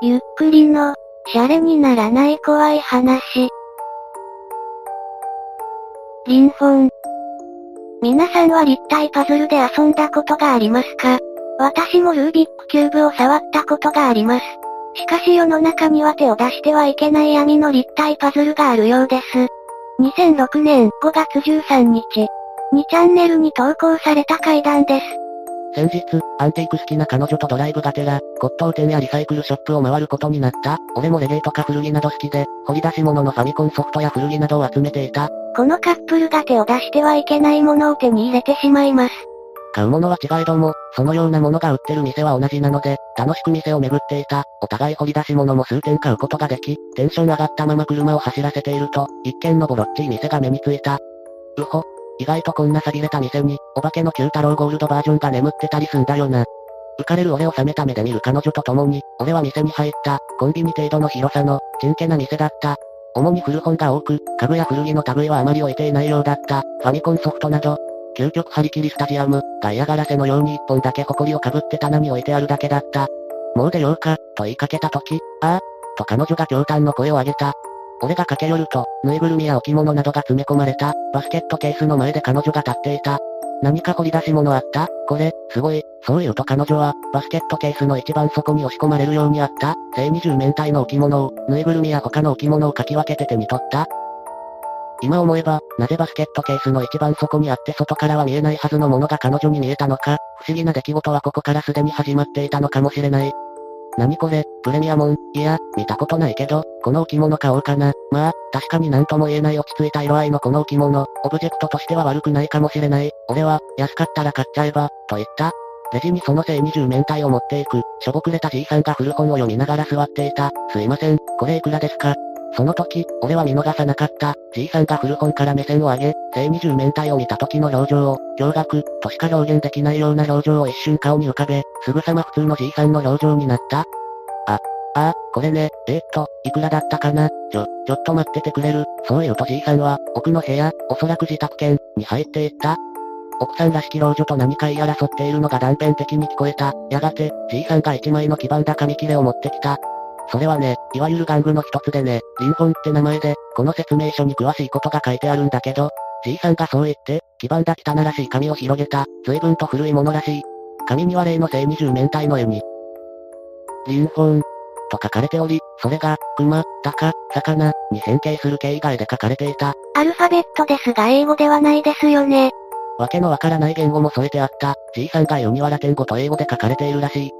ゆっくりの、シャレにならない怖い話。リンフォン。皆さんは立体パズルで遊んだことがありますか？私もルービックキューブを触ったことがあります。しかし世の中には手を出してはいけない闇の立体パズルがあるようです。2006年5月13日、2チャンネルに投稿された階段です。先日、アンティーク好きな彼女とドライブがてら、骨董店やリサイクルショップを回ることになった。俺もレゲエとか古着など好きで、掘り出し物のファミコンソフトや古着などを集めていた。このカップルが手を出してはいけないものを手に入れてしまいます。買うものは違いども、そのようなものが売ってる店は同じなので、楽しく店を巡っていた。お互い掘り出し物も数点買うことができ、テンション上がったまま車を走らせていると、一軒のボロッチい店が目についた。うほ、意外とこんな錆びれた店に、お化けの九太郎ゴールドバージョンが眠ってたりすんだよな。浮かれる俺を冷めた目で見る彼女と共に、俺は店に入った、コンビニ程度の広さの、ちんけな店だった。主に古本が多く、家具や古着の類はあまり置いていないようだった。ファミコンソフトなど、究極張り切りスタジアム、が嫌がらせのように一本だけ埃をかぶって棚に置いてあるだけだった。もう出ようか、と言いかけたとき、ああ、と彼女が驚嘆の声を上げた。俺が駆け寄ると、ぬいぐるみや置物などが詰め込まれた、バスケットケースの前で彼女が立っていた。何か掘り出し物あった？これ、すごい。そう言うと彼女は、バスケットケースの一番底に押し込まれるようにあった、正二十面体の置物を、ぬいぐるみや他の置物をかき分けて手に取った。今思えば、なぜバスケットケースの一番底にあって外からは見えないはずのものが彼女に見えたのか、不思議な出来事はここからすでに始まっていたのかもしれない。何これ、プレミアモン、いや、見たことないけど、この置物買おうかな。まあ、確かになんとも言えない落ち着いた色合いのこの置物、オブジェクトとしては悪くないかもしれない。俺は、安かったら買っちゃえば、と言った。レジにそのせい二十面体を持っていく、しょぼくれたじいさんが古本を読みながら座っていた。すいません、これいくらですか？その時、俺は見逃さなかった。じいさんが古本から目線を上げ、正二十面体を見た時の表情を、驚愕、としか表現できないような表情を一瞬顔に浮かべ、すぐさま普通のじいさんの表情になった。あ、ああ、これね、えー、っと、いくらだったかな？ちょ、ちょっと待っててくれる？そういうとじいさんは、奥の部屋、おそらく自宅兼、に入っていった。奥さんらしき老女と何か言い争っているのが断片的に聞こえた。やがて、じいさんが一枚の黄ばんだ紙切れを持ってきた。それはね、いわゆる玩具の一つでね、リンフォンって名前で、この説明書に詳しいことが書いてあるんだけど、じいさんがそう言って、黄ばんだ汚らしい紙を広げた、随分と古いものらしい。紙には例の正二十面体の絵に、リンフォン、と書かれており、それが、熊、鷹、魚、に変形する形以外で書かれていた。アルファベットですが英語ではないですよね。わけのわからない言語も添えてあった。じいさんが読みわら点語と英語で書かれているらしい。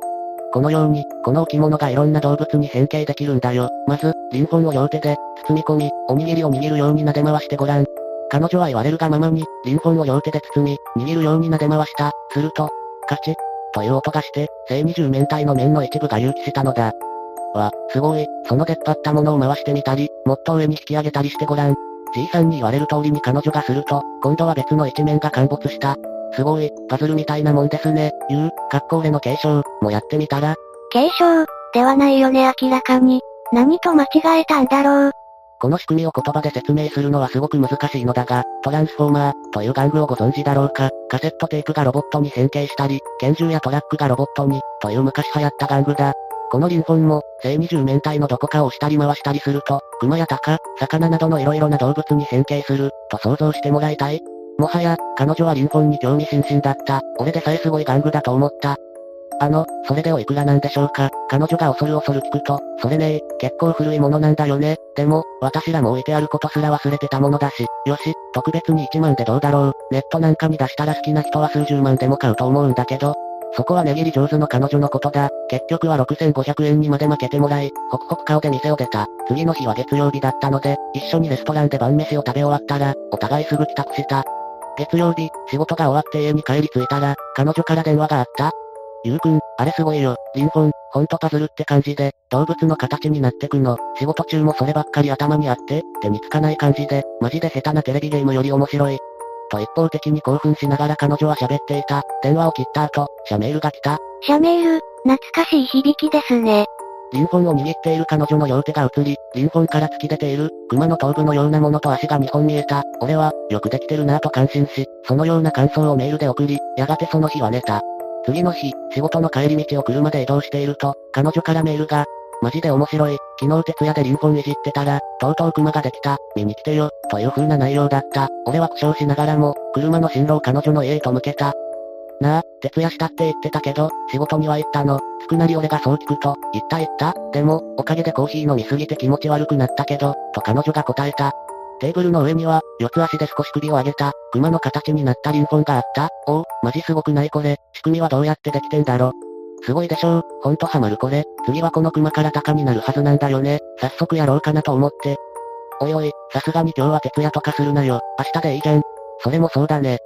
このように、この置物がいろんな動物に変形できるんだよ。まず、リンフォンを両手で、包み込み、おにぎりを握るように撫で回してごらん。彼女は言われるがままに、リンフォンを両手で包み、握るように撫で回した。すると、カチッ、という音がして、正二十面体の面の一部が隆起したのだ。わ、すごい、その出っ張ったものを回してみたり、もっと上に引き上げたりしてごらん。じいさんに言われる通りに彼女がすると、今度は別の一面が陥没した。すごい、パズルみたいなもんですね。いう、格好での継承、もやってみたら。継承、ではないよね明らかに。何と間違えたんだろう？この仕組みを言葉で説明するのはすごく難しいのだが、トランスフォーマーという玩具をご存知だろうか。カセットテープがロボットに変形したり、拳銃やトラックがロボットに、という昔流行った玩具だ。このリンフォンも、正二十面体のどこかを押したり回したりすると、熊や鷹、魚などの色々な動物に変形する、と想像してもらいたい。もはや、彼女はリンフォンに興味津々だった。俺でさえすごい玩具だと思った。あの、それでおいくらなんでしょうか彼女が恐る恐る聞くと、それねえ結構古いものなんだよね。でも、私らも置いてあることすら忘れてたものだし、よし、特別に1万でどうだろう。ネットなんかに出したら好きな人は数十万でも買うと思うんだけど、そこは値切り上手の彼女のことだ。結局は6500円にまで負けてもらい、ホクホク顔で店を出た。次の日は月曜日だったので、一緒にレストランで晩飯を食べ終わったら、お互いすぐ帰宅した。月曜日、仕事が終わって家に帰り着いたら、彼女から電話があった。ゆうくん、あれすごいよ、リンフォン、ほんとパズルって感じで、動物の形になってくの。仕事中もそればっかり頭にあって、手につかない感じで、マジで下手なテレビゲームより面白い。と一方的に興奮しながら彼女は喋っていた。電話を切った後、シャメールが来た。シャメール、懐かしい響きですね。リンフォンを握っている彼女の両手が映り、リンフォンから突き出ている、熊の頭部のようなものと足が2本見えた。俺は、よくできてるなぁと感心し、そのような感想をメールで送り、やがてその日は寝た。次の日、仕事の帰り道を車で移動していると、彼女からメールが、マジで面白い。昨日徹夜でリンフォンいじってたら、とうとう熊ができた。見に来てよ。という風な内容だった。俺は苦笑しながらも、車の進路を彼女の家へと向けた。なあ、徹夜したって言ってたけど、仕事には行ったの。つくなり俺がそう聞くと、言った言った。でも、おかげでコーヒー飲みすぎて気持ち悪くなったけど、と彼女が答えた。テーブルの上には、四つ足で少し首を上げた、熊の形になったリンフォンがあった。おお、マジすごくないこれ。仕組みはどうやってできてんだろ。すごいでしょう。ほんとハマるこれ。次はこの熊から鷹になるはずなんだよね。早速やろうかなと思って。おいおい、さすがに今日は徹夜とかするなよ。明日でいいじゃん。それもそうだね。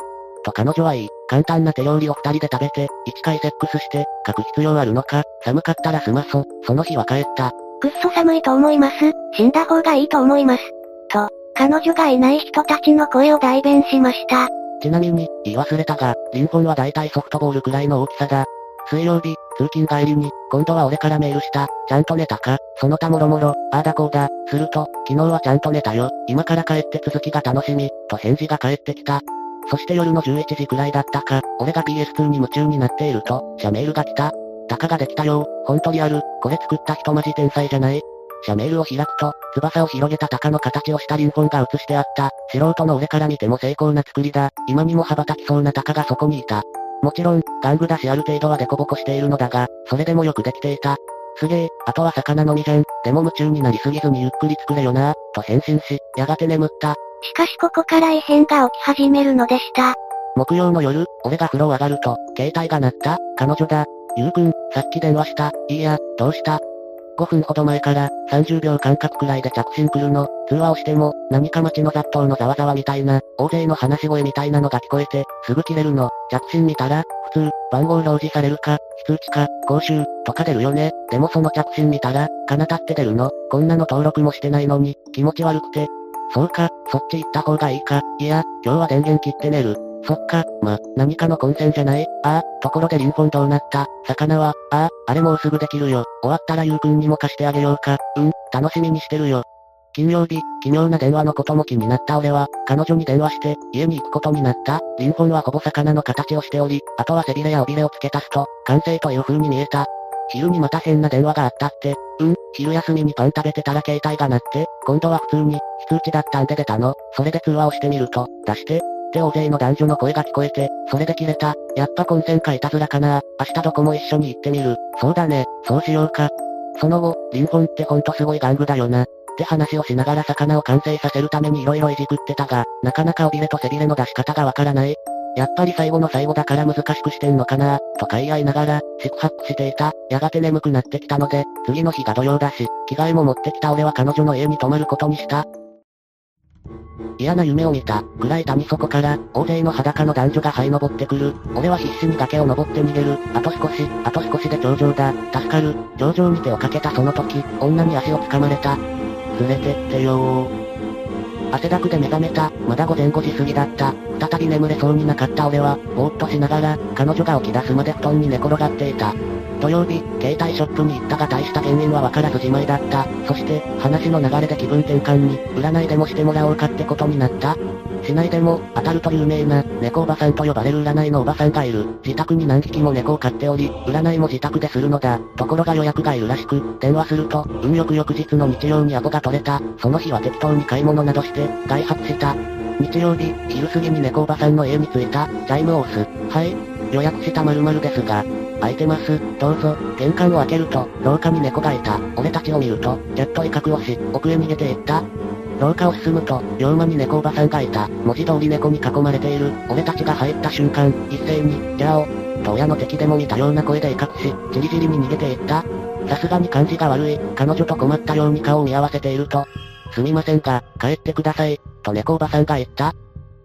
と彼女はいい。簡単な手料理を二人で食べて、一回セックスして、書く必要あるのか寒かったら済まそ。その日は帰った。くっそ寒いと思います。死んだ方がいいと思います。と、彼女がいない人たちの声を代弁しました。ちなみに、言い忘れたが、リンフォンは大体ソフトボールくらいの大きさだ。水曜日、通勤帰りに、今度は俺からメールした。ちゃんと寝たか？その他もろもろ、ああだこうだ。すると、昨日はちゃんと寝たよ。今から帰って続きが楽しみ、と返事が返ってきた。そして夜の11時くらいだったか、俺が PS2 に夢中になっていると、社メールが来た。タカができたよ。ほんとリアル。これ作った人マジ天才じゃない社メールを開くと、翼を広げた鷹の形をしたリンフォンが映してあった。素人の俺から見ても成功な作りだ。今にも羽ばたきそうな鷹がそこにいた。もちろん、玩具だしある程度はデコボコしているのだが、それでもよくできていた。すげえ、あとは魚のみじゃん。でも夢中になりすぎずにゆっくり作れよな、と返信し、やがて眠った。しかしここから異変が起き始めるのでした。木曜の夜、俺が風呂上がると、携帯が鳴った、彼女だ。ゆうくん、さっき電話した、いいや、どうした？5分ほど前から、30秒間隔くらいで着信来るの。通話をしても、何か街の雑踏のざわざわみたいな、大勢の話し声みたいなのが聞こえて、すぐ切れるの。着信見たら、普通、番号表示されるか、非通知か、講習、とか出るよね。でもその着信見たら、かなたって出るの。こんなの登録もしてないのに、気持ち悪くて。そうか、そっち行った方がいいか。いや、今日は電源切って寝る。そっか、ま、何かの混戦じゃない？ああ、ところでリンフォンどうなった？魚は、ああ、あれもうすぐできるよ。終わったらゆうくんにも貸してあげようか。うん、楽しみにしてるよ。金曜日、奇妙な電話のことも気になった俺は、彼女に電話して、家に行くことになった。リンフォンはほぼ魚の形をしており、あとは背びれや尾びれを付け足すと、完成という風に見えた。昼にまた変な電話があったって、うん、昼休みにパン食べてたら携帯が鳴って、今度は普通に、非通知だったんで出たの。それで通話をしてみると、出して、って大勢の男女の声が聞こえて、それで切れた。やっぱ混戦かいたずらかな。明日どこも一緒に行ってみる。そうだね、そうしようか。その後、リンフォンってほんとすごい玩具だよな。って話をしながら魚を完成させるために色々いじくってたが、なかなか尾びれと背びれの出し方がわからない。やっぱり最後の最後だから難しくしてんのかなとか言い合いながら、四苦八苦していた。やがて眠くなってきたので、次の日が土曜だし、着替えも持ってきた俺は彼女の家に泊まることにした。嫌な夢を見た。暗い谷底から、大勢の裸の男女が這い登ってくる。俺は必死に崖を登って逃げる。あと少し、あと少しで頂上だ。助かる。頂上に手をかけたその時、女に足を掴まれた。連れてってよー。汗だくで目覚めた。まだ午前5時過ぎだった。再び眠れそうになかった俺は、ぼーっとしながら、彼女が起き出すまで布団に寝転がっていた。土曜日、携帯ショップに行ったが大した原因はわからずじまいだった。そして、話の流れで気分転換に、占いでもしてもらおうかってことになった。市内でも、当たると有名な、猫おばさんと呼ばれる占いのおばさんがいる。自宅に何匹も猫を飼っており、占いも自宅でするのだ。ところが予約がいるらしく、電話すると、運よく翌日の日曜にアポが取れた。その日は適当に買い物などして、外泊した。日曜日、昼過ぎに猫おばさんの家に着いた。チャイムを押す。はい。予約した〇〇ですが、開いてます。どうぞ。玄関を開けると、廊下に猫がいた。俺たちを見ると、キャット威嚇をし、奥へ逃げていった。廊下を進むと、龍馬に猫おばさんがいた。文字通り猫に囲まれている。俺たちが入った瞬間、一斉に、じゃあ、と親の敵でも見たような声で威嚇し、じりじりに逃げていった。さすがに感じが悪い。彼女と困ったように顔を見合わせていると、すみませんが、帰ってください、と猫おばさんが言った。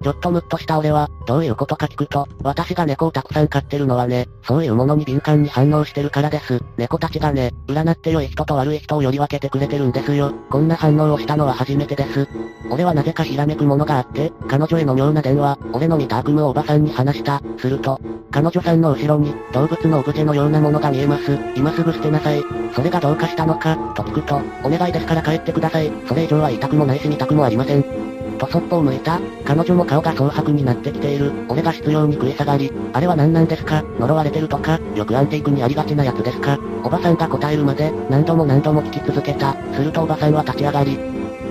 ちょっとムッとした俺は、どういうことか聞くと、私が猫をたくさん飼ってるのはね、そういうものに敏感に反応してるからです。猫たちがね、占って良い人と悪い人をより分けてくれてるんですよ。こんな反応をしたのは初めてです。俺はなぜかひらめくものがあって、彼女への妙な電話、俺の見た悪夢をおばさんに話した。すると、彼女さんの後ろに、動物のオブジェのようなものが見えます。今すぐ捨てなさい。それがどうかしたのか、と聞くと、お願いですから帰ってください。それ以上は言いたくもないし見たくもありません。とそっぽを向いた。彼女も顔が蒼白になってきている。俺が執拗に食い下がり、あれは何なんですか？呪われてるとか、よくアンティークにありがちなやつですか？おばさんが答えるまで、何度も何度も聞き続けた。するとおばさんは立ち上がり。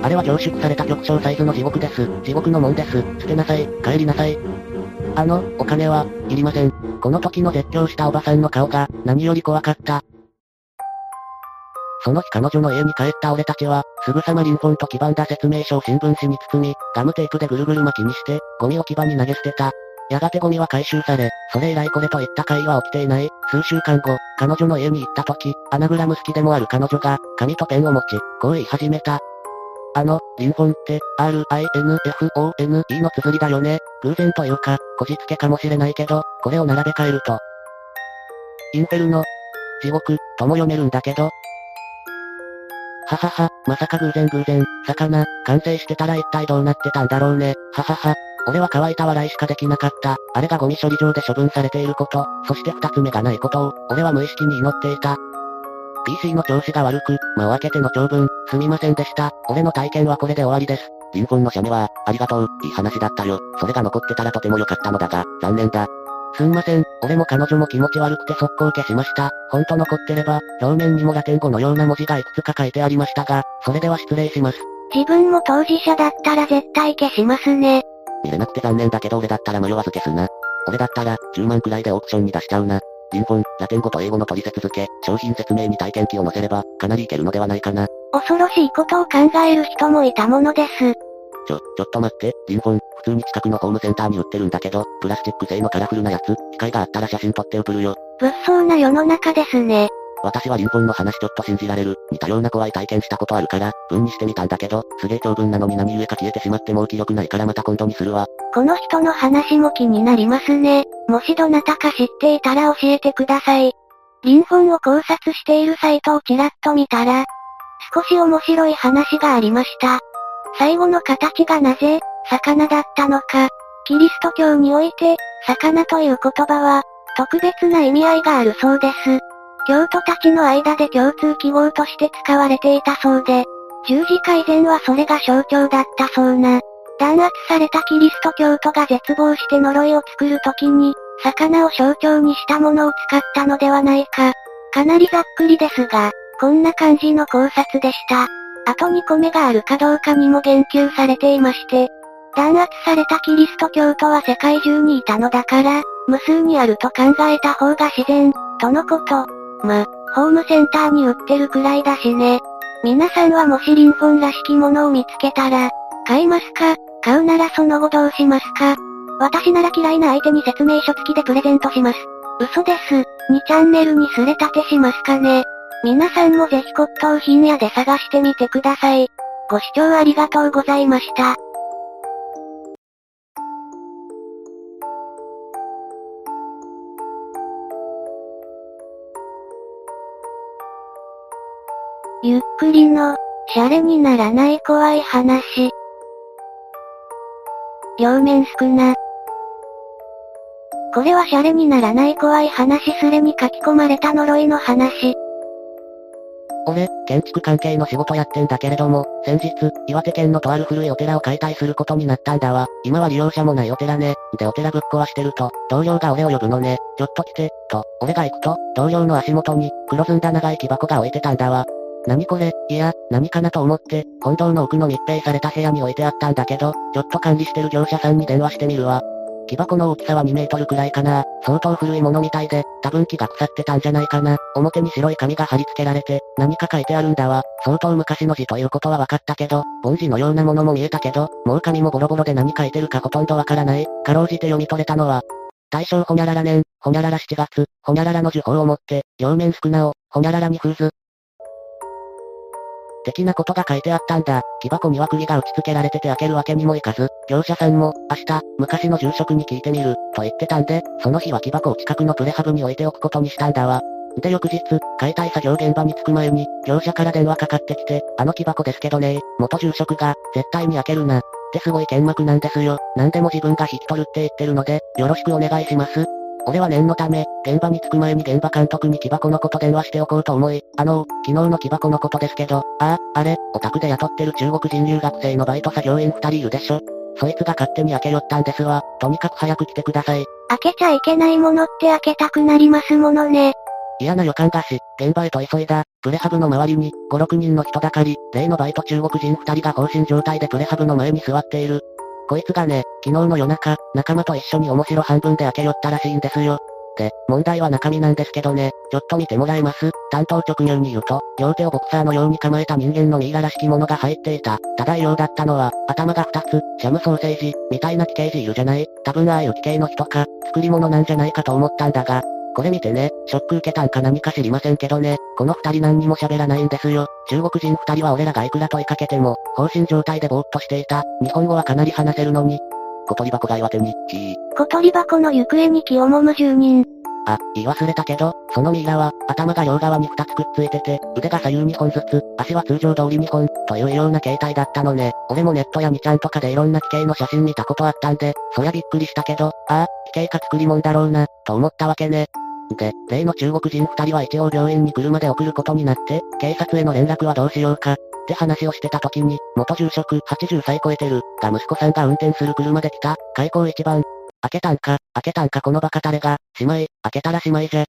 あれは凝縮された極小サイズの地獄です。地獄のもんです。捨てなさい、帰りなさい。あの、お金は、いりません。この時の絶叫したおばさんの顔が、何より怖かった。その日彼女の家に帰った俺たちは、すぐさまリンフォンと黄ばんだ説明書を新聞紙に包み、ガムテープでぐるぐる巻きにして、ゴミ置き場に投げ捨てた。やがてゴミは回収され、それ以来これといった会話は起きていない。数週間後、彼女の家に行った時、アナグラム好きでもある彼女が、紙とペンを持ち、こう言い始めた。あの、リンフォンって、R-I-N-F-O-N-E の綴りだよね。偶然というか、こじつけかもしれないけど、これを並べ替えると。インフェルノ、地獄、とも読めるんだけど。ははは、まさか偶然偶然、魚、完成してたら一体どうなってたんだろうね。ははは、俺は乾いた笑いしかできなかった。あれがゴミ処理場で処分されていること、そして二つ目がないことを、俺は無意識に祈っていた。PC の調子が悪く、間を開けての長文、すみませんでした。俺の体験はこれで終わりです。リンフォンの写メは、ありがとう、いい話だったよ。それが残ってたらとても良かったのだが、残念だ。すんません、俺も彼女も気持ち悪くて速攻消しました。ほんと残ってれば、表面にもラテン語のような文字がいくつか書いてありましたが、それでは失礼します。自分も当事者だったら絶対消しますね。見れなくて残念だけど俺だったら迷わず消すな。俺だったら、10万くらいでオークションに出しちゃうな。リンフォン、ラテン語と英語の取説付け、商品説明に体験記を載せれば、かなりいけるのではないかな。恐ろしいことを考える人もいたものです。ちょ、ちょっと待って、リンフォン、普通に近くのホームセンターに売ってるんだけど、プラスチック製のカラフルなやつ、機会があったら写真撮って送るよ。物騒な世の中ですね。私はリンフォンの話ちょっと信じられる。似たような怖い体験したことあるから、文にしてみたんだけど、すげえ長文なのに何故か消えてしまってもう記録ないからまた今度にするわ。この人の話も気になりますね。もしどなたか知っていたら教えてください。リンフォンを考察しているサイトをちらっと見たら、少し面白い話がありました。最後の形がなぜ、魚だったのか。キリスト教において、魚という言葉は、特別な意味合いがあるそうです。教徒たちの間で共通記号として使われていたそうで、十字架以前はそれが象徴だったそうな。弾圧されたキリスト教徒が絶望して呪いを作るときに、魚を象徴にしたものを使ったのではないか。かなりざっくりですが、こんな感じの考察でした。あと2個目があるかどうかにも言及されていまして、弾圧されたキリスト教徒は世界中にいたのだから、無数にあると考えた方が自然、とのこと。ま、ホームセンターに売ってるくらいだしね。皆さんはもしリンフォンらしきものを見つけたら、買いますか？買うならその後どうしますか？私なら嫌いな相手に説明書付きでプレゼントします。嘘です。2チャンネルにすれ立てしますかね？皆さんもぜひ骨董品屋で探してみてください。ご視聴ありがとうございました。ゆっくりの、シャレにならない怖い話。両面少な。これはシャレにならない怖い話すれに書き込まれた呪いの話。俺、建築関係の仕事やってんだけれども、先日、岩手県のとある古いお寺を解体することになったんだわ。今は利用者もないお寺ね。でお寺ぶっ壊してると、同僚が俺を呼ぶのね。ちょっと来て、と、俺が行くと、同僚の足元に、黒ずんだ長い木箱が置いてたんだわ。何これ、いや、何かなと思って、本堂の奥の密閉された部屋に置いてあったんだけど、ちょっと管理してる業者さんに電話してみるわ。木箱の大きさは2メートルくらいかな。相当古いものみたいで、多分木が腐ってたんじゃないかな。表に白い紙が貼り付けられて、何か書いてあるんだわ。相当昔の字ということは分かったけど、凡字のようなものも見えたけど、もう紙もボロボロで何書いてるかほとんどわからない。かろうじて読み取れたのは、大正ほにゃらら年、ほにゃらら7月、ほにゃららの呪法をもって、両面少なを、ほにゃららに封ず、的なことが書いてあったんだ。木箱には釘が打ち付けられてて開けるわけにもいかず、業者さんも、明日、昔の住職に聞いてみる、と言ってたんで、その日は木箱を近くのプレハブに置いておくことにしたんだわ。で翌日、解体作業現場に着く前に、業者から電話かかってきて、あの木箱ですけどね元住職が、絶対に開けるな。ってすごい剣幕なんですよ。何でも自分が引き取るって言ってるので、よろしくお願いします。俺は念のため、現場に着く前に現場監督に木箱のこと電話しておこうと思い、あのー、昨日の木箱のことですけど、ああ、あれ、お宅で雇ってる中国人留学生のバイト作業員二人いるでしょ。そいつが勝手に開けよったんですわ。とにかく早く来てください。開けちゃいけないものって開けたくなりますものね。嫌な予感がし、現場へと急いだ。プレハブの周りに、5、6人の人だかり、例のバイト中国人2人が放心状態でプレハブの前に座っている。こいつがね、昨日の夜中、仲間と一緒に面白半分で開け寄ったらしいんですよ。で、問題は中身なんですけどね、ちょっと見てもらえます？担当直入に言うと、両手をボクサーのように構えた人間のミイラらしきものが入っていた。ただ異様だったのは、頭が2つ、シャムソーセージ、みたいな奇形児いるじゃない？多分ああいう奇形の人か、作り物なんじゃないかと思ったんだが、これ見てね、ショック受けたんか何か知りませんけどね、この二人何にも喋らないんですよ。中国人二人は俺らがいくら問いかけても、放心状態でぼーっとしていた。日本語はかなり話せるのに。小鳥箱が岩手に、ひー。小鳥箱の行方に気をもむ住人。あ、言い忘れたけど、そのミイラは、頭が両側に二つくっついてて、腕が左右2本ずつ、足は通常通り2本、というような形態だったのね。俺もネットや2ちゃんとかでいろんな奇形の写真見たことあったんで、そりゃびっくりしたけど、ああ、奇形か作り物だろうな、と思ったわけね。で、例の中国人二人は一応病院に車で送ることになって、警察への連絡はどうしようか、って話をしてた時に、元住職、80歳超えてる、が息子さんが運転する車で来た、開口一番。開けたんか、開けたんかこのバカタレが、しまい、開けたらしまいじゃ。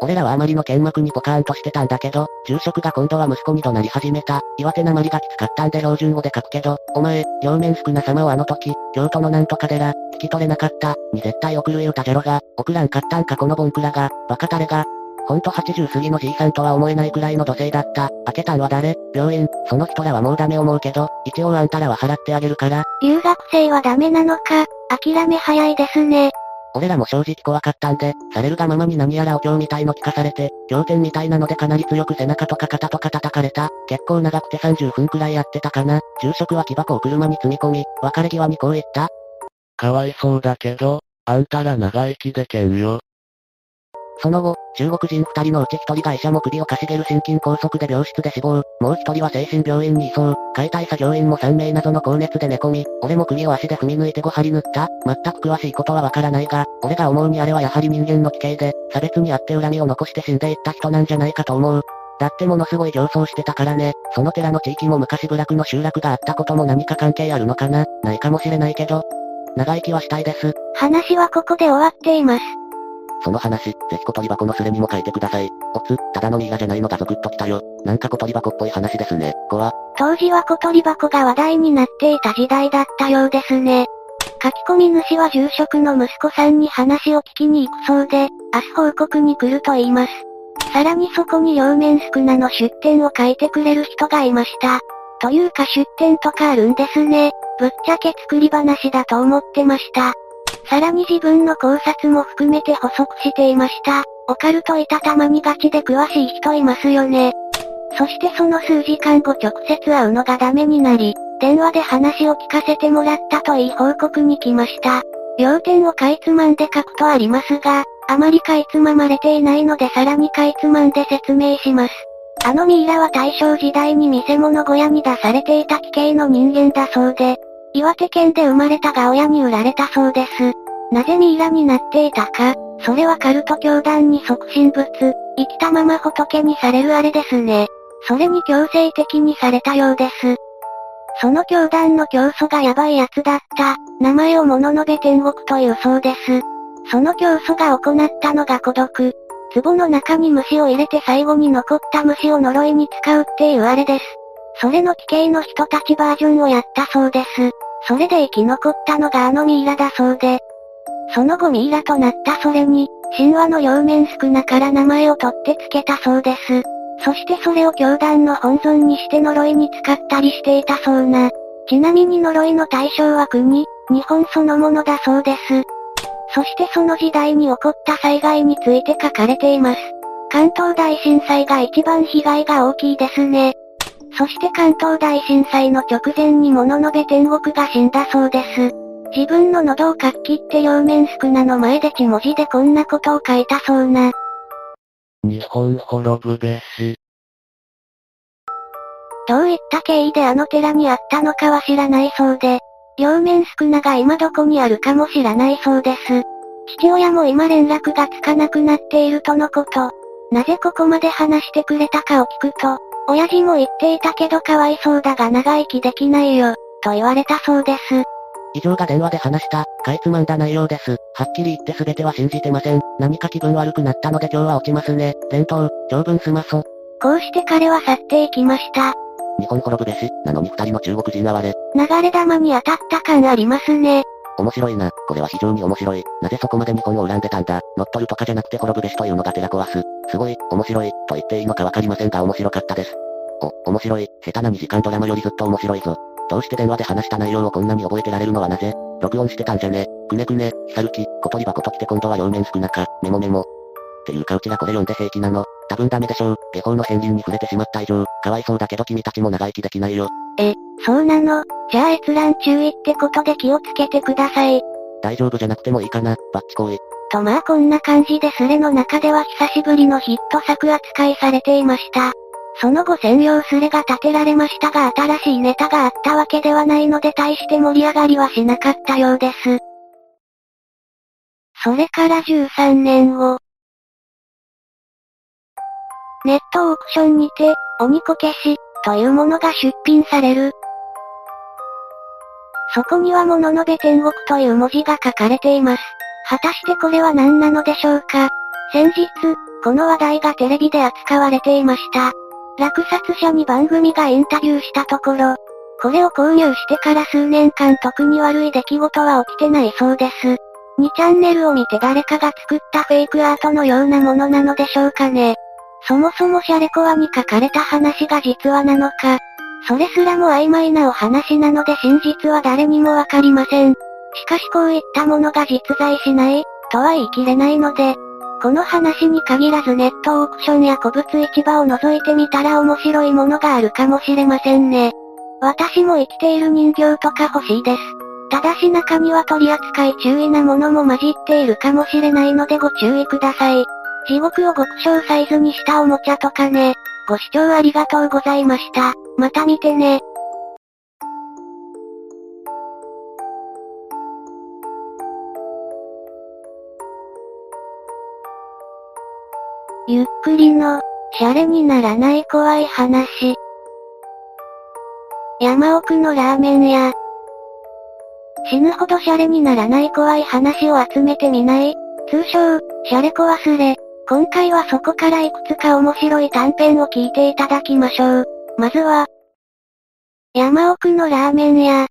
俺らはあまりの剣幕にポカーンとしてたんだけど、住職が今度は息子に怒鳴り始めた。岩手なまりがきつかったんで標準語で書くけど、お前、両面少な様をあの時、京都のなんとか寺、聞き取れなかった、に絶対送る言うたじゃろが、送らんかったんかこのボンクラが、バカタレが、ほんと80過ぎのじいさんとは思えないくらいの土星だった。開けたんは誰？病院、その人らはもうダメ思うけど、一応あんたらは払ってあげるから。留学生はダメなのか、諦め早いですね。俺らも正直怖かったんで、されるがままに何やらお経みたいの聞かされて、経典みたいなのでかなり強く背中とか肩とか叩かれた。結構長くて30分くらいやってたかな。住職は木箱を車に積み込み、別れ際にこう言った。かわいそうだけど、あんたら長生きでけんよ。その後、中国人二人のうち一人が医者も首をかしげる心筋梗塞で病室で死亡。もう一人は精神病院に移送。解体作業員も3名謎の高熱で寝込み、俺も首を足で踏み抜いて5針縫った。全く詳しいことはわからないが、俺が思うにあれはやはり人間の奇形で、差別にあって恨みを残して死んでいった人なんじゃないかと思う。だってものすごい上層してたからね。その寺の地域も昔部落の集落があったことも何か関係あるのかなないかもしれないけど。長生きはしたいです。話はここで終わっています。その話、ぜひ小鳥箱のスレにも書いてください。おつ、ただのミイラじゃないのがゾクッときたよ。なんか小鳥箱っぽい話ですね。怖。当時は小鳥箱が話題になっていた時代だったようですね。書き込み主は住職の息子さんに話を聞きに行くそうで、明日報告に来ると言います。さらにそこに両面少なの出店を書いてくれる人がいました。というか出店とかあるんですね。ぶっちゃけ作り話だと思ってました。さらに自分の考察も含めて補足していました。オカルトいたたまにガチで詳しい人いますよね。そしてその数時間後直接会うのがダメになり、電話で話を聞かせてもらったといい報告に来ました。要点をかいつまんで書くとありますが、あまりかいつままれていないのでさらにかいつまんで説明します。あのミイラは大正時代に見せ物小屋に出されていた奇形の人間だそうで、岩手県で生まれたが親に売られたそうです。なぜミイラになっていたか、それはカルト教団に即身仏、生きたまま仏にされるあれですね。それに強制的にされたようです。その教団の教祖がヤバい奴だった、名前を物述べ天国というそうです。その教祖が行ったのが孤独。壺の中に虫を入れて最後に残った虫を呪いに使うっていうあれです。それの奇形の人たちバージョンをやったそうです。それで生き残ったのがあのミイラだそうで。その後ミイラとなったそれに、神話の両面少なから名前を取って付けたそうです。そしてそれを教団の本尊にして呪いに使ったりしていたそうな。ちなみに呪いの対象は国、日本そのものだそうです。そしてその時代に起こった災害について書かれています。関東大震災が一番被害が大きいですね。そして関東大震災の直前に物のべ天国が死んだそうです。自分の喉をかっきって両面少なの前で血文字でこんなことを書いたそうな。日本滅ぶべし。どういった経緯であの寺にあったのかは知らないそうで、両面少なが今どこにあるかも知らないそうです。父親も今連絡がつかなくなっているとのこと。なぜここまで話してくれたかを聞くと、親父も言っていたけどかわいそうだが長生きできないよ、と言われたそうです。以上が電話で話した、かいつまんだ内容です。はっきり言って全ては信じてません。何か気分悪くなったので今日は落ちますね。伝統、長文すまそ。こうして彼は去っていきました。日本滅ぶべし、なのに二人の中国人哀れ。流れ玉に当たった感ありますね。面白いな。これは非常に面白い。なぜそこまで日本を恨んでたんだ？乗っ取るとかじゃなくて滅ぶべしというのが寺壊す。すごい、面白い、と言っていいのかわかりませんが面白かったです。お、面白い。下手な2時間ドラマよりずっと面白いぞ。どうして電話で話した内容をこんなに覚えてられるのはなぜ？録音してたんじゃねくねくね、ひさるき、小鳥箱と来て今度は両面少なか、メモメモ。っていうかうちらこれ読んで平気なの。多分ダメでしょう。下法の片鱗に触れてしまった以上、かわいそうだけど君たちも長生きできないよ。え、そうなの？じゃあ閲覧注意ってことで気をつけてください。大丈夫じゃなくてもいいかな、バッチ行為。とまあこんな感じでスレの中では久しぶりのヒット作扱いされていました。その後専用スレが立てられましたが新しいネタがあったわけではないので大して盛り上がりはしなかったようです。それから13年後。ネットオークションにて、鬼こけし、というものが出品される。そこには物のべ天国という文字が書かれています。果たしてこれは何なのでしょうか？先日、この話題がテレビで扱われていました。落札者に番組がインタビューしたところ、これを購入してから数年間特に悪い出来事は起きてないそうです。2チャンネルを見て誰かが作ったフェイクアートのようなものなのでしょうかね。そもそもシャレコアに書かれた話が実話なのか、それすらも曖昧なお話なので真実は誰にもわかりません。しかしこういったものが実在しない、とは言い切れないので、この話に限らずネットオークションや古物市場を覗いてみたら面白いものがあるかもしれませんね。私も生きている人形とか欲しいです。ただし中には取り扱い注意なものも混じっているかもしれないのでご注意ください。地獄を極小サイズにしたおもちゃとかね。ご視聴ありがとうございました。また見てね。ゆっくりの、シャレにならない怖い話。山奥のラーメン屋。死ぬほどシャレにならない怖い話を集めてみない？通称、シャレコ忘れ。今回はそこからいくつか面白い短編を聞いていただきましょう。まずは、山奥のラーメン屋。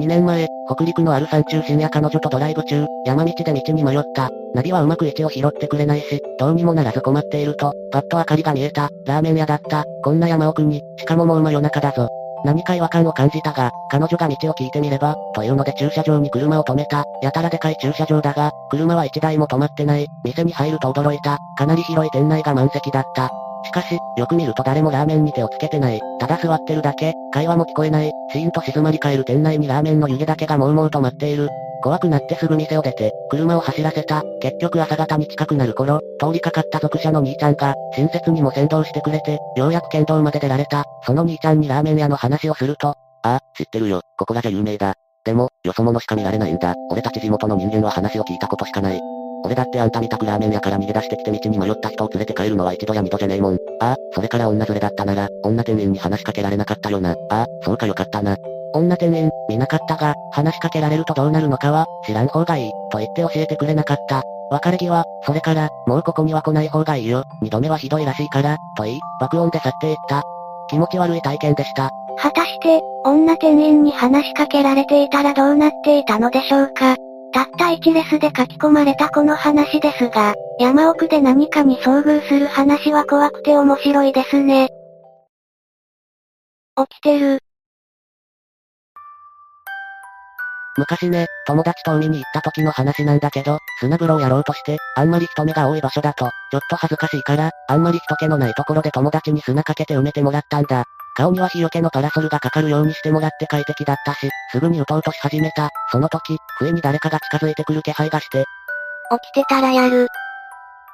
2年前、北陸のある山中深夜彼女とドライブ中、山道で道に迷った。ナビはうまく位置を拾ってくれないし、どうにもならず困っていると、パッと明かりが見えた、ラーメン屋だった。こんな山奥に、しかももう真夜中だぞ。何か違和感を感じたが、彼女が道を聞いてみれば、というので駐車場に車を止めた。やたらでかい駐車場だが、車は1台も止まってない。店に入ると驚いた。かなり広い店内が満席だった。しかし、よく見ると誰もラーメンに手をつけてない。ただ座ってるだけ、会話も聞こえない。シーンと静まり返る店内にラーメンの湯気だけがもうもうと待っている。怖くなってすぐ店を出て、車を走らせた。結局朝方に近くなる頃、通りかかった属者の兄ちゃんが、親切にも先導してくれて、ようやく県道まで出られた。その兄ちゃんにラーメン屋の話をすると、ああ、知ってるよ。ここがじゃ有名だ。でも、よそ者しか見られないんだ。俺たち地元の人間は話を聞いたことしかない。俺だってあんたみたくラーメン屋から逃げ出してきて道に迷った人を連れて帰るのは一度や二度じゃねえもん。ああ、それから女連れだったなら、女店員に話しかけられなかったよな。ああ、そうかよかったな。女店員、見なかったが、話しかけられるとどうなるのかは、知らん方がいい、と言って教えてくれなかった。別れ際、それから、もうここには来ない方がいいよ。二度目はひどいらしいから、と言い、爆音で去っていった。気持ち悪い体験でした。果たして、女店員に話しかけられていたらどうなっていたのでしょうかたった一レスで書き込まれたこの話ですが、山奥で何かに遭遇する話は怖くて面白いですね。起きてる。昔ね、友達と海に行った時の話なんだけど、砂風呂をやろうとして、あんまり人目が多い場所だと、ちょっと恥ずかしいから、あんまり人気のないところで友達に砂かけて埋めてもらったんだ。顔には日よけのパラソルがかかるようにしてもらって快適だったし、すぐに打とうとし始めた。その時、不に誰かが近づいてくる気配がして。起きてたらやる。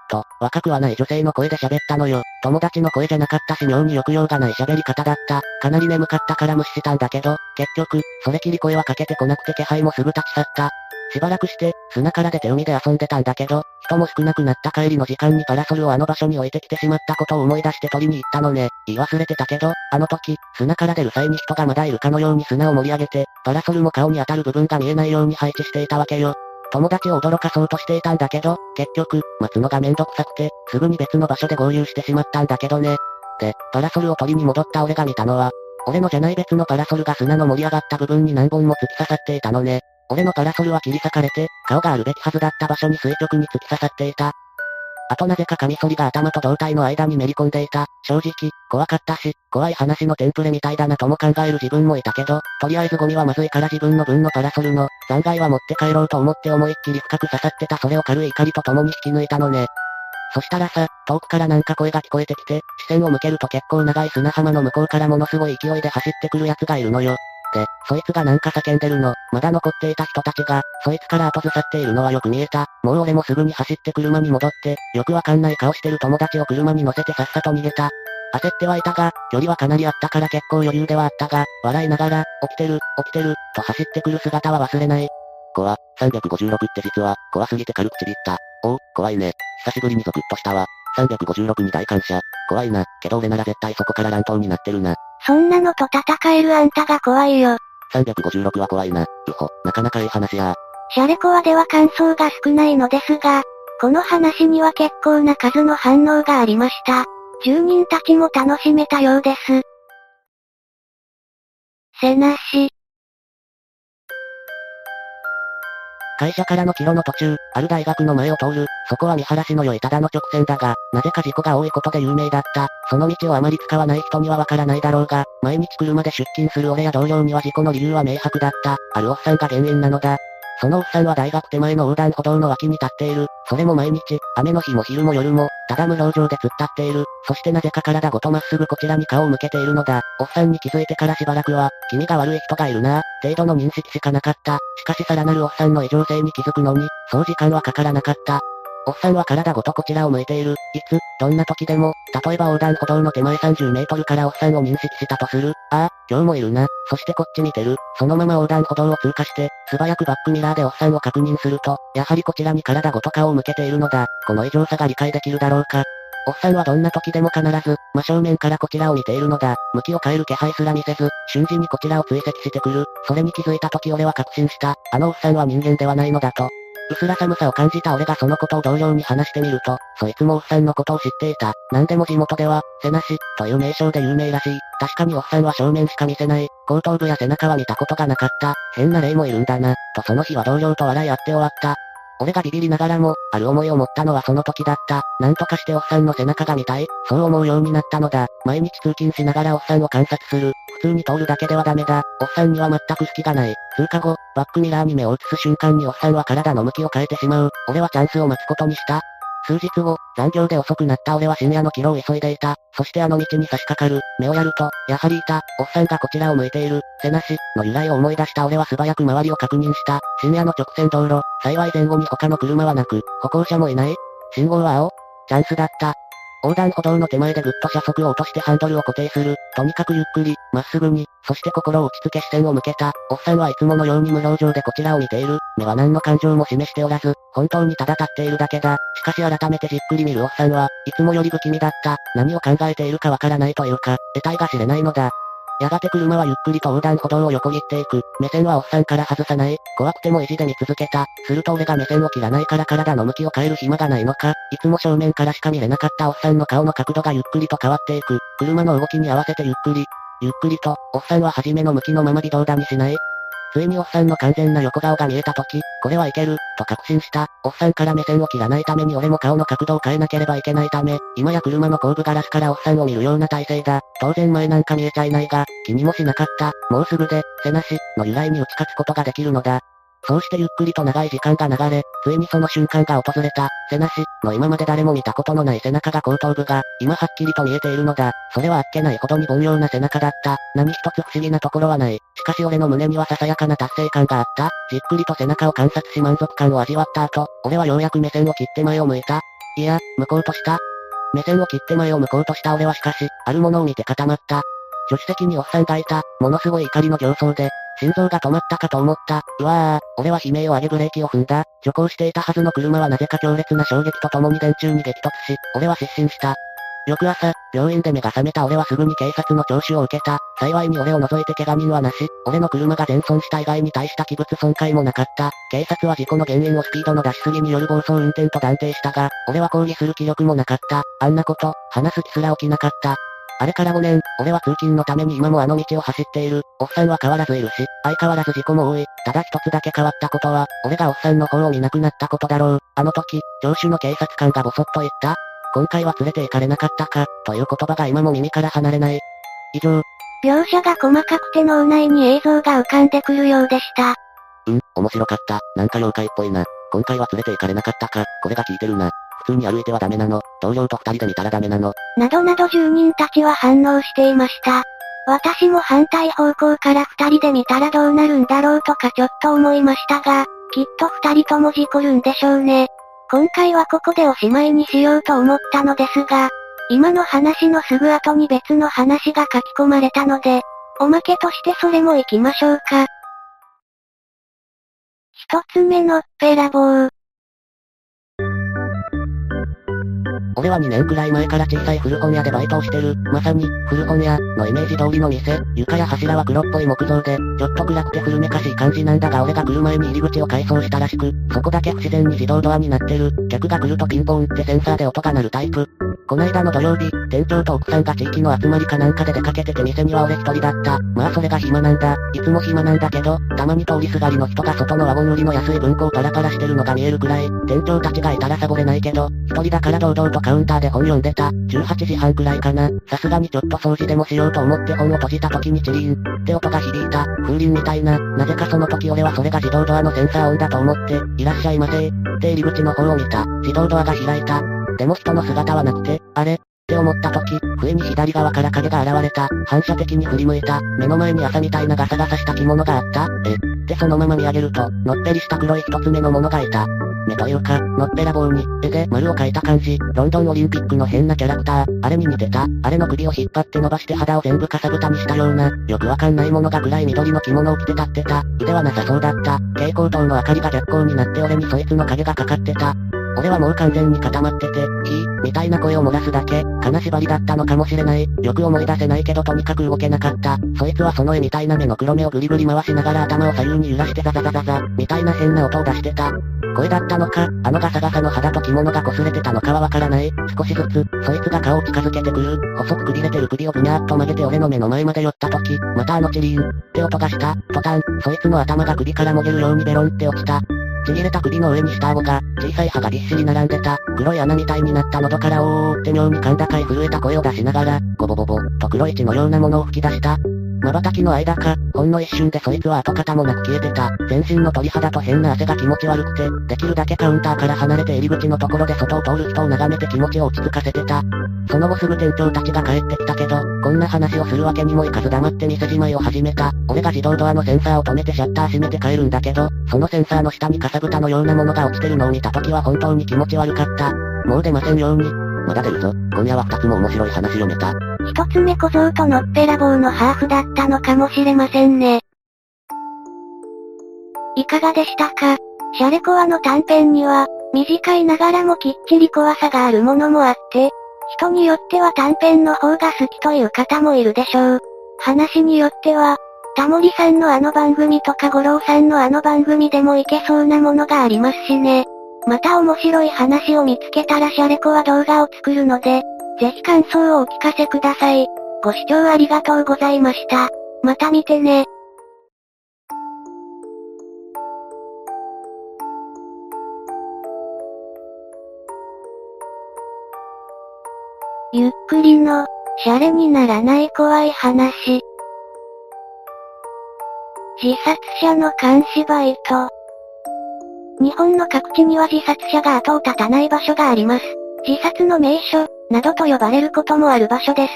と、若くはない女性の声で喋ったのよ。友達の声じゃなかったし妙に抑揚がない喋り方だった。かなり眠かったから無視したんだけど、結局、それきり声はかけてこなくて気配もすぐ立ち去った。しばらくして、砂から出て海で遊んでたんだけど、人も少なくなった帰りの時間にパラソルをあの場所に置いてきてしまったことを思い出して取りに行ったのね。言い忘れてたけど、あの時、砂から出る際に人がまだいるかのように砂を盛り上げて、パラソルも顔に当たる部分が見えないように配置していたわけよ。友達を驚かそうとしていたんだけど、結局、待つのがめんどくさくて、すぐに別の場所で合流してしまったんだけどね。で、パラソルを取りに戻った俺が見たのは、俺のじゃない別のパラソルが砂の盛り上がった部分に何本も突き刺さっていたのね。俺のパラソルは切り裂かれて、顔があるべきはずだった場所に垂直に突き刺さっていた。あとなぜかカミソリが頭と胴体の間にめり込んでいた。正直、怖かったし、怖い話のテンプレみたいだなとも考える自分もいたけど、とりあえずゴミはまずいから自分の分のパラソルの残骸は持って帰ろうと思って思いっきり深く刺さってたそれを軽い怒りと共に引き抜いたのね。そしたらさ、遠くからなんか声が聞こえてきて、視線を向けると結構長い砂浜の向こうからものすごい勢いで走ってくる奴がいるのよ。で、そいつがなんか叫んでるの。まだ残っていた人たちが、そいつから後ずさっているのはよく見えた。もう俺もすぐに走って車に戻って、よくわかんない顔してる友達を車に乗せてさっさと逃げた。焦ってはいたが、距離はかなりあったから結構余裕ではあったが、笑いながら、起きてる、起きてる、と走ってくる姿は忘れない。怖、356って実は、怖すぎて軽くちびった。おう、怖いね。久しぶりにゾクッとしたわ。356に大感謝。怖いな。けど俺なら絶対そこから乱闘になってるな。そんなのと戦えるあんたが怖いよ。356は怖いな。うほ、なかなかいい話や。シャレコアでは感想が少ないのですが、この話には結構な数の反応がありました。住人たちも楽しめたようです。せなし。会社からの帰路の途中、ある大学の前を通る、そこは見晴らしの良いただの直線だが、なぜか事故が多いことで有名だった。その道をあまり使わない人にはわからないだろうが、毎日車で出勤する俺や同僚には事故の理由は明白だった。あるおっさんが原因なのだ。そのおっさんは大学手前の横断歩道の脇に立っている。それも毎日、雨の日も昼も夜も、ただ無表情で突っ立っている。そしてなぜか体ごとまっすぐこちらに顔を向けているのだ。おっさんに気づいてからしばらくは、気味が悪い人がいるな程度の認識しかなかった。しかしさらなるおっさんの異常性に気づくのに、そう時間はかからなかった。おっさんは体ごとこちらを向いている。いつ、どんな時でも、例えば横断歩道の手前30メートルからおっさんを認識したとする。ああ、今日もいるな。そしてこっち見てる。そのまま横断歩道を通過して、素早くバックミラーでおっさんを確認すると、やはりこちらに体ごと顔を向けているのだ。この異常さが理解できるだろうか。おっさんはどんな時でも必ず、真正面からこちらを見ているのだ。向きを変える気配すら見せず、瞬時にこちらを追跡してくる。それに気づいた時俺は確信した。あのおっさんは人間ではないのだと。うすら寒さを感じた俺がそのことを同僚に話してみると、そいつもおっさんのことを知っていた。なんでも地元では、背なし、という名称で有名らしい。確かにおっさんは正面しか見せない。後頭部や背中は見たことがなかった。変な霊もいるんだな。とその日は同僚と笑い合って終わった。俺がビビりながらも、ある思いを持ったのはその時だった。なんとかしておっさんの背中が見たい。そう思うようになったのだ。毎日通勤しながらおっさんを観察する。普通に通るだけではダメだ。おっさんには全く隙がない。通過後、バックミラーに目を映す瞬間におっさんは体の向きを変えてしまう。俺はチャンスを待つことにした。数日後、残業で遅くなった俺は深夜の帰路を急いでいた。そしてあの道に差し掛かる。目をやると、やはりいた。おっさんがこちらを向いている。背なし、の由来を思い出した俺は素早く周りを確認した。深夜の直線道路。幸い前後に他の車はなく、歩行者もいない。信号は青。チャンスだった。横断歩道の手前でぐっと車速を落としてハンドルを固定する。とにかくゆっくり、まっすぐに、そして心を落ち着け視線を向けた。おっさんはいつものように無表情でこちらを見ている。目は何の感情も示しておらず、本当にただ立っているだけだ。しかし改めてじっくり見るおっさんは、いつもより不気味だった。何を考えているかわからないというか、得体が知れないのだ。やがて車はゆっくりと横断歩道を横切っていく。目線はおっさんから外さない。怖くても意地で見続けた。すると俺が目線を切らないから体の向きを変える暇がないのか。いつも正面からしか見れなかったおっさんの顔の角度がゆっくりと変わっていく。車の動きに合わせてゆっくり。ゆっくりと、おっさんは初めの向きのまま微動だにしない。ついにおっさんの完全な横顔が見えた時、これはいける、と確信した。おっさんから目線を切らないために俺も顔の角度を変えなければいけないため、今や車の後部ガラスからおっさんを見るような体勢だ。当然前なんか見えちゃいないが、気にもしなかった。もうすぐで、せなし、の由来に打ち勝つことができるのだ。そうしてゆっくりと長い時間が流れ、ついにその瞬間が訪れた。背なし、の今まで誰も見たことのない背中が後頭部が、今はっきりと見えているのだ。それはあっけないほどに凡庸な背中だった。何一つ不思議なところはない。しかし俺の胸にはささやかな達成感があった。じっくりと背中を観察し満足感を味わった後、俺はようやく目線を切って前を向いた。いや、向こうとした。目線を切って前を向こうとした俺はしかし、あるものを見て固まった。助手席におっさんがいた。ものすごい怒りの形相で、心臓が止まったかと思った。うわぁ、俺は悲鳴を上げブレーキを踏んだ。徐行していたはずの車はなぜか強烈な衝撃とともに電柱に激突し、俺は失神した。翌朝、病院で目が覚めた俺はすぐに警察の聴取を受けた。幸いに俺を除いて怪我人はなし、俺の車が全損した以外に大した器物損壊もなかった。警察は事故の原因をスピードの出しすぎによる暴走運転と断定したが、俺は抗議する気力もなかった。あんなこと、話す気すら起きなかった。あれから5年、俺は通勤のために今もあの道を走っている。おっさんは変わらずいるし、相変わらず事故も多い。ただ一つだけ変わったことは、俺がおっさんの方を見なくなったことだろう。あの時、聴取の警察官がボソッと言った。今回は連れて行かれなかったか、という言葉が今も耳から離れない。以上。描写が細かくて脳内に映像が浮かんでくるようでした。うん、面白かった。なんか妖怪っぽいな。今回は連れて行かれなかったか、これが効いてるな。普通に歩いてはダメなの。同僚と二人で見たらダメなの。などなど住人たちは反応していました。私も反対方向から二人で見たらどうなるんだろうとかちょっと思いましたが、きっと二人とも事故るんでしょうね。今回はここでおしまいにしようと思ったのですが、今の話のすぐ後に別の話が書き込まれたので、おまけとしてそれも行きましょうか。一つ目のっぺらぼ俺は2年くらい前から小さい古本屋でバイトをしてる。まさに、古本屋、のイメージ通りの店。床や柱は黒っぽい木造で、ちょっと暗くて古めかしい感じなんだが俺が来る前に入り口を改装したらしく、そこだけ不自然に自動ドアになってる。客が来るとピンポンってセンサーで音が鳴るタイプ。こないだの土曜日、店長と奥さんが地域の集まりかなんかで出かけてて店には俺一人だった。まあそれが暇なんだ。いつも暇なんだけど、たまに通りすがりの人が外のワゴン売りの安い文庫をパラパラしてるのが見えるくらい、店長たちがいたらサボれないけど、一人だから堂々とカウンターで本読んでた。18時半くらいかな。さすがにちょっと掃除でもしようと思って本を閉じた時にチリーンって音が響いた。風鈴みたいな。なぜかその時俺はそれが自動ドアのセンサー音だと思って、いらっしゃいませって入り口の方を見た。自動ドアが開いた。でも人の姿はなくて、あれ？って思った時、不意に左側から影が現れた。反射的に振り向いた。目の前に朝みたいなガサガサした着物があった。え？ってそのまま見上げると、のっぺりした黒い一つ目のものがいた。目というか、のっぺらぼうに、絵で丸を描いた感じ、ロンドンオリンピックの変なキャラクター、あれに似てた、あれの首を引っ張って伸ばして肌を全部かさぶたにしたような、よくわかんないものが暗い緑の着物を着て立ってた、腕はなさそうだった、蛍光灯の明かりが逆光になって俺にそいつの影がかかってた、俺はもう完全に固まってて、ひー、みたいな声を漏らすだけ、金縛りだったのかもしれない。よく思い出せないけどとにかく動けなかった。そいつはその絵みたいな目の黒目をぐりぐり回しながら頭を左右に揺らしてザザザザザ、みたいな変な音を出してた。声だったのか、あのガサガサの肌と着物が擦れてたのかはわからない。少しずつ、そいつが顔を近づけてくる。細くくびれてる首をぐにゃーっと曲げて俺の目の前まで寄った時、またあのチリーン、って音がした。途端、そいつの頭が首からもげるようにベロンって落ちた。ちぎれた首の上に下顎が、小さい歯がぎっしり並んでた、黒い穴みたいになった喉からおーって妙に甲高い震えた声を出しながら、ボボボボ、と黒い血のようなものを吹き出した。瞬きの間か、ほんの一瞬でそいつは跡形もなく消えてた。全身の鳥肌と変な汗が気持ち悪くて、できるだけカウンターから離れて入り口のところで外を通る人を眺めて気持ちを落ち着かせてた。その後すぐ店長たちが帰ってきたけど、こんな話をするわけにもいかず黙って店じまいを始めた。俺が自動ドアのセンサーを止めてシャッター閉めて帰るんだけど、そのセンサーの下にかさぶたのようなものが落ちてるのを見た時は本当に気持ち悪かった。もう出ませんように。まだ出るぞ。今夜は二つも面白い話読めた。一つ目小僧とのっぺらぼうのハーフだったのかもしれませんね。いかがでしたか？シャレコアの短編には、短いながらもきっちり怖さがあるものもあって、人によっては短編の方が好きという方もいるでしょう。話によっては、タモリさんのあの番組とか五郎さんのあの番組でもいけそうなものがありますしね。また面白い話を見つけたらシャレコは動画を作るので、ぜひ感想をお聞かせください。ご視聴ありがとうございました。また見てね。ゆっくりの、シャレにならない怖い話。自殺者の監視バイト。日本の各地には自殺者が後を絶たない場所があります。自殺の名所、などと呼ばれることもある場所です。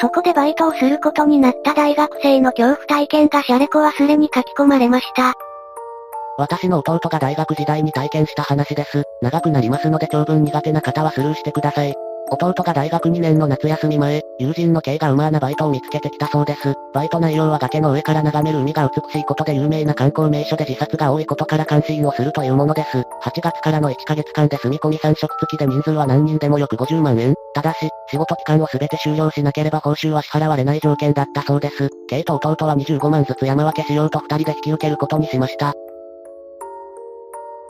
そこでバイトをすることになった大学生の恐怖体験がシャレコ忘れに書き込まれました。私の弟が大学時代に体験した話です。長くなりますので長文苦手な方はスルーしてください。弟が大学2年の夏休み前、友人の K がうまなバイトを見つけてきたそうです。バイト内容は崖の上から眺める海が美しいことで有名な観光名所で自殺が多いことから関心をするというものです。8月からの1ヶ月間で住み込み3食付きで人数は何人でもよく50万円。ただし、仕事期間を全て終了しなければ報酬は支払われない条件だったそうです。K と弟は25万ずつ山分けしようと2人で引き受けることにしました。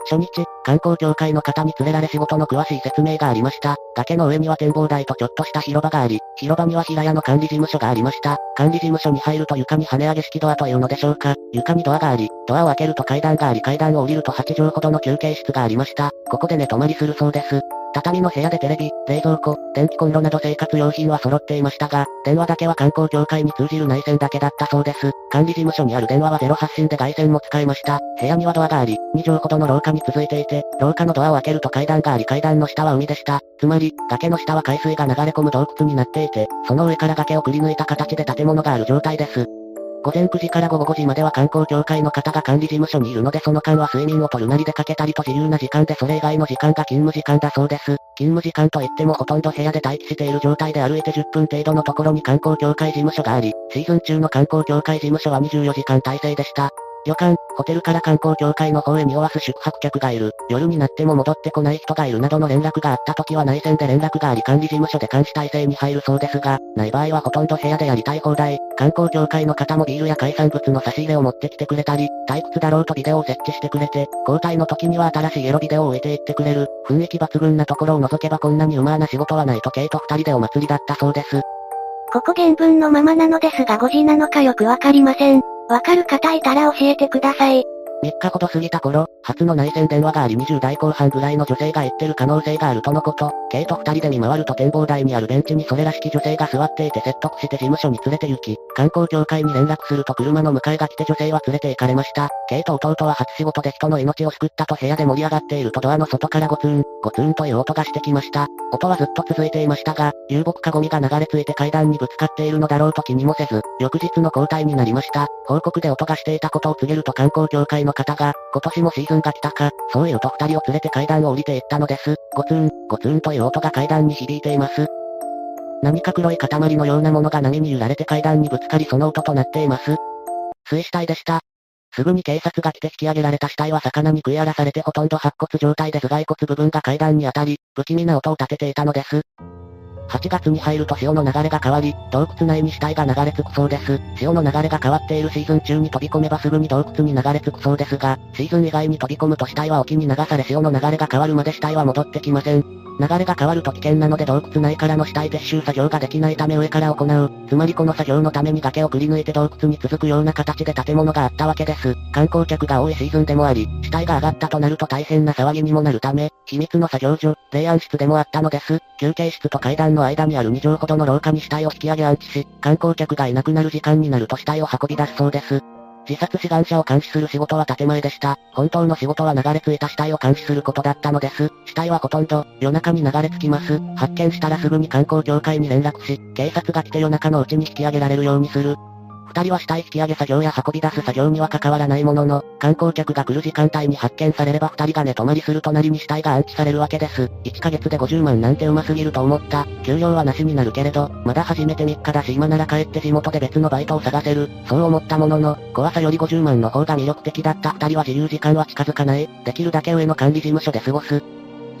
初日、観光協会の方に連れられ仕事の詳しい説明がありました。崖の上には展望台とちょっとした広場があり、広場には平屋の管理事務所がありました。管理事務所に入ると床に跳ね上げ式ドアというのでしょうか。床にドアがあり、ドアを開けると階段があり階段を降りると8畳ほどの休憩室がありました。ここで寝泊まりするそうです。畳の部屋でテレビ、冷蔵庫、電気コンロなど生活用品は揃っていましたが、電話だけは観光協会に通じる内線だけだったそうです。管理事務所にある電話はゼロ発信で外線も使えました。部屋にはドアがあり、2畳ほどの廊下に続いていて、廊下のドアを開けると階段があり階段の下は海でした。つまり、崖の下は海水が流れ込む洞窟になっていて、その上から崖をくり抜いた形で建物がある状態です。午前9時から午後5時までは観光協会の方が管理事務所にいるのでその間は睡眠をとるなり出かけたりと自由な時間でそれ以外の時間が勤務時間だそうです。勤務時間といってもほとんど部屋で待機している状態で歩いて10分程度のところに観光協会事務所があり、シーズン中の観光協会事務所は24時間体制でした。旅館、ホテルから観光協会の方へ匂わす宿泊客がいる、夜になっても戻ってこない人がいるなどの連絡があった時は内線で連絡があり管理事務所で監視体制に入るそうですが、ない場合はほとんど部屋でやりたい放題、観光協会の方もビールや海産物の差し入れを持ってきてくれたり、退屈だろうとビデオを設置してくれて、交代の時には新しいエロビデオを置いていってくれる、雰囲気抜群なところを除けばこんなにうまーな仕事はないと系と二人でお祭りだったそうです。ここ原文のままなのですが5時なのかよくわかりません。わかる方いたら教えてください。3日ほど過ぎた頃、初の内線電話があり20代後半ぐらいの女性が言ってる可能性があるとのこと、K と二人で見回ると展望台にあるベンチにそれらしき女性が座っていて説得して事務所に連れて行き、観光協会に連絡すると車の迎えが来て女性は連れて行かれました。K と弟は初仕事で人の命を救ったと部屋で盛り上がっているとドアの外からゴツン、ゴツンという音がしてきました。音はずっと続いていましたが、流木かゴミが流れ着いて階段にぶつかっているのだろうと気にもせず、翌日の交代になりました。報告で音がしていたことを告げると観光協会の方が、今年もシーズンが来たか、そういうと二人を連れて階段を降りていったのです。ゴツン、ゴツンという音が階段に響いています。何か黒い塊のようなものが波に揺られて階段にぶつかりその音となっています。水死体でした。すぐに警察が来て引き上げられた死体は魚に食い荒らされてほとんど白骨状態で頭蓋骨部分が階段に当たり、不気味な音を立てていたのです。8月に入ると潮の流れが変わり、洞窟内に死体が流れ着くそうです。潮の流れが変わっているシーズン中に飛び込めばすぐに洞窟に流れ着くそうですが、シーズン以外に飛び込むと死体は沖に流され潮の流れが変わるまで死体は戻ってきません。流れが変わると危険なので洞窟内からの死体撤収作業ができないため上から行う。つまりこの作業のために崖をくり抜いて洞窟に続くような形で建物があったわけです。観光客が多いシーズンでもあり、死体が上がったとなると大変な騒ぎにもなるため、秘密の作業所、霊安室でもあったのです。休憩室と階段の間にある2畳ほどの廊下に死体を引き上げ安置し、観光客がいなくなる時間になると死体を運び出すそうです。自殺志願者を監視する仕事は建前でした。本当の仕事は流れ着いた死体を監視することだったのです。死体はほとんど、夜中に流れ着きます。発見したらすぐに観光協会に連絡し、警察が来て夜中のうちに引き上げられるようにする。二人は死体引き上げ作業や運び出す作業には関わらないものの、観光客が来る時間帯に発見されれば二人が寝泊まりする隣に死体が安置されるわけです。1ヶ月で50万なんてうますぎると思った。給料はなしになるけれど、まだ始めて3日だし今なら帰って地元で別のバイトを探せる。そう思ったものの、怖さより50万の方が魅力的だった二人は自由時間は近づかない。できるだけ上の管理事務所で過ごす。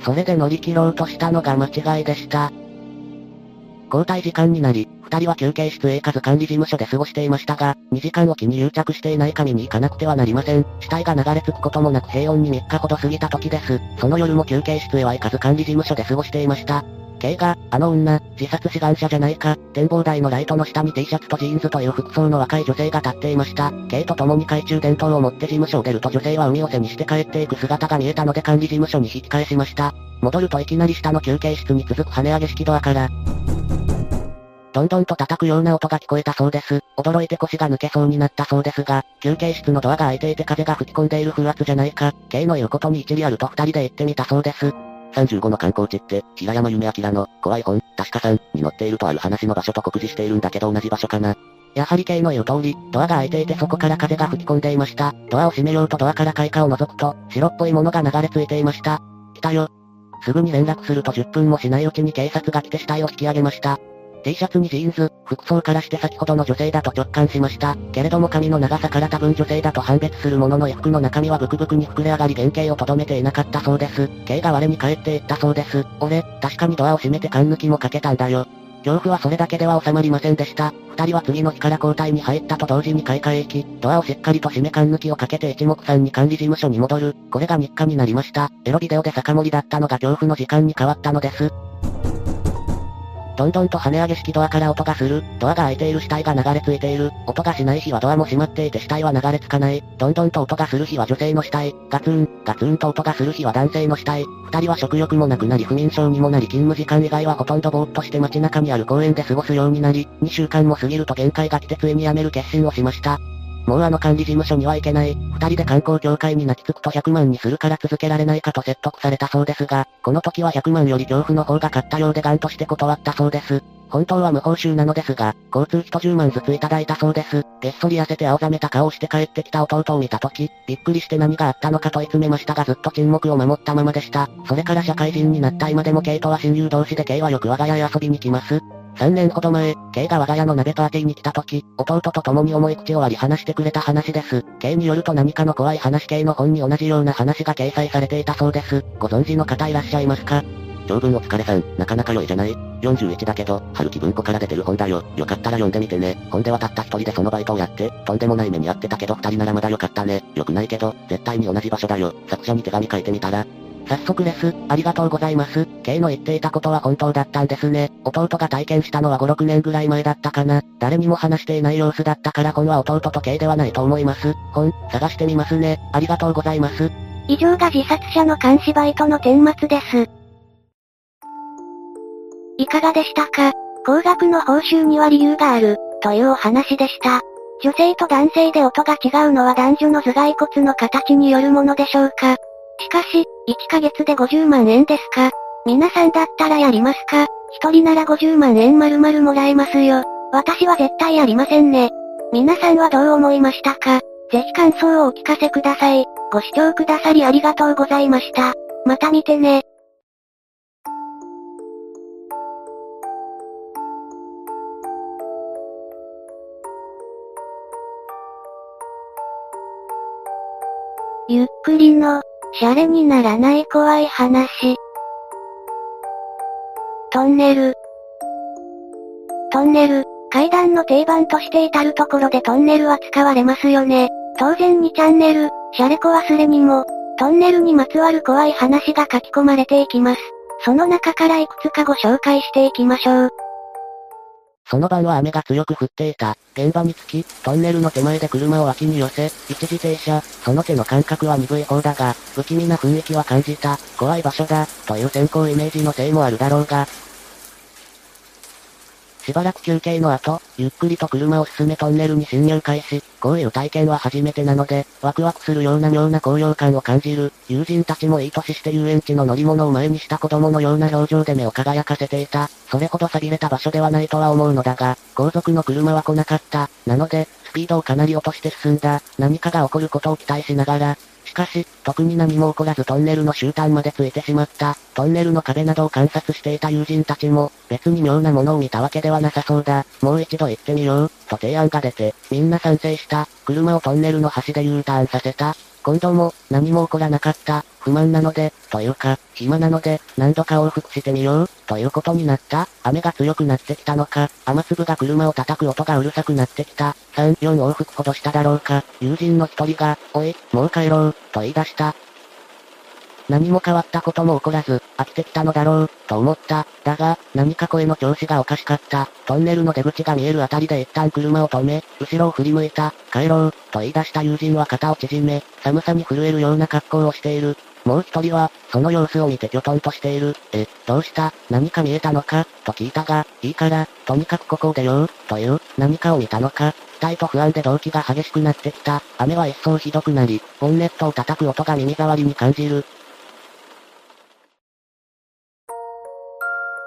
それで乗り切ろうとしたのが間違いでした。交代時間になり、二人は休憩室へ行かず管理事務所で過ごしていましたが、2時間おきに癒着していない紙に行かなくてはなりません。死体が流れ着くこともなく平穏に3日ほど過ぎた時です。その夜も休憩室へは行かず管理事務所で過ごしていました。K が、あの女、自殺志願者じゃないか、展望台のライトの下に T シャツとジーンズという服装の若い女性が立っていました。K と共に懐中電灯を持って事務所を出ると女性は海を背にして帰っていく姿が見えたので管理事務所に引き返しました。戻るといきなり下の休憩室に続く跳ね上げ式ドアから、どんどんと叩くような音が聞こえたそうです。驚いて腰が抜けそうになったそうですが、休憩室のドアが開いていて風が吹き込んでいる風圧じゃないか、K の言うことに一理あると二人で行ってみたそうです。35の観光地って、平山夢明の、怖い本、確かさん、に載っているとある話の場所と告示しているんだけど同じ場所かな。やはり K の言う通り、ドアが開いていてそこから風が吹き込んでいました。ドアを閉めようとドアから開花を覗くと、白っぽいものが流れ着いていました。来たよ。すぐに連絡すると10分もしないうちに警察が来て死体を引き上げました。T シャツにジーンズ、服装からして先ほどの女性だと直感しました。けれども髪の長さから多分女性だと判別するものの衣服の中身はブクブクに膨れ上がり原型をとどめていなかったそうです。K が我に返っていったそうです。俺、確かにドアを閉めて缶抜きもかけたんだよ。恐怖はそれだけでは収まりませんでした。二人は次の日から交代に入ったと同時に買い替え行き、ドアをしっかりと閉め缶抜きをかけて一目散に管理事務所に戻る。これが日課になりました。エロビデオで酒盛りだったのが恐怖の時間に変わったのです。どんどんと跳ね上げ式ドアから音がする。ドアが開いている死体が流れ着いている。音がしない日はドアも閉まっていて死体は流れ着かない。どんどんと音がする日は女性の死体。ガツン、ガツンと音がする日は男性の死体。二人は食欲もなくなり不眠症にもなり勤務時間以外はほとんどぼーっとして街中にある公園で過ごすようになり、2週間も過ぎると限界が来てついに辞める決心をしました。もうあの管理事務所には行けない。二人で観光協会に泣きつくと100万にするから続けられないかと説得されたそうですが、この時は100万より恐怖の方が勝ったようでガンとして断ったそうです。本当は無報酬なのですが、交通費と10万ずついただいたそうです。げっそり痩せて青ざめた顔をして帰ってきた弟を見た時、びっくりして何があったのか問い詰めましたがずっと沈黙を守ったままでした。それから社会人になった今でもケイとは親友同士でケイはよく我が家へ遊びに来ます。3年ほど前、K が我が家の鍋パーティーに来た時、弟と共に重い口を割り話してくれた話です。K によると何かの怖い話系の本に同じような話が掲載されていたそうです。ご存知の方いらっしゃいますか？長文お疲れさん、なかなか良いじゃない ?41 だけど、春樹文庫から出てる本だよ。よかったら読んでみてね。本ではたった一人でそのバイトをやって、とんでもない目に遭ってたけど二人ならまだよかったね。よくないけど、絶対に同じ場所だよ。作者に手紙書いてみたら、早速です。ありがとうございます。K の言っていたことは本当だったんですね。弟が体験したのは5、6年ぐらい前だったかな。誰にも話していない様子だったから本は弟と K ではないと思います。本、探してみますね。ありがとうございます。以上が自殺者の監視バイトの顛末です。いかがでしたか？高額の報酬には理由がある、というお話でした。女性と男性で音が違うのは男女の頭蓋骨の形によるものでしょうか？しかし、1ヶ月で50万円ですか？皆さんだったらやりますか？一人なら50万円丸々もらえますよ。私は絶対やりませんね。皆さんはどう思いましたか？ぜひ感想をお聞かせください。ご視聴くださりありがとうございました。また見てね。ゆっくりのシャレにならない怖い話。トンネル。トンネル、階段の定番として至るところでトンネルは使われますよね。当然にチャンネル、シャレコ忘れにも、トンネルにまつわる怖い話が書き込まれていきます。その中からいくつかご紹介していきましょう。その晩は雨が強く降っていた。現場に着き、トンネルの手前で車を脇に寄せ、一時停車。その手の感覚は鈍い方だが、不気味な雰囲気は感じた。怖い場所だ、という先行イメージのせいもあるだろうが、しばらく休憩の後、ゆっくりと車を進めトンネルに侵入開始。こういう体験は初めてなので、ワクワクするような妙な高揚感を感じる。友人たちもいい年して遊園地の乗り物を前にした子供のような表情で目を輝かせていた。それほど寂れた場所ではないとは思うのだが、後続の車は来なかった。なので、スピードをかなり落として進んだ。何かが起こることを期待しながら、かし、特に何も起こらずトンネルの終端までついてしまった。トンネルの壁などを観察していた友人たちも、別に妙なものを見たわけではなさそうだ。もう一度行ってみよう、と提案が出て、みんな賛成した。車をトンネルの端で U ターンさせた。今度も、何も起こらなかった。不満なので、というか、暇なので、何度か往復してみよう、ということになった。雨が強くなってきたのか、雨粒が車を叩く音がうるさくなってきた。3、4往復ほどしただろうか。友人の一人が、おい、もう帰ろう、と言い出した。何も変わったことも起こらず、飽きてきたのだろう、と思った。だが、何か声の調子がおかしかった。トンネルの出口が見えるあたりで一旦車を止め、後ろを振り向いた。帰ろう、と言い出した友人は肩を縮め、寒さに震えるような格好をしている。もう一人は、その様子を見てきょとんとしている。え、どうした？何か見えたのか？と聞いたが、いいから、とにかくここを出よう、という、何かを見たのか？期待と不安で動機が激しくなってきた。雨は一層ひどくなり、ボンネットを叩く音が耳障りに感じる。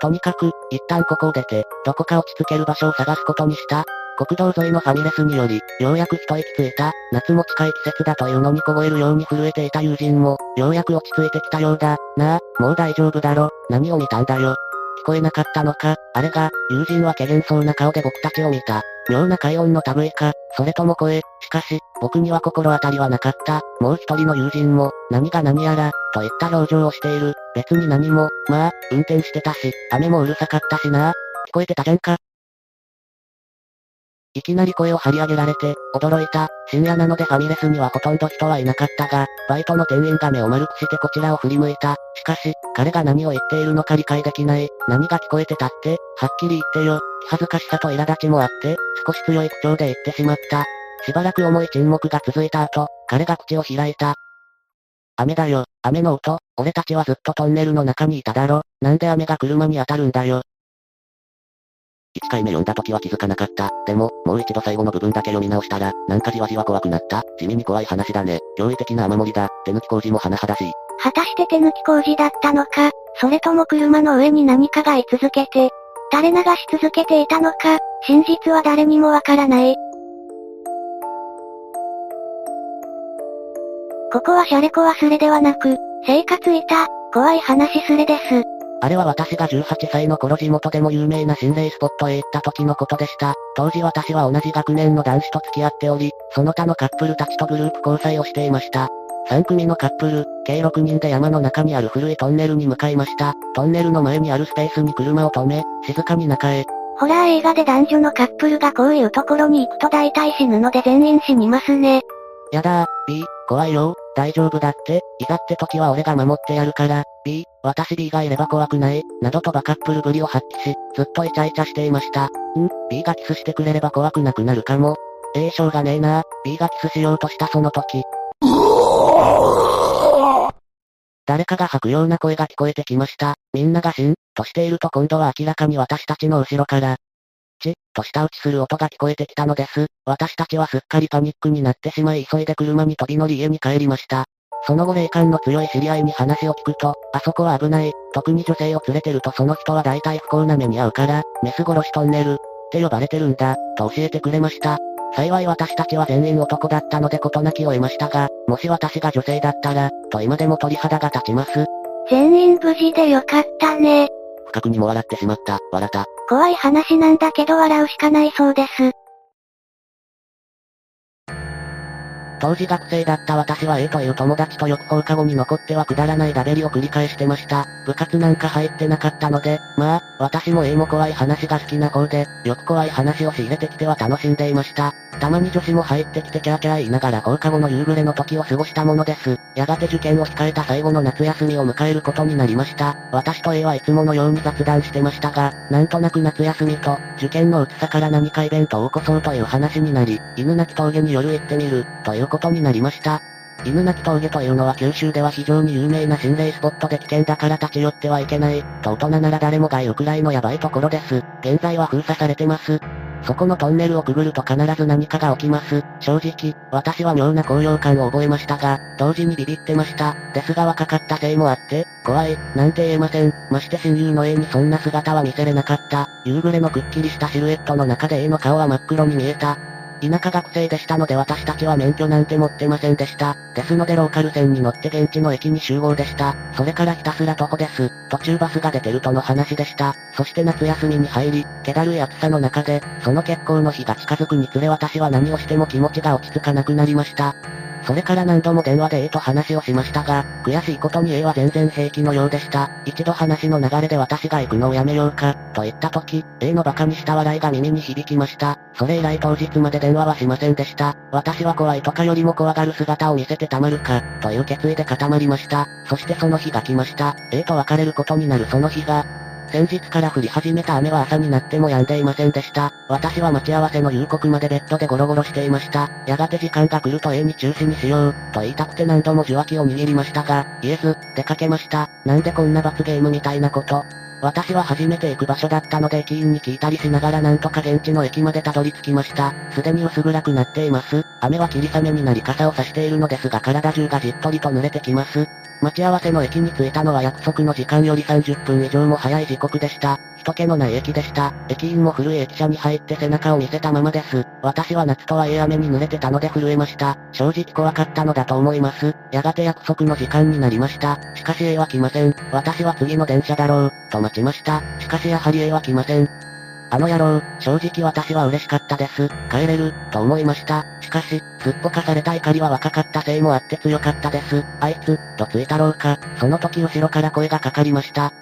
とにかく、一旦ここを出て、どこか落ち着ける場所を探すことにした。国道沿いのファミレスにより、ようやく一息ついた、夏も近い季節だというのに凍えるように震えていた友人も、ようやく落ち着いてきたようだ。なあ、もう大丈夫だろ。何を見たんだよ。聞こえなかったのか、あれが、友人は怪げそうな顔で僕たちを見た。妙な快音の類か、それとも声、しかし、僕には心当たりはなかった。もう一人の友人も、何が何やら、といった表情をしている。別に何も、まあ、運転してたし、雨もうるさかったしな。聞こえてたじゃんか。いきなり声を張り上げられて、驚いた。深夜なのでファミレスにはほとんど人はいなかったが、バイトの店員が目を丸くしてこちらを振り向いた。しかし、彼が何を言っているのか理解できない。何が聞こえてたって、はっきり言ってよ。気恥ずかしさと苛立ちもあって、少し強い口調で言ってしまった。しばらく重い沈黙が続いた後、彼が口を開いた。雨だよ、雨の音、俺たちはずっとトンネルの中にいただろ。なんで雨が車に当たるんだよ。1回目読んだ時は気づかなかった。でも、もう一度最後の部分だけ読み直したら、なんかじわじわ怖くなった。地味に怖い話だね。驚異的な雨漏りだ。手抜き工事も甚だしい。果たして手抜き工事だったのか、それとも車の上に何かが居続けて、垂れ流し続けていたのか、真実は誰にもわからない。ここはシャレコ忘れではなく、生活いた、怖い話すれです。あれは私が18歳の頃地元でも有名な心霊スポットへ行った時のことでした。当時私は同じ学年の男子と付き合っており、その他のカップルたちとグループ交際をしていました。3組のカップル、計6人で山の中にある古いトンネルに向かいました。トンネルの前にあるスペースに車を止め、静かに中へ。ホラー映画で男女のカップルがこういうところに行くと大体死ぬので全員死にますね。やだー、B、怖いよ大丈夫だって、いざって時は俺が守ってやるから、B、私 B がいれば怖くない、などとバカップルぶりを発揮し、ずっとイチャイチャしていました。ん ?B がキスしてくれれば怖くなくなるかも。ええー、しょうがねえな B がキスしようとしたその時。誰かが吐くような声が聞こえてきました。みんながシン、としていると今度は明らかに私たちの後ろから、チッ、と舌打ちする音が聞こえてきたのです。私たちはすっかりパニックになってしまい急いで車に飛び乗り家に帰りました。その後霊感の強い知り合いに話を聞くと、あそこは危ない、特に女性を連れてるとその人は大体不幸な目に遭うから、メス殺しトンネル、って呼ばれてるんだ、と教えてくれました。幸い私たちは全員男だったので事なきを得ましたが、もし私が女性だったら、と今でも鳥肌が立ちます。全員無事でよかったね。不覚にも笑ってしまった、笑った。怖い話なんだけど笑うしかないそうです。当時学生だった私は A という友達とよく放課後に残ってはくだらないダベリを繰り返してました。部活なんか入ってなかったので、まあ、私も A も怖い話が好きな方で、よく怖い話を仕入れてきては楽しんでいました。たまに女子も入ってきてキャーキャー言いながら放課後の夕暮れの時を過ごしたものです。やがて受験を控えた最後の夏休みを迎えることになりました。私と A はいつものように雑談してましたが、なんとなく夏休みと、受験の鬱さから何かイベントを起こそうという話になり、犬鳴峠に夜行ってみる、ということになりました。犬鳴峠というのは九州では非常に有名な心霊スポットで危険だから立ち寄ってはいけない、と大人なら誰もが言うくらいのヤバいところです。現在は封鎖されてます。そこのトンネルをくぐると必ず何かが起きます。正直、私は妙な高揚感を覚えましたが、同時にビビってました。ですが若かったせいもあって、怖い、なんて言えません。まして親友の A にそんな姿は見せれなかった。夕暮れのくっきりしたシルエットの中で A の顔は真っ黒に見えた。田舎学生でしたので私たちは免許なんて持ってませんでした。ですのでローカル線に乗って現地の駅に集合でした。それからひたすら徒歩です。途中バスが出てるとの話でした。そして夏休みに入り、気だるい暑さの中で、その結婚の日が近づくにつれ私は何をしても気持ちが落ち着かなくなりました。それから何度も電話で A と話をしましたが、悔しいことに A は全然平気のようでした。一度話の流れで私が行くのをやめようか、と言った時、A の馬鹿にした笑いが耳に響きました。それ以来当日まで電話はしませんでした。私は怖いとかよりも怖がる姿を見せてたまるか、という決意で固まりました。そしてその日が来ました。A と別れることになるその日が、先日から降り始めた雨は朝になっても止んでいませんでした。私は待ち合わせの夕刻までベッドでゴロゴロしていました。やがて時間が来ると A に中止にしよう、と言いたくて何度も受話器を握りましたが、イエス、出かけました。なんでこんな罰ゲームみたいなこと。私は初めて行く場所だったので駅員に聞いたりしながらなんとか現地の駅までたどり着きました。すでに薄暗くなっています。雨は霧雨になり傘を差しているのですが体中がじっとりと濡れてきます。待ち合わせの駅に着いたのは約束の時間より30分以上も早い時刻でした。人気のない駅でした。駅員も古い駅舎に入って背中を見せたままです。私は夏とはいえ雨に濡れてたので震えました。正直怖かったのだと思います。やがて約束の時間になりました。しかし A は来ません。私は次の電車だろう、と待ちました。しかしやはり A は来ません。あの野郎、正直私は嬉しかったです。帰れる、と思いました。しかし、すっぽかされた怒りは若かったせいもあって強かったです。あいつ、どついたろうか。その時後ろから声がかかりました。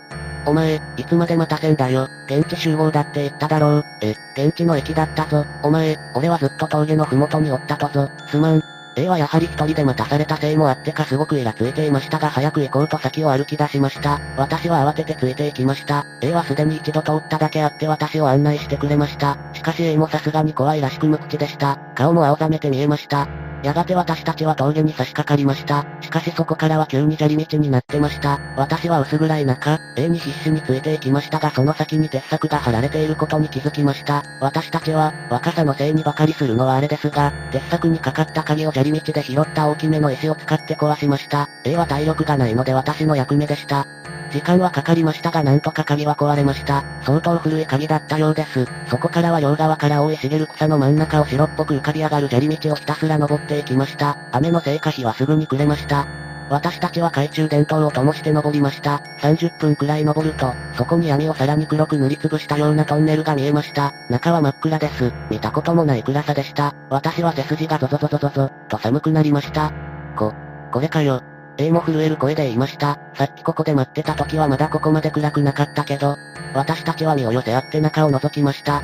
お前、いつまで待たせんだよ。現地集合だって言っただろう。え、現地の駅だったぞ。お前、俺はずっと峠のふもとにおったとぞ。すまん。A はやはり一人で待たされたせいもあってかすごくイラついていましたが早く行こうと先を歩き出しました。私は慌ててついていきました。A はすでに一度通っただけあって私を案内してくれました。しかし A もさすがに怖いらしく無口でした。顔も青ざめて見えました。やがて私たちは峠に差し掛かりました。しかしそこからは急に砂利道になってました。私は薄暗い中、A に必死についていきましたがその先に鉄柵が張られていることに気づきました。私たちは、若さのせいにばかりするのはあれですが、鉄柵にかかった鍵を砂利道で拾った大きめの石を使って壊しました。A は体力がないので私の役目でした。時間はかかりましたがなんとか鍵は壊れました。相当古い鍵だったようです。そこからは両側から多い茂る草の真ん中を白っぽく浮かび上がる砂利道をひたすら登っていきました。雨のせいか日はすぐに暮れました。私たちは懐中電灯を灯して登りました。30分くらい登ると、そこに闇をさらに黒く塗りつぶしたようなトンネルが見えました。中は真っ暗です。見たこともない暗さでした。私は背筋がゾゾゾゾゾゾ、と寒くなりました。こ、これかよ。A も震える声で言いました。さっきここで待ってた時はまだここまで暗くなかったけど、私たちは身を寄せ合って中を覗きました。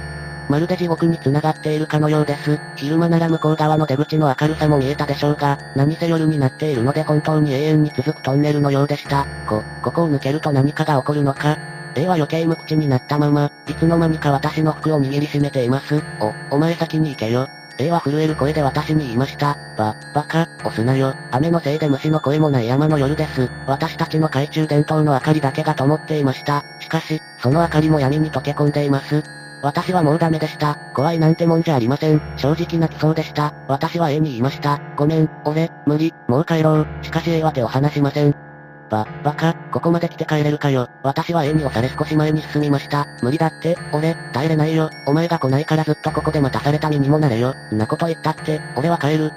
まるで地獄に繋がっているかのようです。昼間なら向こう側の出口の明るさも見えたでしょうが、何せ夜になっているので本当に永遠に続くトンネルのようでした。こ、ここを抜けると何かが起こるのか A は余計無口になったまま、いつの間にか私の服を握りしめています。お、お前先に行けよ。A は震える声で私に言いました。ば、バカ、押すなよ。雨のせいで虫の声もない山の夜です。私たちの懐中電灯の明かりだけが灯っていました。しかし、その明かりも闇に溶け込んでいます。私はもうダメでした。怖いなんてもんじゃありません。正直泣きそうでした。私は A に言いました。ごめん、俺、無理、もう帰ろう。しかし A は手を離しません。ば、バカ、ここまで来て帰れるかよ。私は A に押され少し前に進みました。無理だって、俺、耐えれないよ。お前が来ないからずっとここで待たされた身にもなれよ。んなこと言ったって、俺は帰る。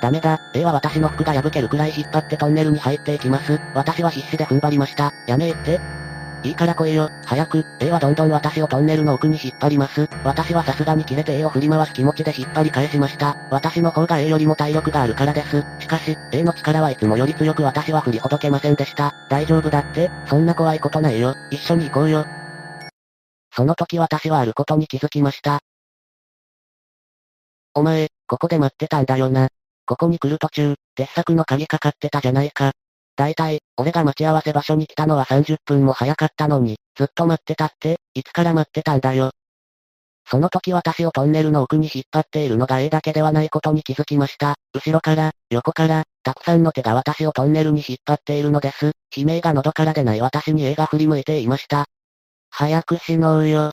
ダメだ、A は私の服が破けるくらい引っ張ってトンネルに入っていきます。私は必死で踏ん張りました。やめえって。いいから来いよ、早く、A はどんどん私をトンネルの奥に引っ張ります。私はさすがに切れて A を振り回す気持ちで引っ張り返しました。私の方が A よりも体力があるからです。しかし、A の力はいつもより強く私は振りほどけませんでした。大丈夫だって、そんな怖いことないよ。一緒に行こうよ。その時私はあることに気づきました。お前、ここで待ってたんだよな。ここに来る途中、鉄柵の鍵かかってたじゃないか。だいたい、俺が待ち合わせ場所に来たのは30分も早かったのに、ずっと待ってたって、いつから待ってたんだよ。その時私をトンネルの奥に引っ張っているのが A だけではないことに気づきました。後ろから、横から、たくさんの手が私をトンネルに引っ張っているのです。悲鳴が喉から出ない私に A が振り向いていました。早く死のうよ。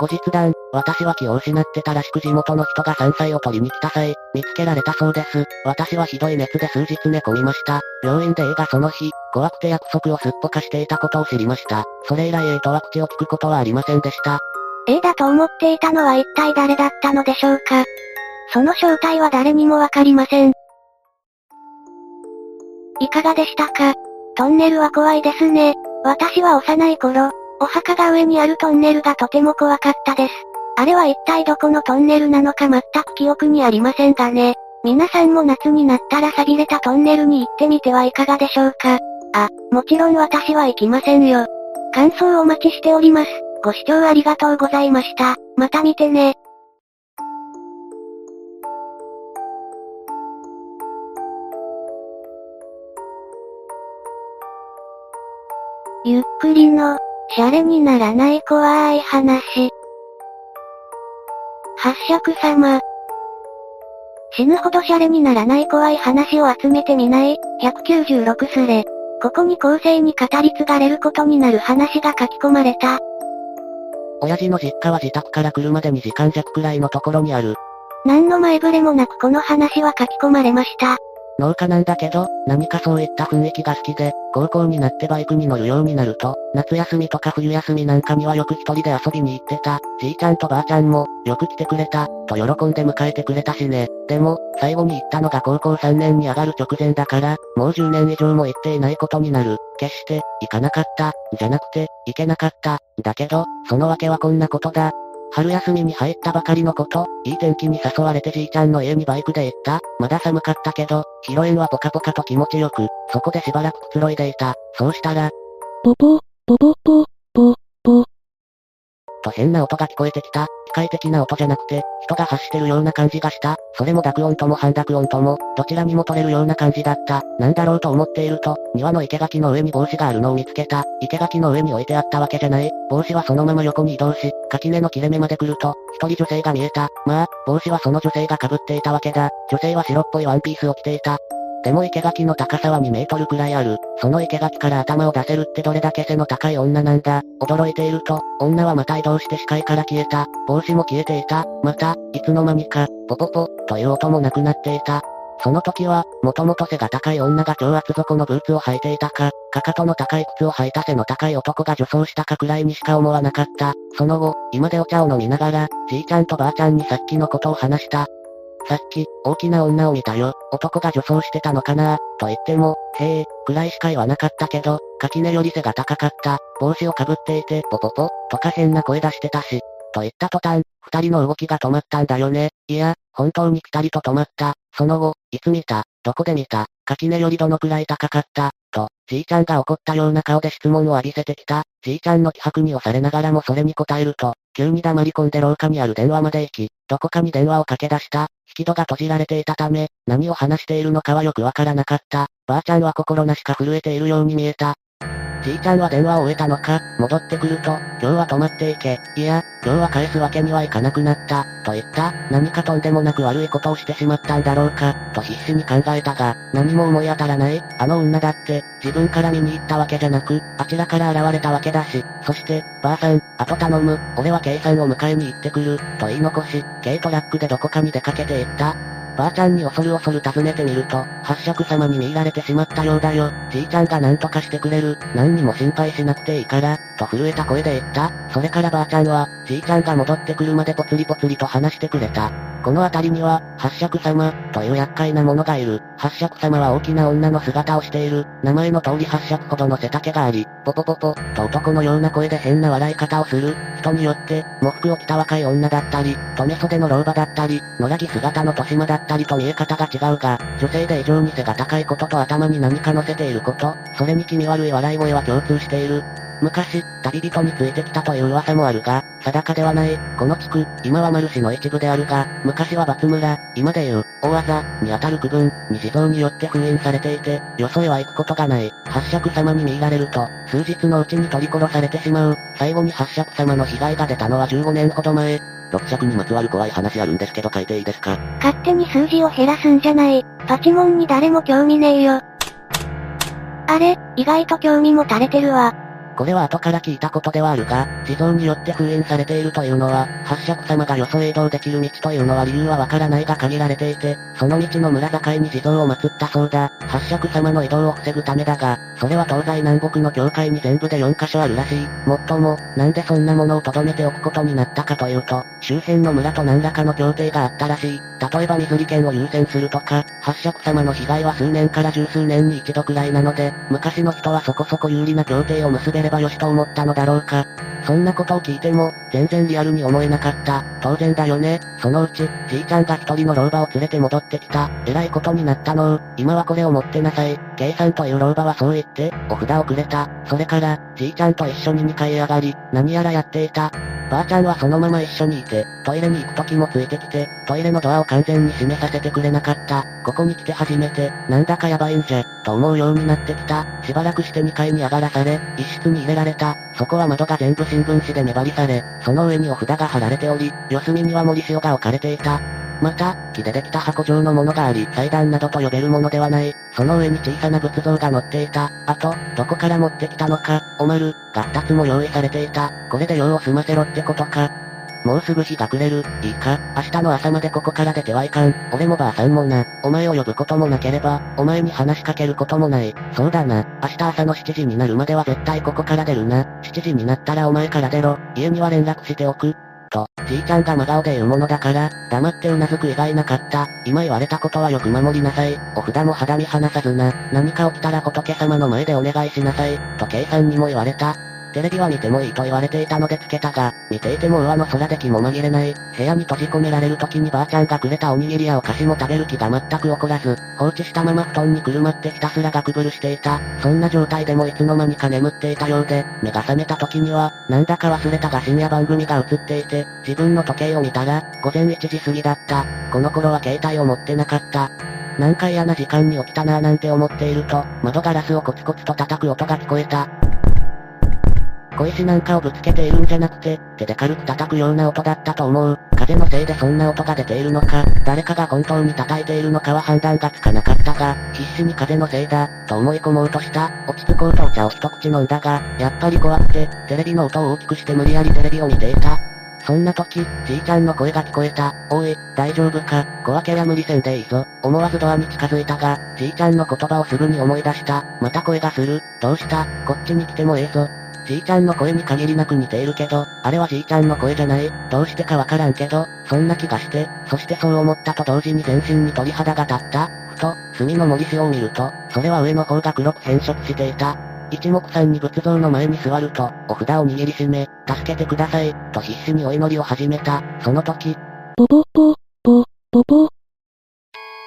後日談、私は気を失ってたらしく地元の人が山菜を取りに来た際、見つけられたそうです。私はひどい熱で数日寝込みました。病院で A がその日、怖くて約束をすっぽかしていたことを知りました。それ以来 A とは口を聞くことはありませんでした。A だと思っていたのは一体誰だったのでしょうかその正体は誰にもわかりません。いかがでしたか？トンネルは怖いですね。私は幼い頃、お墓が上にあるトンネルがとても怖かったです。あれは一体どこのトンネルなのか全く記憶にありませんがね。皆さんも夏になったら錆びれたトンネルに行ってみてはいかがでしょうかあ、もちろん私は行きませんよ。感想をお待ちしております。ご視聴ありがとうございました。また見てね。ゆっくりの、シャレにならない怖い話。八尺様。死ぬほどシャレにならない怖い話を集めてみない、196スレ。ここに後世に語り継がれることになる話が書き込まれた。親父の実家は自宅から車で2時間弱くらいのところにある。何の前触れもなくこの話は書き込まれました。農家なんだけど、何かそういった雰囲気が好きで、高校になってバイクに乗るようになると、夏休みとか冬休みなんかにはよく一人で遊びに行ってた。じいちゃんとばあちゃんも、よく来てくれた、と喜んで迎えてくれたしね。でも、最後に行ったのが高校3年に上がる直前だから、もう10年以上も行っていないことになる。決して、行かなかった、じゃなくて、行けなかった。だけど、その訳はこんなことだ。春休みに入ったばかりのこと、いい天気に誘われてじいちゃんの家にバイクで行った。まだ寒かったけど、披露宴はポカポカと気持ちよく、そこでしばらくくつろいでいた。そうしたら、ポポ、ポポポ、ポ、ポ、と変な音が聞こえてきた。機械的な音じゃなくて、人が発してるような感じがした。それも濁音とも半濁音とも、どちらにも取れるような感じだった。なんだろうと思っていると、庭の生垣の上に帽子があるのを見つけた。生垣の上に置いてあったわけじゃない。帽子はそのまま横に移動し、垣根の切れ目まで来ると、一人女性が見えた。まあ、帽子はその女性が被っていたわけだ。女性は白っぽいワンピースを着ていた。でも生垣の高さは2メートルくらいある。その生垣から頭を出せるってどれだけ背の高い女なんだ。驚いていると、女はまた移動して視界から消えた。帽子も消えていた。また、いつの間にか、ポポポ、という音もなくなっていた。その時は、もともと背が高い女が超厚底のブーツを履いていたか、かかとの高い靴を履いた背の高い男が女装したかくらいにしか思わなかった。その後、今でお茶を飲みながら、じいちゃんとばあちゃんにさっきのことを話した。さっき、大きな女を見たよ。男が女装してたのかなと言っても、へえ、くらいしか言わなかったけど、垣根より背が高かった。帽子をかぶっていて、ポポポ、とか変な声出してたし。と言った途端、二人の動きが止まったんだよね。いや、本当にピタリと止まった。その後、いつ見た？どこで見た？垣根よりどのくらい高かった？と、じいちゃんが怒ったような顔で質問を浴びせてきた。じいちゃんの気迫に押されながらもそれに答えると、急に黙り込んで廊下にある電話まで行き、どこかに電話をかけ出した。引き戸が閉じられていたため、何を話しているのかはよくわからなかった。ばあちゃんは心なしか震えているように見えた。じいちゃんは電話を終えたのか、戻ってくると、今日は止まっていけ。いや、今日は返すわけにはいかなくなった、と言った。何かとんでもなく悪いことをしてしまったんだろうか、と必死に考えたが、何も思い当たらない。あの女だって、自分から見に行ったわけじゃなく、あちらから現れたわけだし、そして、ばあさん、あと頼む、俺は K さんを迎えに行ってくる、と言い残し、軽トラックでどこかに出かけて行った。ばあちゃんに恐る恐る尋ねてみると、八尺様に見入られてしまったようだよ。じいちゃんが何とかしてくれる。何にも心配しなくていいから、と震えた声で言った。それからばあちゃんは、じいちゃんが戻ってくるまでぽつりぽつりと話してくれた。この辺りには、八尺様、という厄介な者がいる。八尺様は大きな女の姿をしている。名前の通り八尺ほどの背丈があり、ポポポポ、と男のような声で変な笑い方をする。人によって、喪服を着た若い女だったり、留袖の老婆だったり、野良着姿の年間だったりたりと見え方が違うが、女性で異常に背が高いことと頭に何か乗せていること、それに気味悪い笑い声は共通している。昔、旅人についてきたという噂もあるが、定かではない。この地区、今はマル市の一部であるが、昔は罰村、今でいう、大技、にあたる区分、に地蔵によって封印されていて、よそへは行くことがない。八尺様に見入られると、数日のうちに取り殺されてしまう。最後に八尺様の被害が出たのは15年ほど前。6尺にまつわる怖い話あるんですけど書いていいですか？勝手に数字を減らすんじゃない。パチモンに誰も興味ねえよ。あれ、意外と興味も垂れてるわ。これは後から聞いたことではあるが、地蔵によって封印されているというのは、八尺様がよそへ移動できる道というのは理由はわからないが限られていて、その道の村境に地蔵を祀ったそうだ。八尺様の移動を防ぐためだが、それは東西南北の境界に全部で4カ所あるらしい。もっとも、なんでそんなものを留めておくことになったかというと、周辺の村と何らかの協定があったらしい。例えば水利権を優先するとか、八尺様の被害は数年から十数年に一度くらいなので、昔の人はそこそこ有利な協定を結べればよしと思ったのだろうか。そんなことを聞いても、全然リアルに思えなかった。当然だよね。そのうち、じいちゃんが一人の老婆を連れて戻ってきた。えらいことになったのう。今はこれを持ってなさい。計算という老婆はそう言って、お札をくれた。それから、じいちゃんと一緒に2階へ上がり、何やらやっていた。ばあちゃんはそのまま一緒にいて、トイレに行く時もついてきて、トイレのドアを完全に閉めさせてくれなかった。ここに来て初めて、なんだかやばいんじゃ、と思うようになってきた。しばらくして2階に上がらされ、一室に入れられた。そこは窓が全部新聞紙で粘りされ、その上にお札が貼られており、四隅には森塩が置かれていた。また、木でできた箱状のものがあり、祭壇などと呼べるものではない。その上に小さな仏像が乗っていた。あと、どこから持ってきたのか、おまる、が二つも用意されていた。これで用を済ませろってことか。もうすぐ日が暮れる。いいか、明日の朝までここから出てはいかん。俺もばあさんもな。お前を呼ぶこともなければ、お前に話しかけることもない。そうだな。明日朝の7時になるまでは絶対ここから出るな。7時になったらお前から出ろ。家には連絡しておく。じいちゃんが真顔で言うものだから、黙ってうなずく以外なかった。今言われたことはよく守りなさい。お札も肌身離さずな。何か起きたら仏様の前でお願いしなさい。と計算にも言われた。テレビは見てもいいと言われていたのでつけたが、見ていても上の空で気も紛れない。部屋に閉じ込められる時にばあちゃんがくれたおにぎりやお菓子も食べる気が全く起こらず、放置したまま布団にくるまってひたすらガクブルしていた。そんな状態でもいつの間にか眠っていたようで、目が覚めた時には、なんだか忘れたが深夜番組が映っていて、自分の時計を見たら、午前1時過ぎだった。この頃は携帯を持ってなかった。何回嫌な時間に起きたなぁなんて思っていると、窓ガラスをコツコツと叩く音が聞こえた。小石なんかをぶつけているんじゃなくて、手で軽く叩くような音だったと思う。風のせいでそんな音が出ているのか、誰かが本当に叩いているのかは判断がつかなかったが、必死に風のせいだ、と思い込もうとした。落ち着こうとお茶を一口飲んだが、やっぱり怖くて、テレビの音を大きくして無理やりテレビを見ていた。そんな時、じいちゃんの声が聞こえた。おい、大丈夫か？小分けは無理せんでいいぞ。思わずドアに近づいたが、じいちゃんの言葉をすぐに思い出した。また声がする。どうした？こっちに来てもええぞ。じいちゃんの声に限りなく似ているけど、あれはじいちゃんの声じゃない？どうしてかわからんけど、そんな気がして、そしてそう思ったと同時に全身に鳥肌が立った。ふと、墨の森塩を見ると、それは上の方が黒く変色していた。一目散に仏像の前に座ると、お札を握りしめ、助けてください、と必死にお祈りを始めた。その時、ポポポ、ポ、ポポ。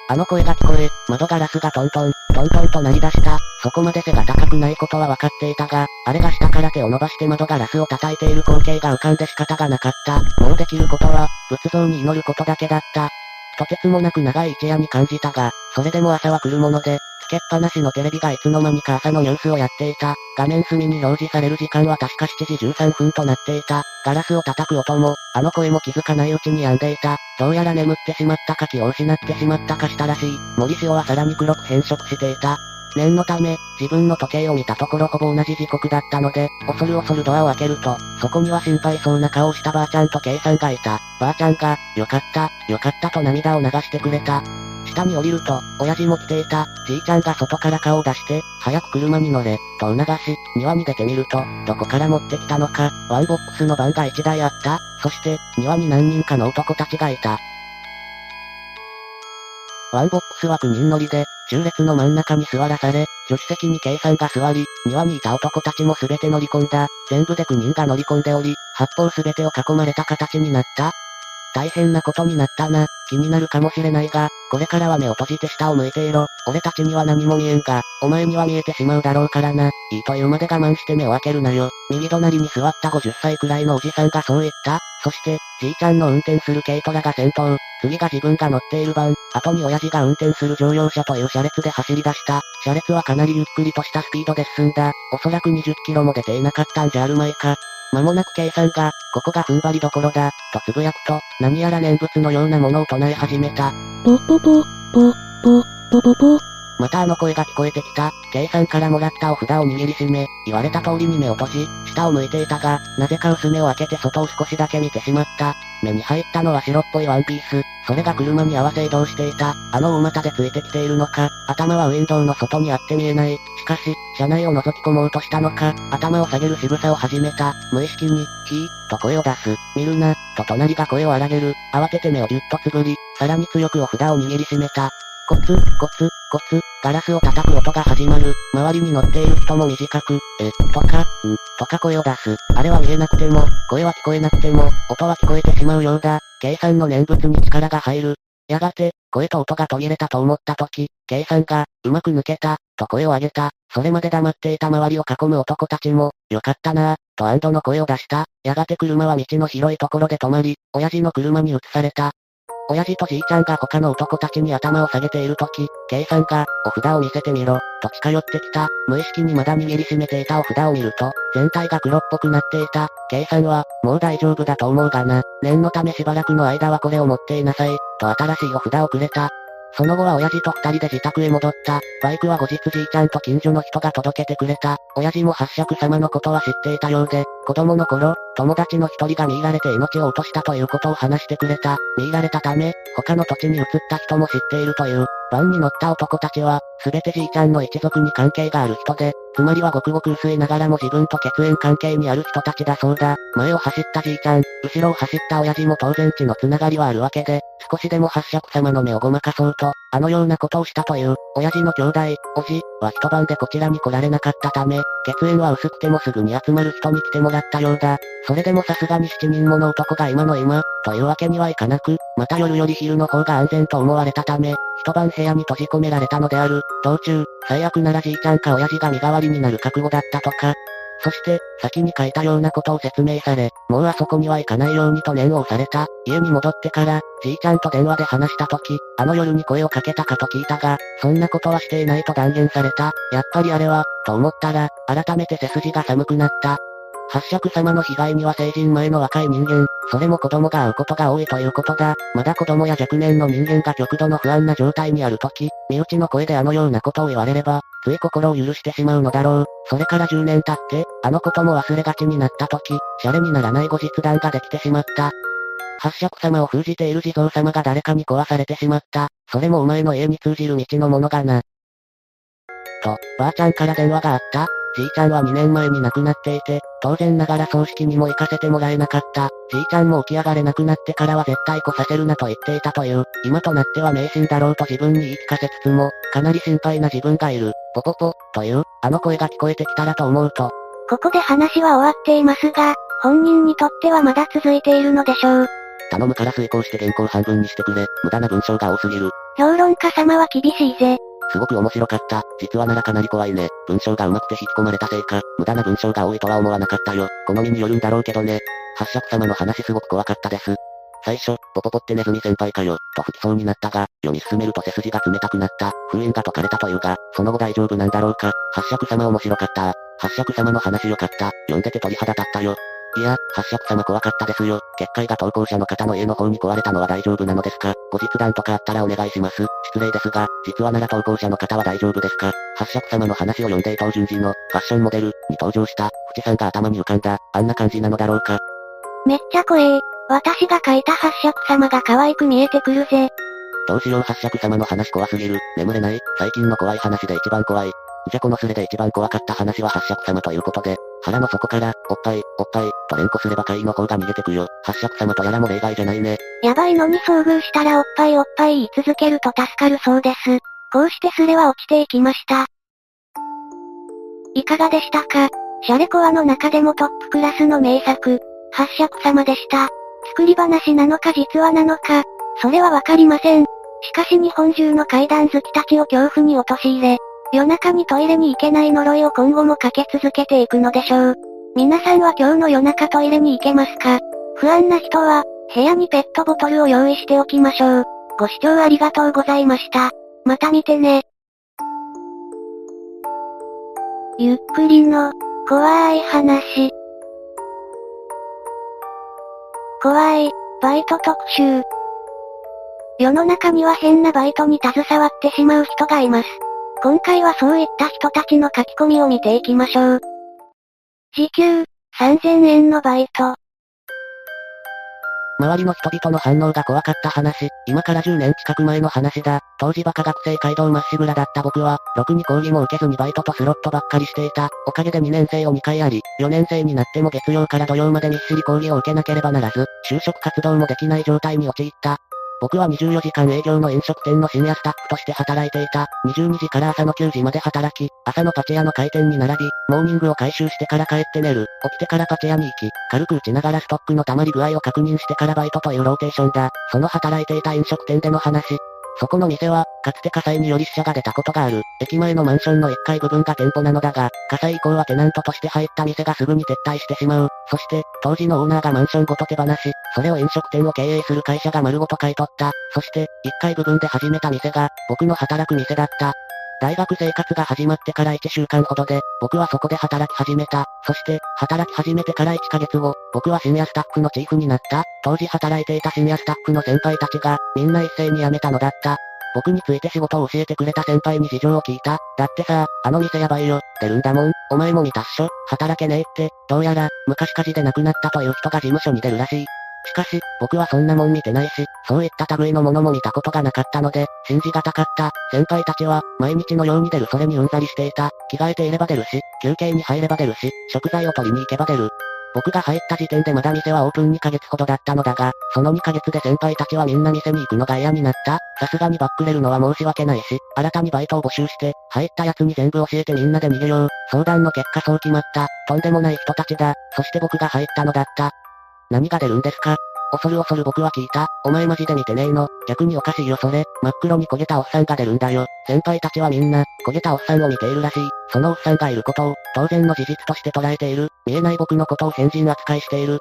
あの声が聞こえ、窓ガラスがトントン、トントンと鳴り出した。そこまで背が高くないことは分かっていたが、あれが下から手を伸ばして窓ガラスを叩いている光景が浮かんで仕方がなかった。もうできることは、仏像に祈ることだけだった。とてつもなく長い一夜に感じたが、それでも朝は来るもので、けっぱなしのテレビがいつの間にか朝のニュースをやっていた。画面隅に表示される時間は確か7時13分となっていた。ガラスを叩く音も、あの声も気づかないうちに止んでいた。どうやら眠ってしまったか気を失ってしまったかしたらしい。森塩はさらに黒く変色していた。念のため、自分の時計を見たところほぼ同じ時刻だったので、恐る恐るドアを開けると、そこには心配そうな顔をしたばあちゃんとイさんがいた。ばあちゃんが、よかった、よかったと涙を流してくれた。下に降りると、親父も来ていた。じいちゃんが外から顔を出して、早く車に乗れ、と促し、庭に出てみると、どこから持ってきたのか、ワンボックスのバンが1台あった。そして、庭に何人かの男たちがいた。ワンボックスは9人乗りで、中列の真ん中に座らされ、助手席に Kさんが座り、庭にいた男たちも全て乗り込んだ。全部で9人が乗り込んでおり、八方全てを囲まれた形になった。大変なことになったな。気になるかもしれないが、これからは目を閉じて下を向いていろ。俺たちには何も見えんが、お前には見えてしまうだろうからな。いいというまで我慢して目を開けるなよ。右隣に座った50歳くらいのおじさんがそう言った。そして、じいちゃんの運転する軽トラが先頭。次が自分が乗っている番。後に親父が運転する乗用車という車列で走り出した。車列はかなりゆっくりとしたスピードで進んだ。おそらく20キロも出ていなかったんじゃあるまいか。間もなく計算が、ここが踏ん張りどころだ、とつぶやくと、何やら念仏のようなものを唱え始めた。ポポポ、ポ、ポ、ポポポ。またあの声が聞こえてきた。計算からもらったお札を握りしめ、言われた通りに目を閉じ、下を向いていたが、なぜか薄目を開けて外を少しだけ見てしまった。目に入ったのは白っぽいワンピース。それが車に合わせ移動していた。あの大股でついてきているのか、頭はウィンドウの外にあって見えない。しかし、車内を覗き込もうとしたのか、頭を下げる仕草を始めた。無意識に、ひー、と声を出す。見るな、と隣が声を荒げる。慌てて目をぎゅっとつぶり、さらに強くお札を握りしめた。コツ、コツ、コツ、ガラスを叩く音が始まる。周りに乗っている人も短く、え、とか、ん、とか声を出す。あれは見えなくても、声は聞こえなくても、音は聞こえてしまうようだ。計算の念仏に力が入る。やがて、声と音が途切れたと思った時、計算が、うまく抜けた、と声を上げた。それまで黙っていた周りを囲む男たちも、よかったなぁ、と安堵の声を出した。やがて車は道の広いところで止まり、親父の車に移された。親父とじいちゃんが他の男たちに頭を下げているとき、K さんが、お札を見せてみろ、と近寄ってきた。無意識にまだ握りしめていたお札を見ると、全体が黒っぽくなっていた。K さんは、もう大丈夫だと思うがな。念のためしばらくの間はこれを持っていなさい、と新しいお札をくれた。その後は親父と二人で自宅へ戻った。バイクは後日じいちゃんと近所の人が届けてくれた。親父も八尺様のことは知っていたようで、子供の頃、友達の一人が見入られて命を落としたということを話してくれた。見入られたため、他の土地に移った人も知っているという。バンに乗った男たちは、すべてじいちゃんの一族に関係がある人で、つまりはごくごく薄いながらも自分と血縁関係にある人たちだそうだ。前を走ったじいちゃん、後ろを走った親父も当然血のつながりはあるわけで、少しでも八尺様の目をごまかそうと、あのようなことをしたという、親父の兄弟、おじ、は一晩でこちらに来られなかったため、血縁は薄くてもすぐに集まる人に来てもらったようだ。それでもさすがに七人もの男が今の今、というわけにはいかなく、また夜より昼の方が安全と思われたため、一晩部屋に閉じ込められたのである。道中、最悪ならじいちゃんか親父が身代わりになる覚悟だったとか。そして、先に書いたようなことを説明され、もうあそこには行かないようにと念を押された。家に戻ってから、じいちゃんと電話で話した時、あの夜に声をかけたかと聞いたが、そんなことはしていないと断言された。やっぱりあれは、と思ったら、改めて背筋が寒くなった。八尺様の被害には成人前の若い人間、それも子供が会うことが多いということだ。まだ子供や若年の人間が極度の不安な状態にあるとき、身内の声であのようなことを言われれば、つい心を許してしまうのだろう。それから10年経って、あのことも忘れがちになったとき、シャレにならない後日談ができてしまった。八尺様を封じている地蔵様が誰かに壊されてしまった。それもお前の家に通じる道のものがな。と、ばあちゃんから電話があった。じいちゃんは2年前に亡くなっていて、当然ながら葬式にも行かせてもらえなかった。じいちゃんも起き上がれなくなってからは絶対来させるなと言っていたという、今となっては迷信だろうと自分に言い聞かせつつも、かなり心配な自分がいる。ポポポ、という、あの声が聞こえてきたらと思うと。ここで話は終わっていますが、本人にとってはまだ続いているのでしょう。頼むから遂行して原稿半分にしてくれ。無駄な文章が多すぎる。評論家様は厳しいぜ。すごく面白かった。実はならかなり怖いね。文章が上手くて引き込まれたせいか、無駄な文章が多いとは思わなかったよ。好みによるんだろうけどね。八尺様の話すごく怖かったです。最初、ポポポってネズミ先輩かよ、と吹きそうになったが、読み進めると背筋が冷たくなった。封印が解かれたというが、その後大丈夫なんだろうか。八尺様面白かった。八尺様の話よかった。読んでて鳥肌立ったよ。いや、八尺様怖かったですよ。結界が投稿者の方の家の方に壊れたのは大丈夫なのですか後日談とかあったらお願いします。失礼ですが、実はなら投稿者の方は大丈夫ですか八尺様の話を読んで伊藤淳二の、ファッションモデル、に登場した、富士山が頭に浮かんだ、あんな感じなのだろうか。めっちゃ怖え。私が書いた八尺様が可愛く見えてくるぜ。どうしよう八尺様の話怖すぎる。眠れない最近の怖い話で一番怖い。じゃこのスレで一番怖かった話は八尺様ということで、腹の底から、おっぱい、おっぱい、と連呼すれば怪の方が逃げてくよ。八尺様とやらも例外じゃないね。やばいのに遭遇したらおっぱいおっぱい言い続けると助かるそうです。こうしてスレは落ちていきました。いかがでしたか？シャレコアの中でもトップクラスの名作、八尺様でした。作り話なのか実話なのか、それはわかりません。しかし日本中の怪談好きたちを恐怖に陥れ、夜中にトイレに行けない呪いを今後もかけ続けていくのでしょう。皆さんは今日の夜中トイレに行けますか？不安な人は、部屋にペットボトルを用意しておきましょう。ご視聴ありがとうございました。また見てね。ゆっくりの、怖い話。怖い、バイト特集。世の中には変なバイトに携わってしまう人がいます。今回はそういった人たちの書き込みを見ていきましょう。時給、3000円のバイト。周りの人々の反応が怖かった話、今から10年近く前の話だ。当時バカ学生街道まっしぐらだった僕は、ろくに講義も受けずにバイトとスロットばっかりしていた。おかげで2年生を2回あり、4年生になっても月曜から土曜までみっしり講義を受けなければならず、就職活動もできない状態に陥った。僕は24時間営業の飲食店の深夜スタッフとして働いていた。22時から朝の9時まで働き、朝のパチ屋の開店に並び、モーニングを回収してから帰って寝る。起きてからパチ屋に行き、軽く打ちながらストックの溜まり具合を確認してからバイトというローテーションだ。その働いていた飲食店での話。そこの店は、かつて火災により死者が出たことがある。駅前のマンションの1階部分が店舗なのだが、火災以降はテナントとして入った店がすぐに撤退してしまう。そして、当時のオーナーがマンションごと手放し、それを飲食店を経営する会社が丸ごと買い取った。そして、1階部分で始めた店が、僕の働く店だった。大学生活が始まってから1週間ほどで、僕はそこで働き始めた。そして、働き始めてから1ヶ月後、僕は深夜スタッフのチーフになった。当時働いていた深夜スタッフの先輩たちが、みんな一斉に辞めたのだった。僕について仕事を教えてくれた先輩に事情を聞いた。だってさ、あの店やばいよ。出るんだもん。お前も見たっしょ働けねえって、どうやら、昔火事で亡くなったという人が事務所に出るらしい。しかし、僕はそんなもん見てないし、そういった類のものも見たことがなかったので、信じがたかった。先輩たちは、毎日のように出るそれにうんざりしていた。着替えていれば出るし、休憩に入れば出るし、食材を取りに行けば出る。僕が入った時点でまだ店はオープン2ヶ月ほどだったのだが、その2ヶ月で先輩たちはみんな店に行くのが嫌になった。さすがにバックれるのは申し訳ないし、新たにバイトを募集して、入った奴に全部教えてみんなで逃げよう。相談の結果そう決まった。とんでもない人たちだ。そして僕が入ったのだった。何が出るんですか？恐る恐る僕は聞いた。お前マジで見てねえの。逆におかしいよそれ。真っ黒に焦げたおっさんが出るんだよ。先輩たちはみんな、焦げたおっさんを見ているらしい。そのおっさんがいることを、当然の事実として捉えている。見えない僕のことを変人扱いしている。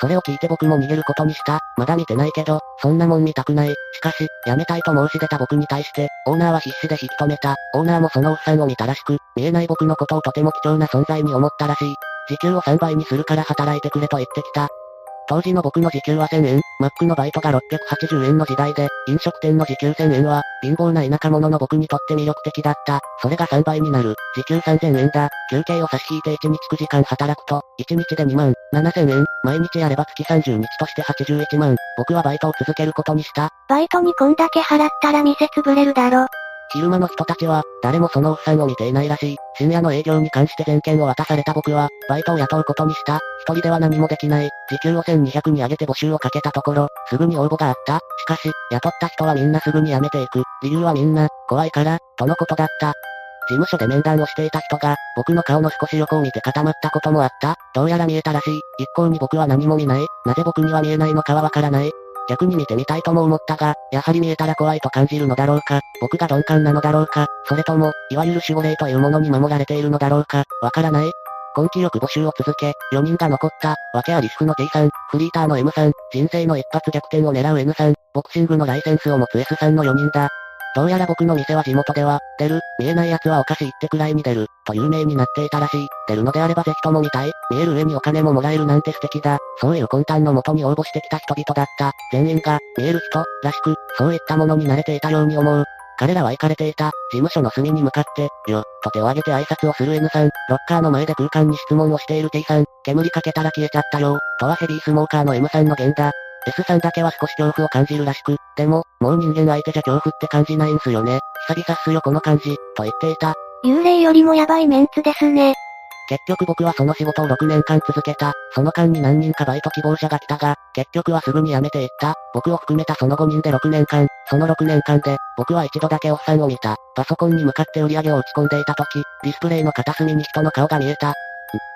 それを聞いて僕も逃げることにした。まだ見てないけど、そんなもん見たくない。しかし、辞めたいと申し出た僕に対して、オーナーは必死で引き止めた。オーナーもそのおっさんを見たらしく、見えない僕のことをとても貴重な存在に思ったらしい。時給を3倍にするから働いてくれと言ってきた。当時の僕の時給は1000円、マックのバイトが680円の時代で、飲食店の時給1000円は、貧乏な田舎者の僕にとって魅力的だった。それが3倍になる。時給3000円だ。休憩を差し引いて1日9時間働くと、1日で2万、7000円。毎日やれば月30日として81万。僕はバイトを続けることにした。バイトにこんだけ払ったら店潰れるだろ。昼間の人たちは、誰もそのおっさんを見ていないらしい。深夜の営業に関して全権を渡された僕は、バイトを雇うことにした。一人では何もできない。時給を1200に上げて募集をかけたところ、すぐに応募があった。しかし、雇った人はみんなすぐに辞めていく。理由はみんな、怖いから、とのことだった。事務所で面談をしていた人が、僕の顔の少し横を見て固まったこともあった。どうやら見えたらしい。一向に僕は何も見ない。なぜ僕には見えないのかはわからない。逆に見てみたいとも思ったが、やはり見えたら怖いと感じるのだろうか、僕が鈍感なのだろうか、それとも、いわゆる守護霊というものに守られているのだろうか、わからない。根気よく募集を続け、4人が残った、わけあり主婦の T さん、フリーターの M さん、人生の一発逆転を狙う N さん、ボクシングのライセンスを持つ S さんの4人だ。どうやら僕の店は地元では、出る、見えない奴はお菓子ってくらいに出る、と有名になっていたらしい。出るのであればぜひとも見たい。見える上にお金ももらえるなんて素敵だ。そういう魂胆のもとに応募してきた人々だった。全員が、見える人、らしく、そういったものに慣れていたように思う。彼らは行かれていた、事務所の隅に向かって、よ、と手を挙げて挨拶をする N さん、ロッカーの前で空間に質問をしている T さん、煙かけたら消えちゃったよ、とはヘビースモーカーの M さんの言だ。S さんだけは少し恐怖を感じるらしく、でも、もう人間相手じゃ恐怖って感じないんすよね。久々っすよこの感じ、と言っていた。幽霊よりもヤバいメンツですね。結局僕はその仕事を6年間続けた。その間に何人かバイト希望者が来たが、結局はすぐに辞めていった。僕を含めたその5人で6年間、その6年間で、僕は一度だけおっさんを見た。パソコンに向かって売り上げを打ち込んでいた時、ディスプレイの片隅に人の顔が見えた。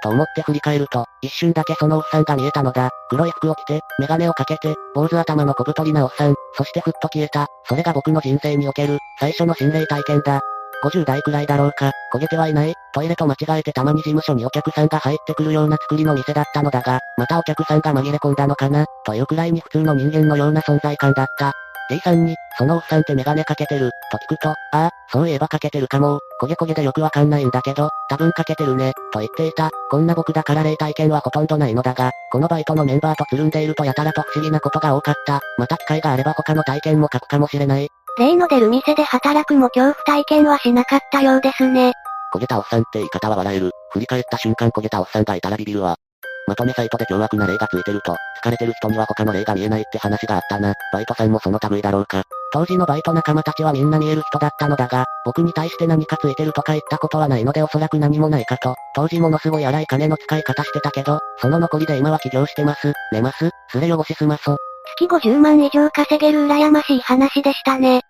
と思って振り返ると、一瞬だけそのおっさんが見えたのだ。黒い服を着て、メガネをかけて、坊主頭の小太りなおっさん、そしてふっと消えた。それが僕の人生における、最初の心霊体験だ。50代くらいだろうか、焦げてはいない、トイレと間違えてたまに事務所にお客さんが入ってくるような作りの店だったのだが、またお客さんが紛れ込んだのかな、というくらいに普通の人間のような存在感だった。A さんに、そのおっさんってメガネかけてる、と聞くと、ああ、そういえばかけてるかも、焦げ焦げでよくわかんないんだけど、多分かけてるね、と言っていた。こんな僕だから霊体験はほとんどないのだが、このバイトのメンバーとつるんでいるとやたらと不思議なことが多かった。また機会があれば他の体験も書くかもしれない。例の出る店で働くも恐怖体験はしなかったようですね。焦げたおっさんって言い方は笑える。振り返った瞬間焦げたおっさんがいたらビビるわ。まとめサイトで凶悪な霊がついてると、疲れてる人には他の霊が見えないって話があったな。バイトさんもその類だろうか。当時のバイト仲間たちはみんな見える人だったのだが、僕に対して何かついてるとか言ったことはないのでおそらく何もないかと。当時ものすごい荒い金の使い方してたけど、その残りで今は起業してます。寝ますすれ汚しすまそ。月50万以上稼げる羨ましい話でしたね。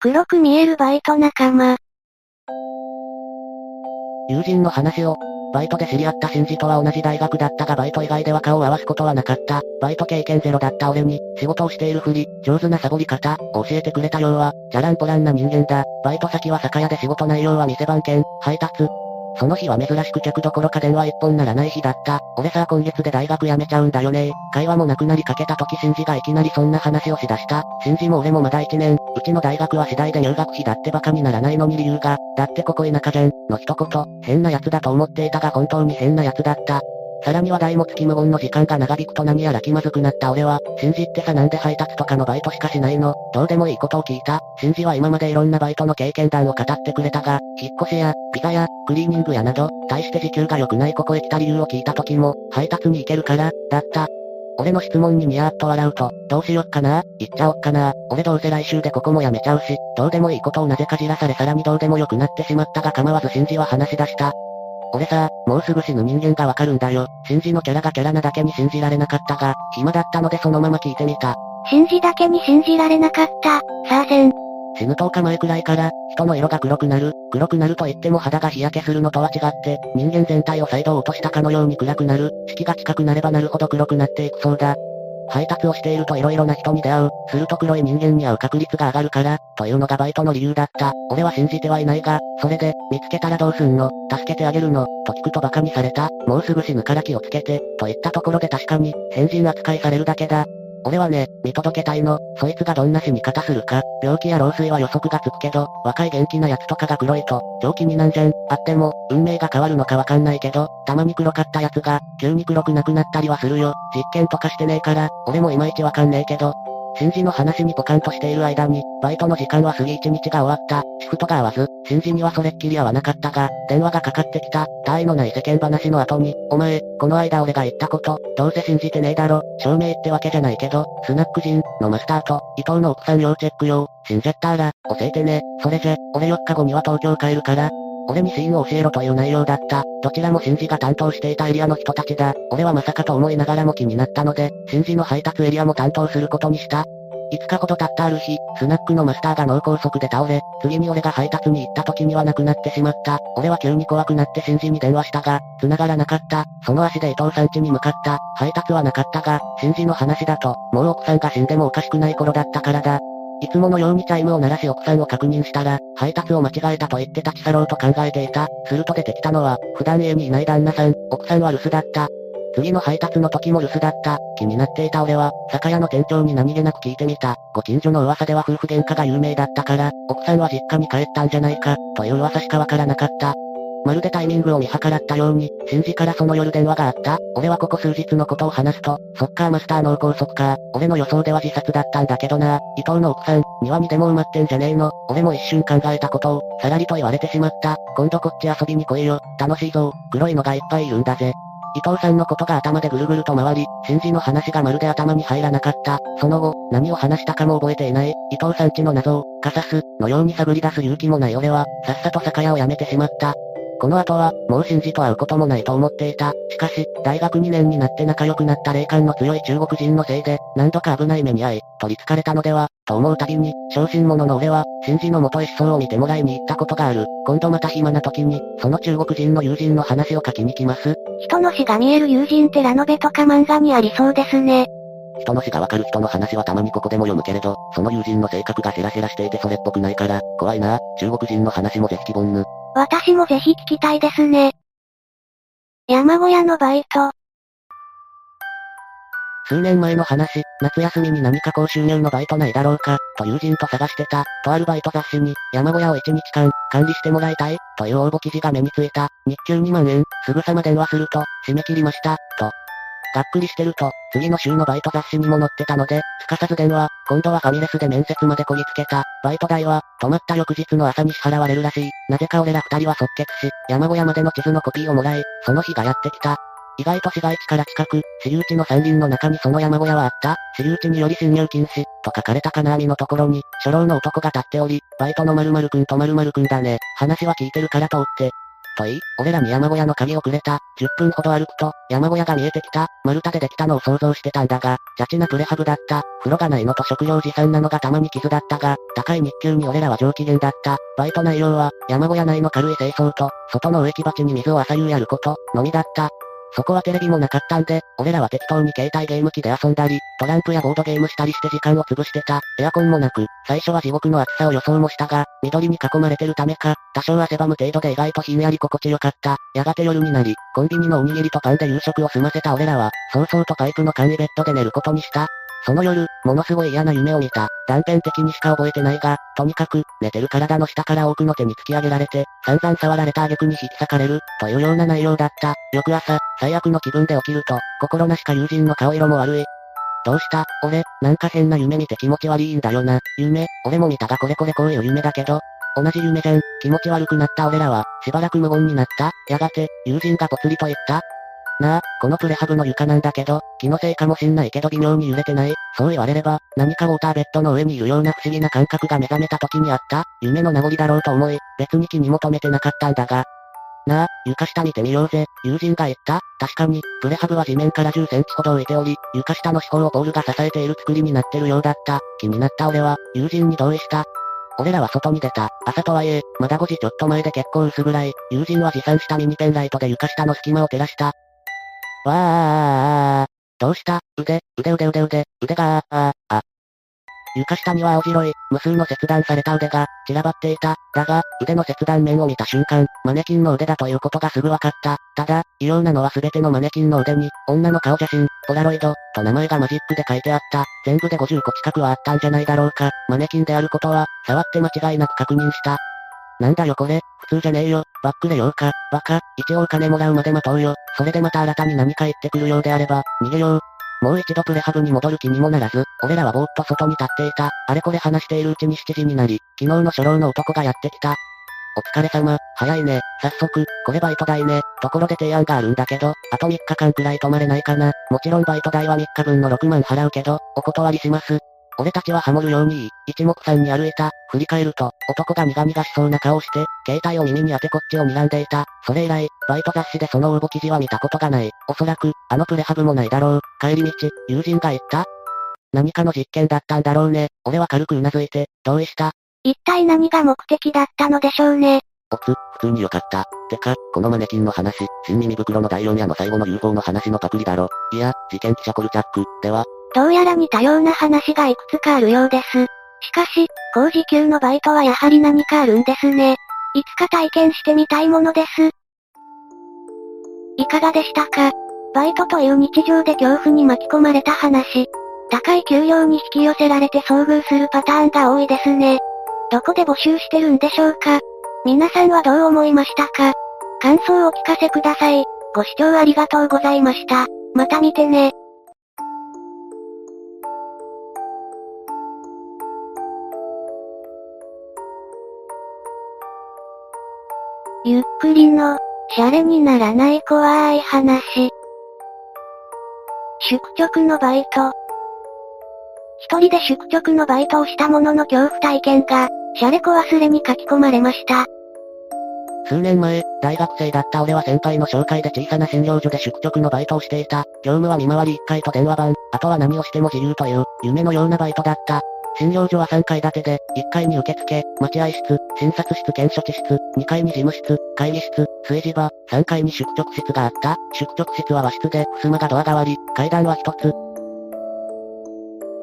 黒く見えるバイト仲間。友人の話を、バイトで知り合った新次とは同じ大学だったがバイト以外では顔を合わすことはなかった。バイト経験ゼロだった俺に、仕事をしているふり、上手なサボり方、教えてくれたようは、チャランポランな人間だ。バイト先は酒屋で仕事内容は店番犬、配達、その日は珍しく客どころか電話一本ならない日だった。俺さ今月で大学辞めちゃうんだよね会話もなくなりかけた時新次がいきなりそんな話をしだした。新次も俺もまだ1年、うちの大学は次第で入学費だってバカにならないのに理由が、だってここ田舎じゃん、の一言、変な奴だと思っていたが本当に変な奴だった。さらに話題もつき無言の時間が長引くと何やら気まずくなった俺は、信じってさなんで配達とかのバイトしかしないの？どうでもいいことを聞いた。信じは今までいろんなバイトの経験談を語ってくれたが、引っ越しや、ピザや、クリーニングやなど、大して時給が良くないここへ来た理由を聞いた時も、配達に行けるから、だった。俺の質問にニヤーっと笑うと、どうしよっかな？行っちゃおっかな？俺どうせ来週でここも辞めちゃうし、どうでもいいことをなぜかじらされさらにどうでもよくなってしまったが構わずシンジは話し出した。俺さ、もうすぐ死ぬ人間がわかるんだよ。シンジのキャラがキャラなだけに信じられなかったが、暇だったのでそのまま聞いてみた。シンジだけに信じられなかった。さあせん。死ぬ10日前くらいから、人の色が黒くなる。黒くなると言っても肌が日焼けするのとは違って、人間全体を再度落としたかのように暗くなる。四季が近くなればなるほど黒くなっていくそうだ。配達をしていると色々な人に出会う。すると黒い人間に会う確率が上がるから、というのがバイトの理由だった。俺は信じてはいないが、それで、見つけたらどうすんの？助けてあげるの？と聞くと馬鹿にされた。もうすぐ死ぬから気をつけて、といったところで確かに、変人扱いされるだけだ。俺はね、見届けたいの。そいつがどんな死に方するか。病気や老衰は予測がつくけど、若い元気な奴とかが黒いと、長期になんじゃん。あっても、運命が変わるのかわかんないけど、たまに黒かった奴が、急に黒くなくなったりはするよ。実験とかしてねえから、俺もいまいちわかんねえけど、新次の話にポカンとしている間に、バイトの時間は過ぎ一日が終わった。シフトが合わず、新次にはそれっきり合わなかったが、電話がかかってきた。他意のない世間話の後に、お前、この間俺が言ったこと、どうせ信じてねえだろ。証明ってわけじゃないけど、スナック人のマスターと、伊藤の奥さん要チェック用、信じったら、教えてね。それじゃ、俺4日後には東京帰るから、俺にシーンを教えろという内容だった。どちらもシンジが担当していたエリアの人たちだ。俺はまさかと思いながらも気になったので、シンジの配達エリアも担当することにした。5日ほど経ったある日、スナックのマスターが脳梗塞で倒れ、次に俺が配達に行った時には亡くなってしまった。俺は急に怖くなってシンジに電話したが、繋がらなかった。その足で伊藤さん家に向かった。配達はなかったが、シンジの話だと、もう奥さんが死んでもおかしくない頃だったからだ。いつものようにチャイムを鳴らし奥さんを確認したら、配達を間違えたと言って立ち去ろうと考えていた。すると出てきたのは、普段家にいない旦那さん、奥さんは留守だった。次の配達の時も留守だった。気になっていた俺は、酒屋の店長に何気なく聞いてみた。ご近所の噂では夫婦喧嘩が有名だったから、奥さんは実家に帰ったんじゃないか、という噂しかわからなかった。まるでタイミングを見計らったように、新次からその夜電話があった。俺はここ数日のことを話すと、ソッカーマスター脳梗塞か。俺の予想では自殺だったんだけどな。伊藤の奥さん、庭にでも埋まってんじゃねえの。俺も一瞬考えたことを、さらりと言われてしまった。今度こっち遊びに来いよ。楽しいぞ。黒いのがいっぱいいるんだぜ。伊藤さんのことが頭でぐるぐると回り、新次の話がまるで頭に入らなかった。その後、何を話したかも覚えていない。伊藤さんちの謎を、カサス、のように探り出す勇気もない俺は、さっさと酒屋を辞めてしまった。この後は、もう真治と会うこともないと思っていた。しかし、大学2年になって仲良くなった霊感の強い中国人のせいで、何度か危ない目に遭い、取り憑かれたのでは、と思うたびに、小心者の俺は、真治の元一層を見てもらいに行ったことがある。今度また暇な時に、その中国人の友人の話を書きに来ます。人の死が見える友人ってラノベとか漫画にありそうですね。人の死がわかる人の話はたまにここでも読むけれど、その友人の性格がヘラヘラしていてそれっぽくないから、怖いな中国人の話もぜひ希望ぬ。私もぜひ聞きたいですね。山小屋のバイト。数年前の話、夏休みに何か高収入のバイトないだろうか、と友人と探してた、とあるバイト雑誌に、山小屋を1日間、管理してもらいたい、という応募記事が目についた。日給2万円、すぐさま電話すると、締め切りました、と、がっくりしてると、次の週のバイト雑誌にも載ってたので、すかさず電話、今度はファミレスで面接までこぎつけた。バイト代は、泊まった翌日の朝に支払われるらしい。なぜか俺ら二人は即決し、山小屋までの地図のコピーをもらい、その日がやってきた。意外と市街地から近く、私有地の山林の中にその山小屋はあった。私有地により侵入禁止、と書かれた金網のところに、初老の男が立っており、バイトの〇〇くんと〇〇くんだね。話は聞いてるから通って、とい、俺らに山小屋の鍵をくれた。10分ほど歩くと、山小屋が見えてきた。丸太でできたのを想像してたんだが、チャチなプレハブだった。風呂がないのと食料持参なのがたまに傷だったが、高い日給に俺らは上機嫌だった。バイト内容は、山小屋内の軽い清掃と、外の植木鉢に水を朝夕やること、のみだった。そこはテレビもなかったんで、俺らは適当に携帯ゲーム機で遊んだり、トランプやボードゲームしたりして時間を潰してた。エアコンもなく、最初は地獄の暑さを予想もしたが、緑に囲まれてるためか、多少汗ばむ程度で意外とひんやり心地よかった。やがて夜になり、コンビニのおにぎりとパンで夕食を済ませた俺らは、早々とパイプの簡易ベッドで寝ることにした。その夜、ものすごい嫌な夢を見た。断片的にしか覚えてないが、とにかく、寝てる体の下から多くの手に突き上げられて、散々触られた挙句に引き裂かれる、というような内容だった。翌朝、最悪の気分で起きると、心なしか友人の顔色も悪い。どうした？俺、なんか変な夢見て気持ち悪いんだよな。夢、俺も見たがこれこれこういう夢だけど、同じ夢じゃん。気持ち悪くなった俺らは、しばらく無言になった。やがて、友人がぽつりと言った。なあ、このプレハブの床なんだけど、気のせいかもしんないけど微妙に揺れてない？そう言われれば、何かウォーターベッドの上にいるような不思議な感覚が目覚めた時にあった。夢の名残だろうと思い、別に気に求めてなかったんだが。なあ、床下見てみようぜ。友人が言った。確かに、プレハブは地面から10センチほど浮いており、床下の四方をポールが支えている作りになってるようだった。気になった俺は、友人に同意した。俺らは外に出た。朝とはいえ、まだ5時ちょっと前で結構薄暗い。友人は持参したミニペンライトで床下の隙間を照らした。わー。どうした？腕、腕腕腕腕、腕がー、あ、あ。床下には青白い、無数の切断された腕が、散らばっていた。だが、腕の切断面を見た瞬間、マネキンの腕だということがすぐ分かった。ただ、異様なのは全てのマネキンの腕に、女の顔写真、ポラロイド、と名前がマジックで書いてあった。全部で50個近くはあったんじゃないだろうか。マネキンであることは、触って間違いなく確認した。なんだよこれ、通じゃねえよ、バックレようか、バカ、一応金もらうまで待とうよ。それでまた新たに何か言ってくるようであれば、逃げよう。もう一度プレハブに戻る気にもならず、俺らはぼーっと外に立っていた。あれこれ話しているうちに7時になり、昨日の初老の男がやってきた。お疲れ様、早いね。早速、これバイト代ね。ところで提案があるんだけど、あと3日間くらい泊まれないかな。もちろんバイト代は3日分の6万払うけど、お断りします。俺たちはハモるように、一目散に歩いた。振り返ると、男が苦々しそうな顔して、携帯を耳に当てこっちを睨んでいた。それ以来、バイト雑誌でその応募記事は見たことがない。おそらく、あのプレハブもないだろう。帰り道、友人が言った何かの実験だったんだろうね。俺は軽く頷いて、同意した？一体何が目的だったのでしょうね。おつ、普通によかった。てか、このマネキンの話、新耳袋の第4夜の最後の UFO の話のパクリだろ。いや、事件記者コルチャック、では。どうやら似たような話がいくつかあるようです。しかし、高時給のバイトはやはり何かあるんですね。いつか体験してみたいものです。いかがでしたか？バイトという日常で恐怖に巻き込まれた話。高い給料に引き寄せられて遭遇するパターンが多いですね。どこで募集してるんでしょうか？皆さんはどう思いましたか？感想をお聞かせください。ご視聴ありがとうございました。また見てね。ゆっくりの、シャレにならない怖い話。宿直のバイト。一人で宿直のバイトをしたものの恐怖体験が、シャレコ忘れに書き込まれました。数年前、大学生だった俺は先輩の紹介で小さな診療所で宿直のバイトをしていた。業務は見回り1回と電話番、あとは何をしても自由という、夢のようなバイトだった。診療所は3階建てで、1階に受付、待合室、診察室兼処置室、2階に事務室、会議室、炊事場、3階に宿直室があった。宿直室は和室で、襖がドア代わり、階段は1つ、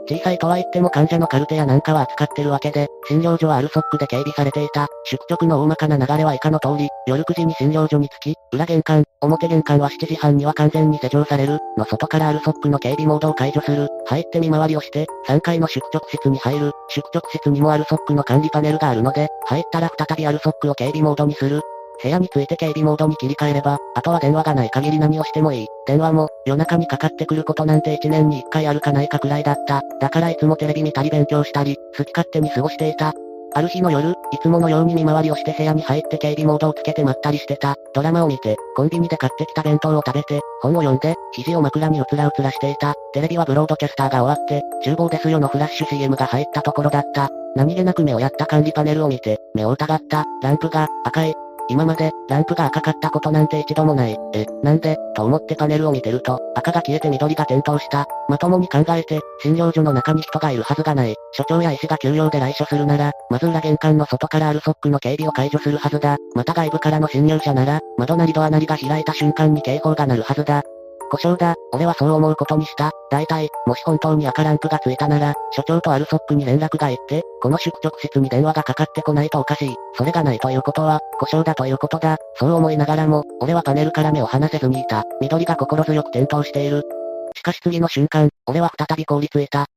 小さいとは言っても患者のカルテやなんかは扱ってるわけで、診療所はアルソックで警備されていた。宿直の大まかな流れは以下の通り、夜9時に診療所に着き、裏玄関、表玄関は7時半には完全に施錠される。の外からアルソックの警備モードを解除する。入って見回りをして、3階の宿直室に入る。宿直室にもアルソックの管理パネルがあるので、入ったら再びアルソックを警備モードにする。部屋について警備モードに切り替えれば、あとは電話がない限り何をしてもいい。電話も、夜中にかかってくることなんて1年に1回あるかないかくらいだった。だからいつもテレビ見たり勉強したり、好き勝手に過ごしていた。ある日の夜、いつものように見回りをして部屋に入って警備モードをつけてまったりしてた。ドラマを見て、コンビニで買ってきた弁当を食べて、本を読んで、肘を枕にうつらうつらしていた。テレビはブロードキャスターが終わって、厨房ですよのフラッシュ CM が入ったところだった。何気なく目をやった管理パネルを見て、目を疑った。ランプが、赤い、今まで、ランプが赤かったことなんて一度もない。え、なんで、と思ってパネルを見てると、赤が消えて緑が点灯した。まともに考えて、診療所の中に人がいるはずがない。所長や医師が休養で来所するなら、まず裏玄関の外からアルソックの警備を解除するはずだ。また外部からの侵入者なら、窓なりドアなりが開いた瞬間に警報が鳴るはずだ。故障だ。俺はそう思うことにした。大体、もし本当に赤ランプがついたなら、所長とアルソックに連絡が行って、この宿直室に電話がかかってこないとおかしい。それがないということは、故障だということだ。そう思いながらも、俺はパネルから目を離せずにいた。緑が心強く点灯している。しかし次の瞬間、俺は再び凍りついた。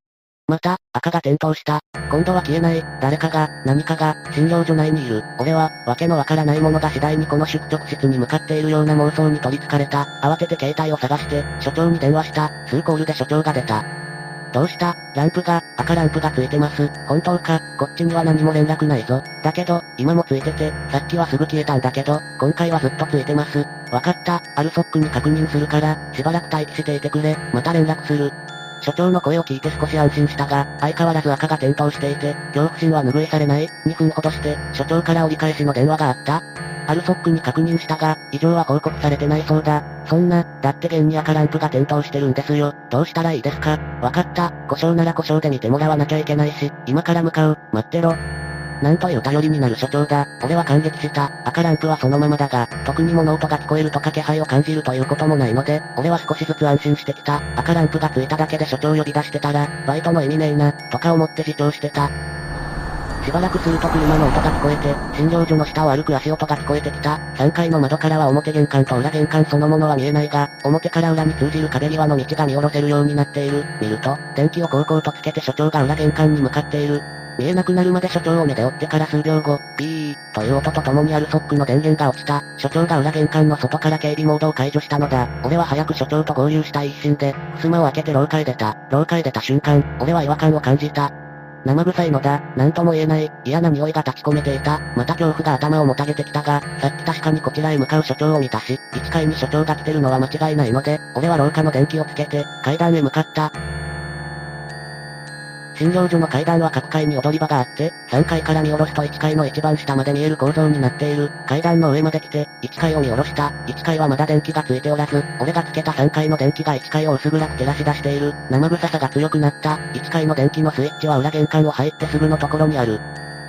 また、赤が点灯した。今度は消えない、誰かが、何かが、診療所内にいる。俺は、わけのわからないものが次第にこの宿直室に向かっているような妄想に取り憑かれた。慌てて携帯を探して、所長に電話した。数コールで所長が出た。どうした？ランプが、赤ランプがついてます。本当か？こっちには何も連絡ないぞ。だけど、今もついてて、さっきはすぐ消えたんだけど、今回はずっとついてます。わかった、アルソックに確認するから、しばらく待機していてくれ、また連絡する。所長の声を聞いて少し安心したが、相変わらず赤が点灯していて、恐怖心は拭いされない。2分ほどして、所長から折り返しの電話があった。アルソックに確認したが、異常は報告されてないそうだ。そんな、だって現に赤ランプが点灯してるんですよ。どうしたらいいですか？わかった。故障なら故障で見てもらわなきゃいけないし、今から向かう。待ってろ。なんという頼りになる所長だ。俺は感激した。赤ランプはそのままだが、特に物音が聞こえるとか気配を感じるということもないので、俺は少しずつ安心してきた。赤ランプがついただけで所長呼び出してたら、バイトの意味ねえな、とか思って自重してた。しばらくすると車の音が聞こえて、診療所の下を歩く足音が聞こえてきた。3階の窓からは表玄関と裏玄関そのものは見えないが、表から裏に通じる壁際の道が見下ろせるようになっている。見ると、電気を高々とつけて所長が裏玄関に向かっている。見えなくなるまで所長を目で追ってから数秒後、ピー、という音とともにアルソックの電源が落ちた。所長が裏玄関の外から警備モードを解除したのだ。俺は早く所長と合流したい一心で、襖を開けて廊下へ出た。廊下へ出た瞬間、俺は違和感を感じた。生臭いのだ、なんとも言えない、嫌な匂いが立ち込めていた。また恐怖が頭をもたげてきたが、さっき確かにこちらへ向かう所長を見たし、1階に所長が来てるのは間違いないので、俺は廊下の電気をつけて、階段へ向かった。診療所の階段は各階に踊り場があって、3階から見下ろすと1階の一番下まで見える構造になっている。階段の上まで来て、1階を見下ろした。1階はまだ電気がついておらず、俺がつけた3階の電気が1階を薄暗く照らし出している。生臭さが強くなった。1階の電気のスイッチは裏玄関を入ってすぐのところにある。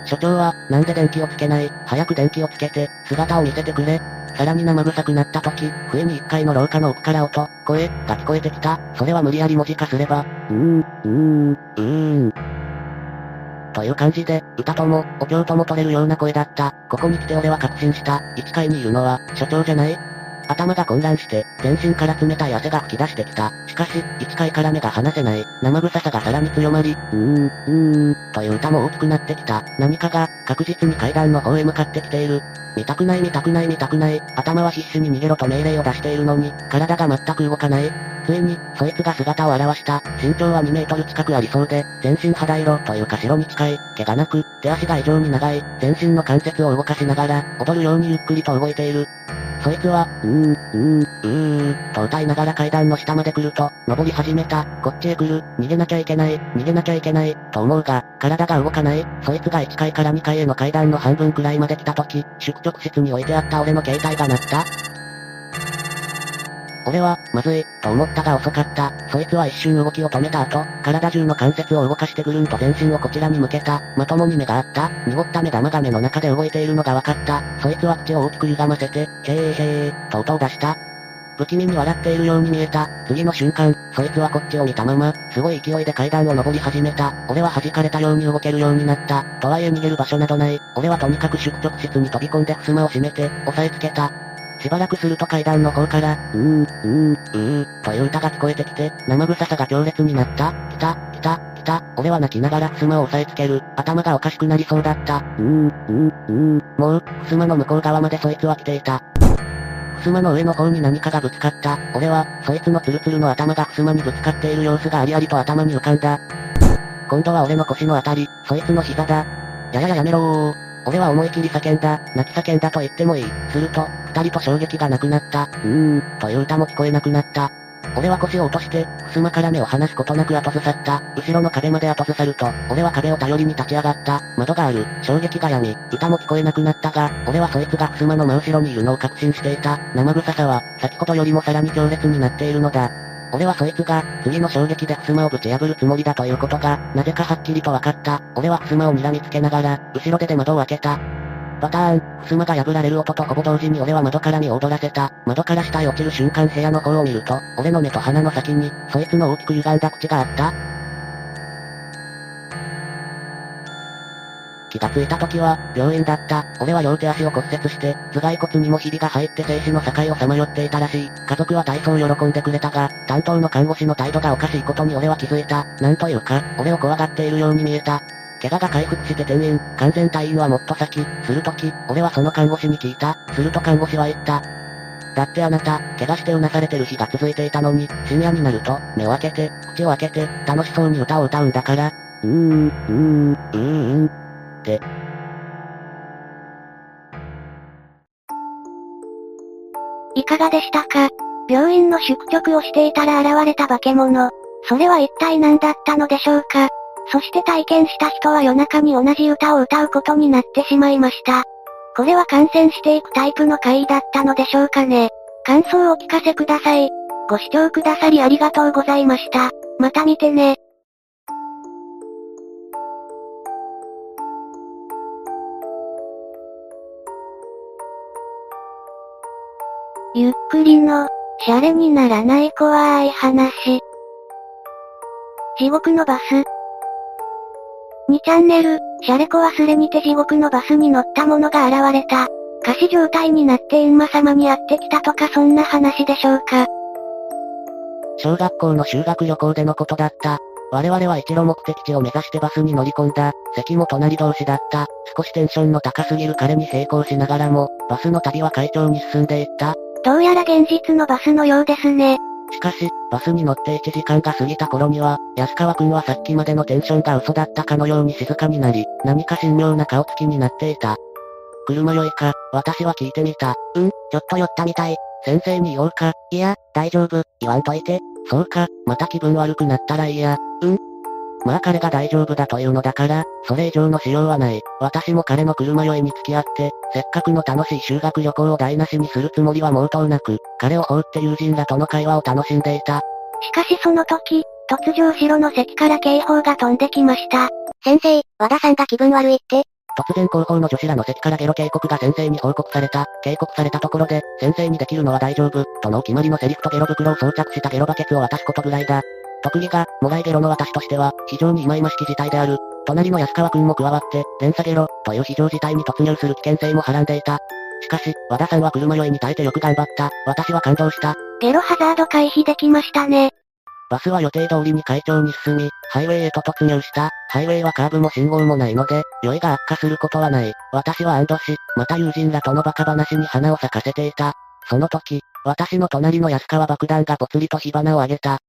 所長は、なんで電気をつけない？早く電気をつけて、姿を見せてくれ。さらに生臭くなった時、不意に1階の廊下の奥から音、声、が聞こえてきた。それは無理やり文字化すれば、うーん、うーん、うーん。という感じで、歌とも、お経とも取れるような声だった。ここに来て俺は確信した。1階にいるのは、所長じゃない頭が混乱して、全身から冷たい汗が吹き出してきた。しかし、1階から目が離せない。生臭さがさらに強まり、うーん、うーん、という歌も大きくなってきた。何かが、確実に階段の方へ向かってきている。見たくない見たくない見たくない。頭は必死に逃げろと命令を出しているのに、体が全く動かない。ついに、そいつが姿を現した。身長は2メートル近くありそうで、全身肌色というか白に近い、毛がなく、手足が異常に長い、全身の関節を動かしながら、踊るようにゆっくりと動いている。そいつは、うーん、うーん、うーん、と歌いながら階段の下まで来ると、登り始めた、こっちへ来る、逃げなきゃいけない、逃げなきゃいけない、と思うが、体が動かない、そいつが1階から2階への階段の半分くらいまで来た時、宿直室に置いてあった俺の携帯が鳴った。俺は、まずい、と思ったが遅かった。そいつは一瞬動きを止めた後、体中の関節を動かしてぐるんと全身をこちらに向けた。まともに目があった。濁った目玉が目の中で動いているのが分かった。そいつは口を大きく歪ませて、へーへー、と音を出した。不気味に笑っているように見えた。次の瞬間、そいつはこっちを見たまま、すごい勢いで階段を登り始めた。俺は弾かれたように動けるようになった。とはいえ逃げる場所などない。俺はとにかく宿直室に飛び込んで襖を閉めて、押さえつけた。しばらくすると階段の方から、うーん、うーん、うーん、という歌が聞こえてきて、生臭さが強烈になった。来た、来た、来た。俺は泣きながら襖を押さえつける。頭がおかしくなりそうだった。うーん、うーん、うーん。もう、襖の向こう側までそいつは来ていた。襖の上の方に何かがぶつかった。俺は、そいつのツルツルの頭が襖にぶつかっている様子がありありと頭に浮かんだ。今度は俺の腰のあたり、そいつの膝だ。ややややめろー。俺は思い切り叫んだ、泣き叫んだと言ってもいい。すると、二人と衝撃がなくなった。うーん、という歌も聞こえなくなった。俺は腰を落として、襖から目を離すことなく後ずさった。後ろの壁まで後ずさると、俺は壁を頼りに立ち上がった。窓がある。衝撃が闇。歌も聞こえなくなったが、俺はそいつが襖の真後ろにいるのを確信していた。生臭さは、先ほどよりもさらに強烈になっているのだ。俺はそいつが、次の衝撃で襖をぶち破るつもりだということが、なぜかはっきりと分かった。俺は襖を睨みつけながら、後ろ手で窓を開けた。パターン、襖が破られる音とほぼ同時に俺は窓から見踊らせた。窓から下へ落ちる瞬間部屋の方を見ると、俺の目と鼻の先に、そいつの大きく歪んだ口があった。気がついた時は、病院だった。俺は両手足を骨折して、頭蓋骨にもひびが入って生死の境をさまよっていたらしい。家族は体操を喜んでくれたが、担当の看護師の態度がおかしいことに俺は気づいた。なんというか、俺を怖がっているように見えた。怪我が回復して転院、完全退院はもっと先、するとき、俺はその看護師に聞いた。すると看護師は言った。だってあなた、怪我してうなされてる日が続いていたのに、深夜になると、目を開けて、口を開けて、楽しそうに歌を歌うんだから、うーん、うーん、うーん、って。いかがでしたか？病院の宿直をしていたら現れた化け物。それは一体何だったのでしょうか？そして体験した人は夜中に同じ歌を歌うことになってしまいました。これは感染していくタイプの怪異だったのでしょうかね感想をお聞かせください。ご視聴くださりありがとうございました。また見てね。ゆっくりの、シャレにならない怖い話。地獄のバス。2チャンネル、シャレコ忘れにて地獄のバスに乗った者が現れた。仮死状態になって閻魔様にやってきたとかそんな話でしょうか。小学校の修学旅行でのことだった。我々は一路目的地を目指してバスに乗り込んだ。席も隣同士だった。少しテンションの高すぎる彼に並行しながらも、バスの旅は快調に進んでいった。どうやら現実のバスのようですね。しかし、バスに乗って1時間が過ぎた頃には、安川くんはさっきまでのテンションが嘘だったかのように静かになり、何か神妙な顔つきになっていた。車酔いか、私は聞いてみた。うん、ちょっと酔ったみたい。先生に言おうか。いや、大丈夫、言わんといて。そうか、また気分悪くなったらいいや。うん。まあ彼が大丈夫だというのだから、それ以上のしようはない。私も彼の車酔いに付き合って、せっかくの楽しい修学旅行を台無しにするつもりは毛頭なく、彼を放って友人らとの会話を楽しんでいた。しかしその時、突如後ろの席から警報が飛んできました。先生、和田さんが気分悪いって？突然後方の女子らの席からゲロ警告が先生に報告された。警告されたところで、先生にできるのは大丈夫、とのお決まりのセリフとゲロ袋を装着したゲロバケツを渡すことぐらいだ。特技が、もらいゲロの私としては、非常に忌々しき事態である。隣の安川くんも加わって、連鎖ゲロ、という非常事態に突入する危険性もはらんでいた。しかし、和田さんは車酔いに耐えてよく頑張った。私は感動した。ゲロハザード回避できましたね。バスは予定通りに快調に進み、ハイウェイへと突入した。ハイウェイはカーブも信号もないので、酔いが悪化することはない。私は安堵し、また友人らとのバカ話に花を咲かせていた。その時、私の隣の安川爆弾がぽつりと火花を上げた。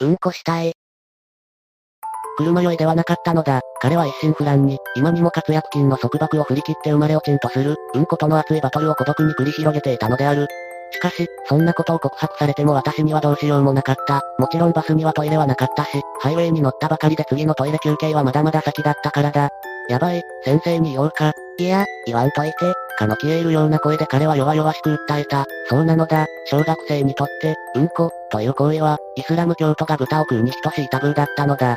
うんこしたい。車酔いではなかったのだ。彼は一心不乱に、今にも活躍金の束縛を振り切って生まれ落ちんとする、うんことの熱いバトルを孤独に繰り広げていたのである。しかし、そんなことを告白されても私にはどうしようもなかった。もちろんバスにはトイレはなかったし、ハイウェイに乗ったばかりで次のトイレ休憩はまだまだ先だったからだ。やばい、先生に言おうか。いや、言わんといて。かの消えるような声で彼は弱々しく訴えた。そうなのだ、小学生にとって、うんこ、という行為は、イスラム教徒が豚を食うに等しいタブーだったのだ。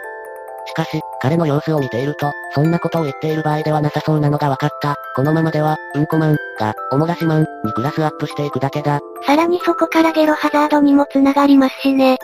しかし、彼の様子を見ていると、そんなことを言っている場合ではなさそうなのが分かった。このままでは、うんこマン、が、おもらしマン、にクラスアップしていくだけだ。さらにそこからゲロハザードにも繋がりますしね。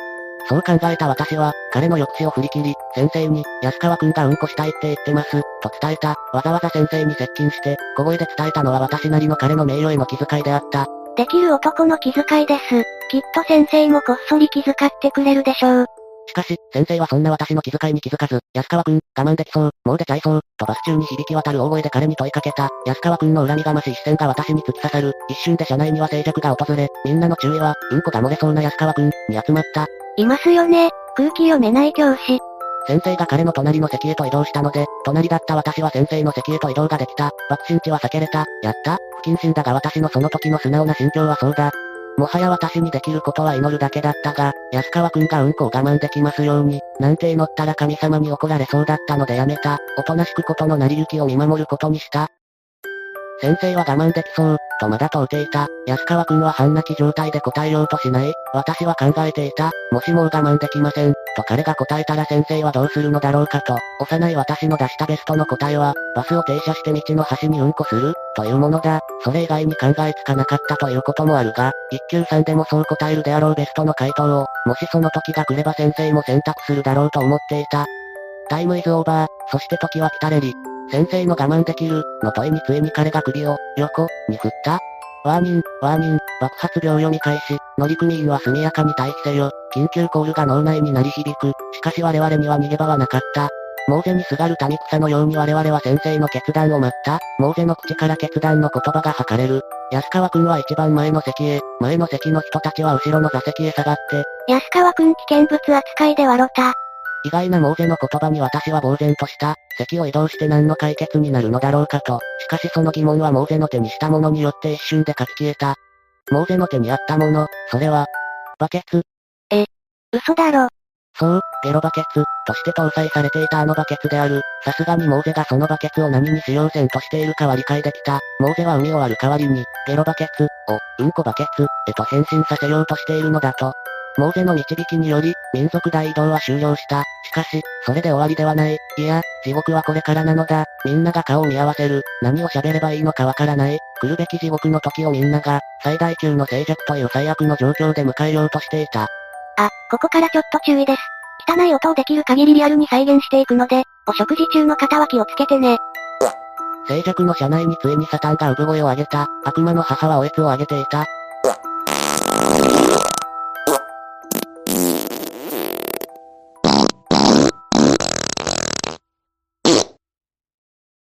そう考えた私は、彼の抑止を振り切り、先生に、安川くんがうんこしたいって言ってます、と伝えた。わざわざ先生に接近して、小声で伝えたのは私なりの彼の名誉への気遣いであった。できる男の気遣いです。きっと先生もこっそり気遣ってくれるでしょう。しかし、先生はそんな私の気遣いに気づかず、安川くん、我慢できそう、もう出ちゃいそう、とバス中に響き渡る大声で彼に問いかけた。安川くんの恨みがましい視線が私に突き刺さる。一瞬で車内には静寂が訪れ、みんなの注意は、うんこが漏れそうな安川くん、に集まった。いますよね。空気読めない教師。先生が彼の隣の席へと移動したので、隣だった私は先生の席へと移動ができた。爆心地は避けれた。やった不謹慎だが私のその時の素直な心境はそうだ。もはや私にできることは祈るだけだったが、安川くんがうんこを我慢できますように、なんて祈ったら神様に怒られそうだったのでやめた。おとなしくことの成り行きを見守ることにした。先生は我慢できそう、とまだ問うていた。安川くんは半泣き状態で答えようとしない。私は考えていた。もしもう我慢できません、と彼が答えたら先生はどうするのだろうかと。幼い私の出したベストの答えは、バスを停車して道の端にうんこする、というものだ。それ以外に考えつかなかったということもあるが、一級さんでもそう答えるであろうベストの回答を、もしその時が来れば先生も選択するだろうと思っていた。タイムイズオーバー、そして時は来たれり。先生の我慢できる、の問いについに彼が首を、横、に振った。ワーニン、ワーニン、爆発秒読み返し、乗組員は速やかに退避せよ、緊急コールが脳内に鳴り響く、しかし我々には逃げ場はなかった。モーゼにすがる谷草のように我々は先生の決断を待った。モーゼの口から決断の言葉が吐かれる。安川くんは一番前の席へ、前の席の人たちは後ろの座席へ下がって。安川くん危険物扱いで笑った。意外なモーゼの言葉に私は呆然とした。席を移動して何の解決になるのだろうかと。しかしその疑問はモーゼの手にしたものによって一瞬で書き消えた。モーゼの手にあったもの、それは、バケツ。え、嘘だろ。そう、ゲロバケツ、として搭載されていたあのバケツである。さすがにモーゼがそのバケツを何に使用線としているかは理解できた。モーゼは海を割る代わりに、ゲロバケツ、を、うんこバケツ、へと変身させようとしているのだと。モーゼの導きにより、民族大移動は終了した。しかし、それで終わりではない。いや、地獄はこれからなのだ。みんなが顔を見合わせる。何を喋ればいいのかわからない。来るべき地獄の時をみんなが、最大級の静寂という最悪の状況で迎えようとしていた。あ、ここからちょっと注意です。汚い音をできる限りリアルに再現していくので、お食事中の方は気をつけてね。静寂の車内についにサタンが産声を上げた。悪魔の母はおえつを上げていた。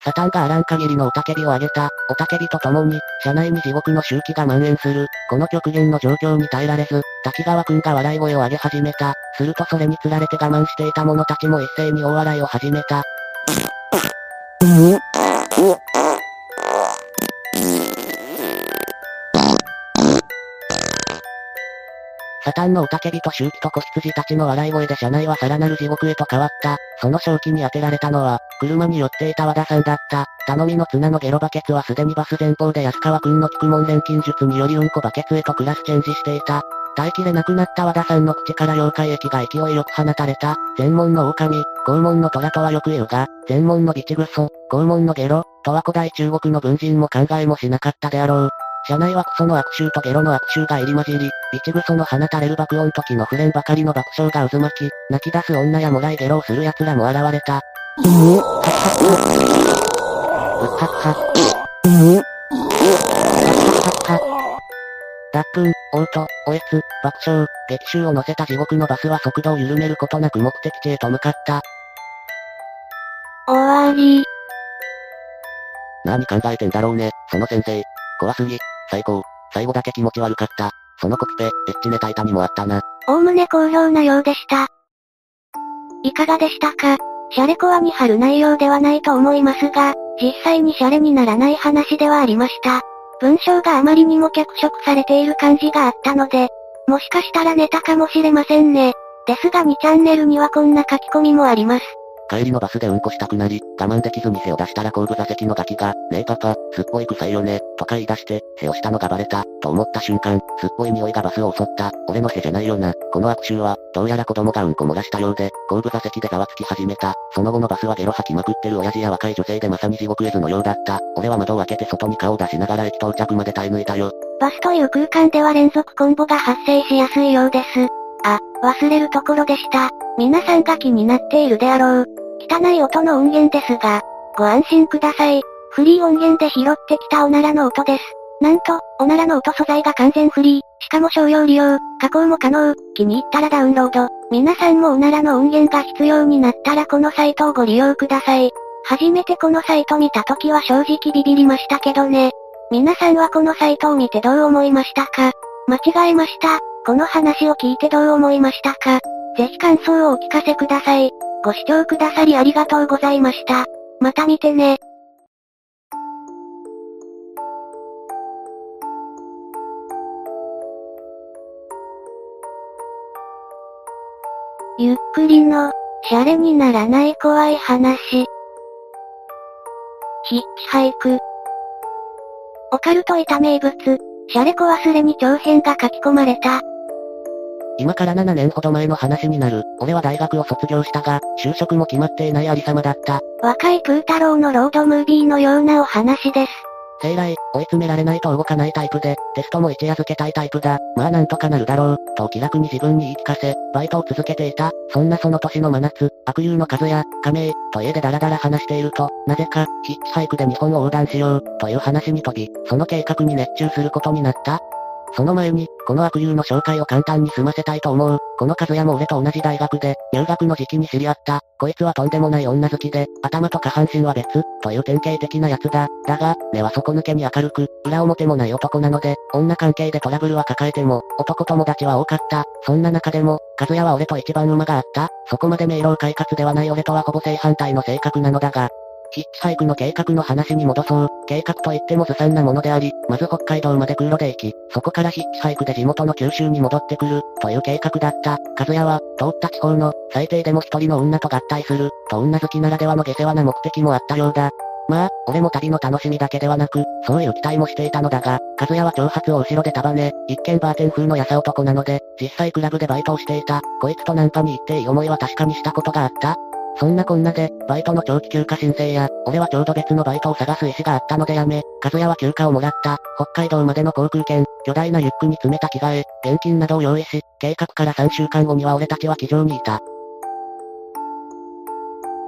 サタンがあらん限りの雄たけびを上げた。雄たけびとともに、車内に地獄の周期が蔓延する。この極限の状況に耐えられず、滝川くんが笑い声を上げ始めた。するとそれにつられて我慢していた者たちも一斉に大笑いを始めた。サタンの雄たけびと周期と子羊たちの笑い声で車内はさらなる地獄へと変わった。その正気に当てられたのは、車に寄っていた和田さんだった。頼みの綱のゲロバケツはすでにバス前方で安川くんの菊門錬金術によりうんこバケツへとクラスチェンジしていた。耐えきれなくなった和田さんの口から妖怪液が勢いよく放たれた。全門の狼、肛門の虎とはよく言うが、全門のビチグソ、肛門のゲロ、とは古代中国の文人も考えもしなかったであろう。車内はクソの悪臭とゲロの悪臭が入り混じり、ビチグソの放たれる爆音時のフレンばかりの爆笑が渦巻き、泣き出す女やもらいゲロをする奴らも現れた。うっはっは。う。脱粉、嘔吐、おえつ、爆笑、激臭を乗せた地獄のバスは速度を緩めることなく目的地へと向かった。終わり。何考えてんだろうね、その先生。怖すぎ。最高。最後だけ気持ち悪かった。そのコピペ、エッチネタ板にもあったな。おおむね好評なようでした。いかがでしたかシャレコアに貼る内容ではないと思いますが、実際にシャレにならない話ではありました。文章があまりにも脚色されている感じがあったので、もしかしたらネタかもしれませんね。ですが2チャンネルにはこんな書き込みもあります。帰りのバスでうんこしたくなり、我慢できず店を出したら後部座席のガキが、ねえパパ、すっぽい臭いよね、とか言い出して、へをしたのがバレた、と思った瞬間、すっぽい匂いがバスを襲った、俺のへじゃないよな、この悪臭は、どうやら子供がうんこ漏らしたようで、後部座席でざわつき始めた、その後のバスはゲロ吐きまくってる親父や若い女性でまさに地獄絵図のようだった、俺は窓を開けて外に顔を出しながら駅到着まで耐え抜いたよ。バスという空間では連続コンボが発生しやすいようです。あ、忘れるところでした。皆さんが気になっているであろう。汚い音の音源ですが、ご安心ください。フリー音源で拾ってきたおならの音です。なんと、おならの音素材が完全フリー、しかも商用利用、加工も可能、気に入ったらダウンロード。皆さんもおならの音源が必要になったらこのサイトをご利用ください。初めてこのサイト見た時は正直ビビりましたけどね。皆さんはこのサイトを見てどう思いましたか？間違えました。この話を聞いてどう思いましたか？ぜひ感想をお聞かせください。ご視聴くださりありがとうございました。また見てね。ゆっくりの、シャレにならない怖い話。ヒッチハイク。オカルト板名物、シャレコ忘れに長編が書き込まれた。今から7年ほど前の話になる。俺は大学を卒業したが、就職も決まっていないありさまだった。若いプー太郎のロードムービーのようなお話です。生来、追い詰められないと動かないタイプで、テストも一夜漬けたいタイプだ。まあなんとかなるだろう、と気楽に自分に言い聞かせ、バイトを続けていた。そんなその年の真夏、悪友の数や、亀井、と家でダラダラ話していると、なぜか、ヒッチハイクで日本を横断しよう、という話に飛び、その計画に熱中することになった。その前に、この悪友の紹介を簡単に済ませたいと思う。この和也も俺と同じ大学で、入学の時期に知り合った。こいつはとんでもない女好きで、頭と下半身は別、という典型的なやつだ。だが、根は底抜けに明るく、裏表もない男なので、女関係でトラブルは抱えても、男友達は多かった。そんな中でも、和也は俺と一番馬があった。そこまで明朗快活ではない俺とはほぼ正反対の性格なのだが、ヒッチハイクの計画の話に戻そう。計画といってもずさんなものであり、まず北海道まで空路で行き、そこからヒッチハイクで地元の九州に戻ってくる、という計画だった。和也は、通った地方の、最低でも一人の女と合体する、と女好きならではの下世話な目的もあったようだ。まあ、俺も旅の楽しみだけではなく、そういう期待もしていたのだが、和也は長髪を後ろで束ね、一見バーテン風のやさ男なので、実際クラブでバイトをしていた。こいつとナンパに行っていい思いは確かにしたことがあった。そんなこんなで、バイトの長期休暇申請や、俺はちょうど別のバイトを探す意思があったのでやめ、和也は休暇をもらった、北海道までの航空券、巨大なリュックに詰めた着替え、現金などを用意し、計画から3週間後には俺たちは機上にいた。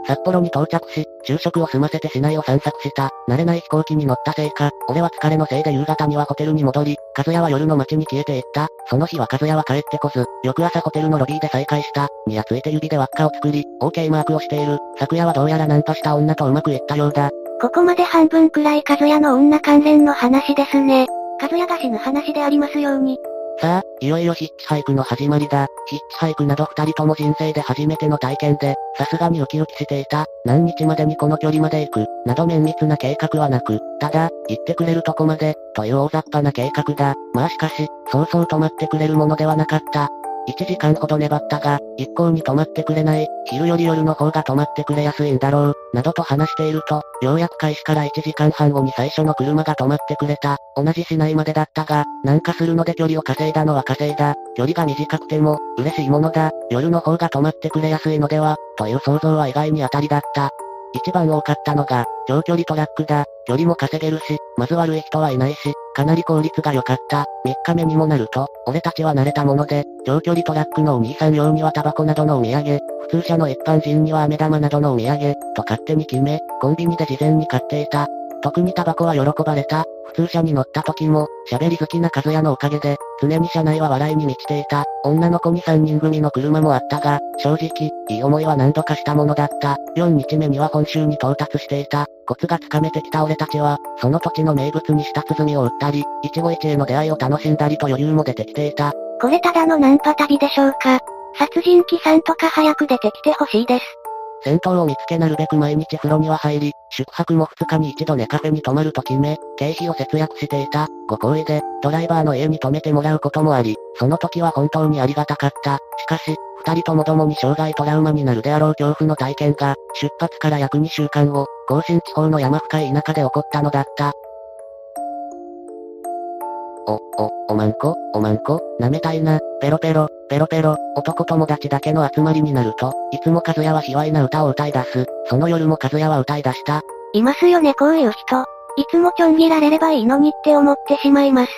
札幌に到着し、昼食を済ませて市内を散策した。慣れない飛行機に乗ったせいか、俺は疲れのせいで夕方にはホテルに戻り、和也は夜の街に消えていった。その日は和也は帰ってこず、翌朝ホテルのロビーで再会した。にやついて指で輪っかを作り、OK マークをしている。昨夜はどうやらナンパした女とうまくいったようだ。ここまで半分くらい和也の女関連の話ですね。和也が死ぬ話でありますように。さあ、いよいよヒッチハイクの始まりだ。ヒッチハイクなど二人とも人生で初めての体験で、さすがにウキウキしていた。何日までにこの距離まで行く、など綿密な計画はなく、ただ、行ってくれるとこまで、という大雑把な計画だ。まあしかし、そうそう止まってくれるものではなかった。1時間ほど粘ったが、一向に止まってくれない、昼より夜の方が止まってくれやすいんだろう、などと話していると、ようやく開始から1時間半後に最初の車が止まってくれた。同じ市内までだったが、なんかするので距離を稼いだのは稼いだ。距離が短くても、嬉しいものだ。夜の方が止まってくれやすいのでは、という想像は意外に当たりだった。一番多かったのが、長距離トラックだ。距離も稼げるし、まず悪い人はいないし、かなり効率が良かった。3日目にもなると、俺たちは慣れたもので、長距離トラックのお兄さん用にはタバコなどのお土産、普通車の一般人には飴玉などのお土産、と勝手に決め、コンビニで事前に買っていた。特にタバコは喜ばれた。普通車に乗った時も、喋り好きな和也のおかげで、常に車内は笑いに満ちていた。女の子に3人組の車もあったが、正直、いい思いは何度かしたものだった。4日目には本州に到達していた。コツがつかめてきた俺たちは、その土地の名物にした鼓を打ったり、一期一会の出会いを楽しんだりと余裕も出てきていた。これただのナンパ旅でしょうか殺人鬼さんとか早く出てきてほしいです。戦闘を見つけなるべく毎日風呂には入り、宿泊も2日に一度寝カフェに泊まると決め、経費を節約していた。ご好意で、ドライバーの家に泊めてもらうこともあり、その時は本当にありがたかった。しかし、二人ともどもに障害トラウマになるであろう恐怖の体験が、出発から約2週間後、甲信地方の山深い田舎で起こったのだった。お、お、おまんこ、おまんこ、舐めたいな、ペロペロ、ペロペロ、男友達だけの集まりになると、いつも和也は卑猥な歌を歌い出す。その夜も和也は歌い出した。いますよねこういう人。いつもちょん切られればいいのにって思ってしまいます。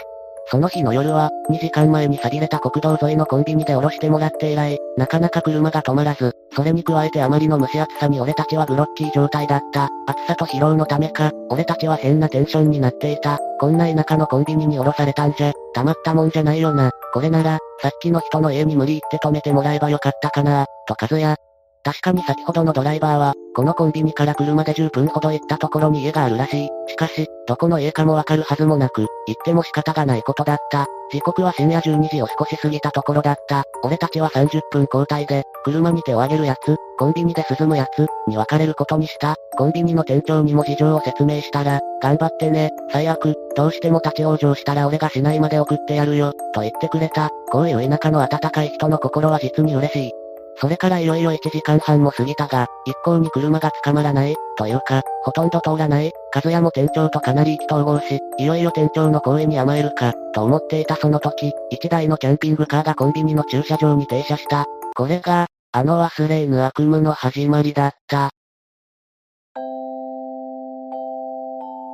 その日の夜は、2時間前に錆びれた国道沿いのコンビニで降ろしてもらって以来、なかなか車が止まらず、それに加えてあまりの蒸し暑さに俺たちはブロッキー状態だった。暑さと疲労のためか、俺たちは変なテンションになっていた。こんな田舎のコンビニに降ろされたんじゃ、たまったもんじゃないよな。これなら、さっきの人の家に無理言って止めてもらえばよかったかな、と和也、確かに先ほどのドライバーは、このコンビニから車で10分ほど行ったところに家があるらしい。しかし、どこの家かもわかるはずもなく、行っても仕方がないことだった。時刻は深夜12時を少し過ぎたところだった。俺たちは30分交代で、車に手を挙げるやつ、コンビニで進むやつ、に分かれることにした。コンビニの店長にも事情を説明したら、頑張ってね、最悪、どうしても立ち往生したら俺が市内まで送ってやるよ、と言ってくれた。こういう田舎の温かい人の心は実に嬉しい。それからいよいよ1時間半も過ぎたが、一向に車が捕まらない、というか、ほとんど通らない、和也も店長とかなり意気投合し、いよいよ店長の行為に甘えるか、と思っていたその時、1台のキャンピングカーがコンビニの駐車場に停車した。これが、あの忘れぬ悪夢の始まりだった。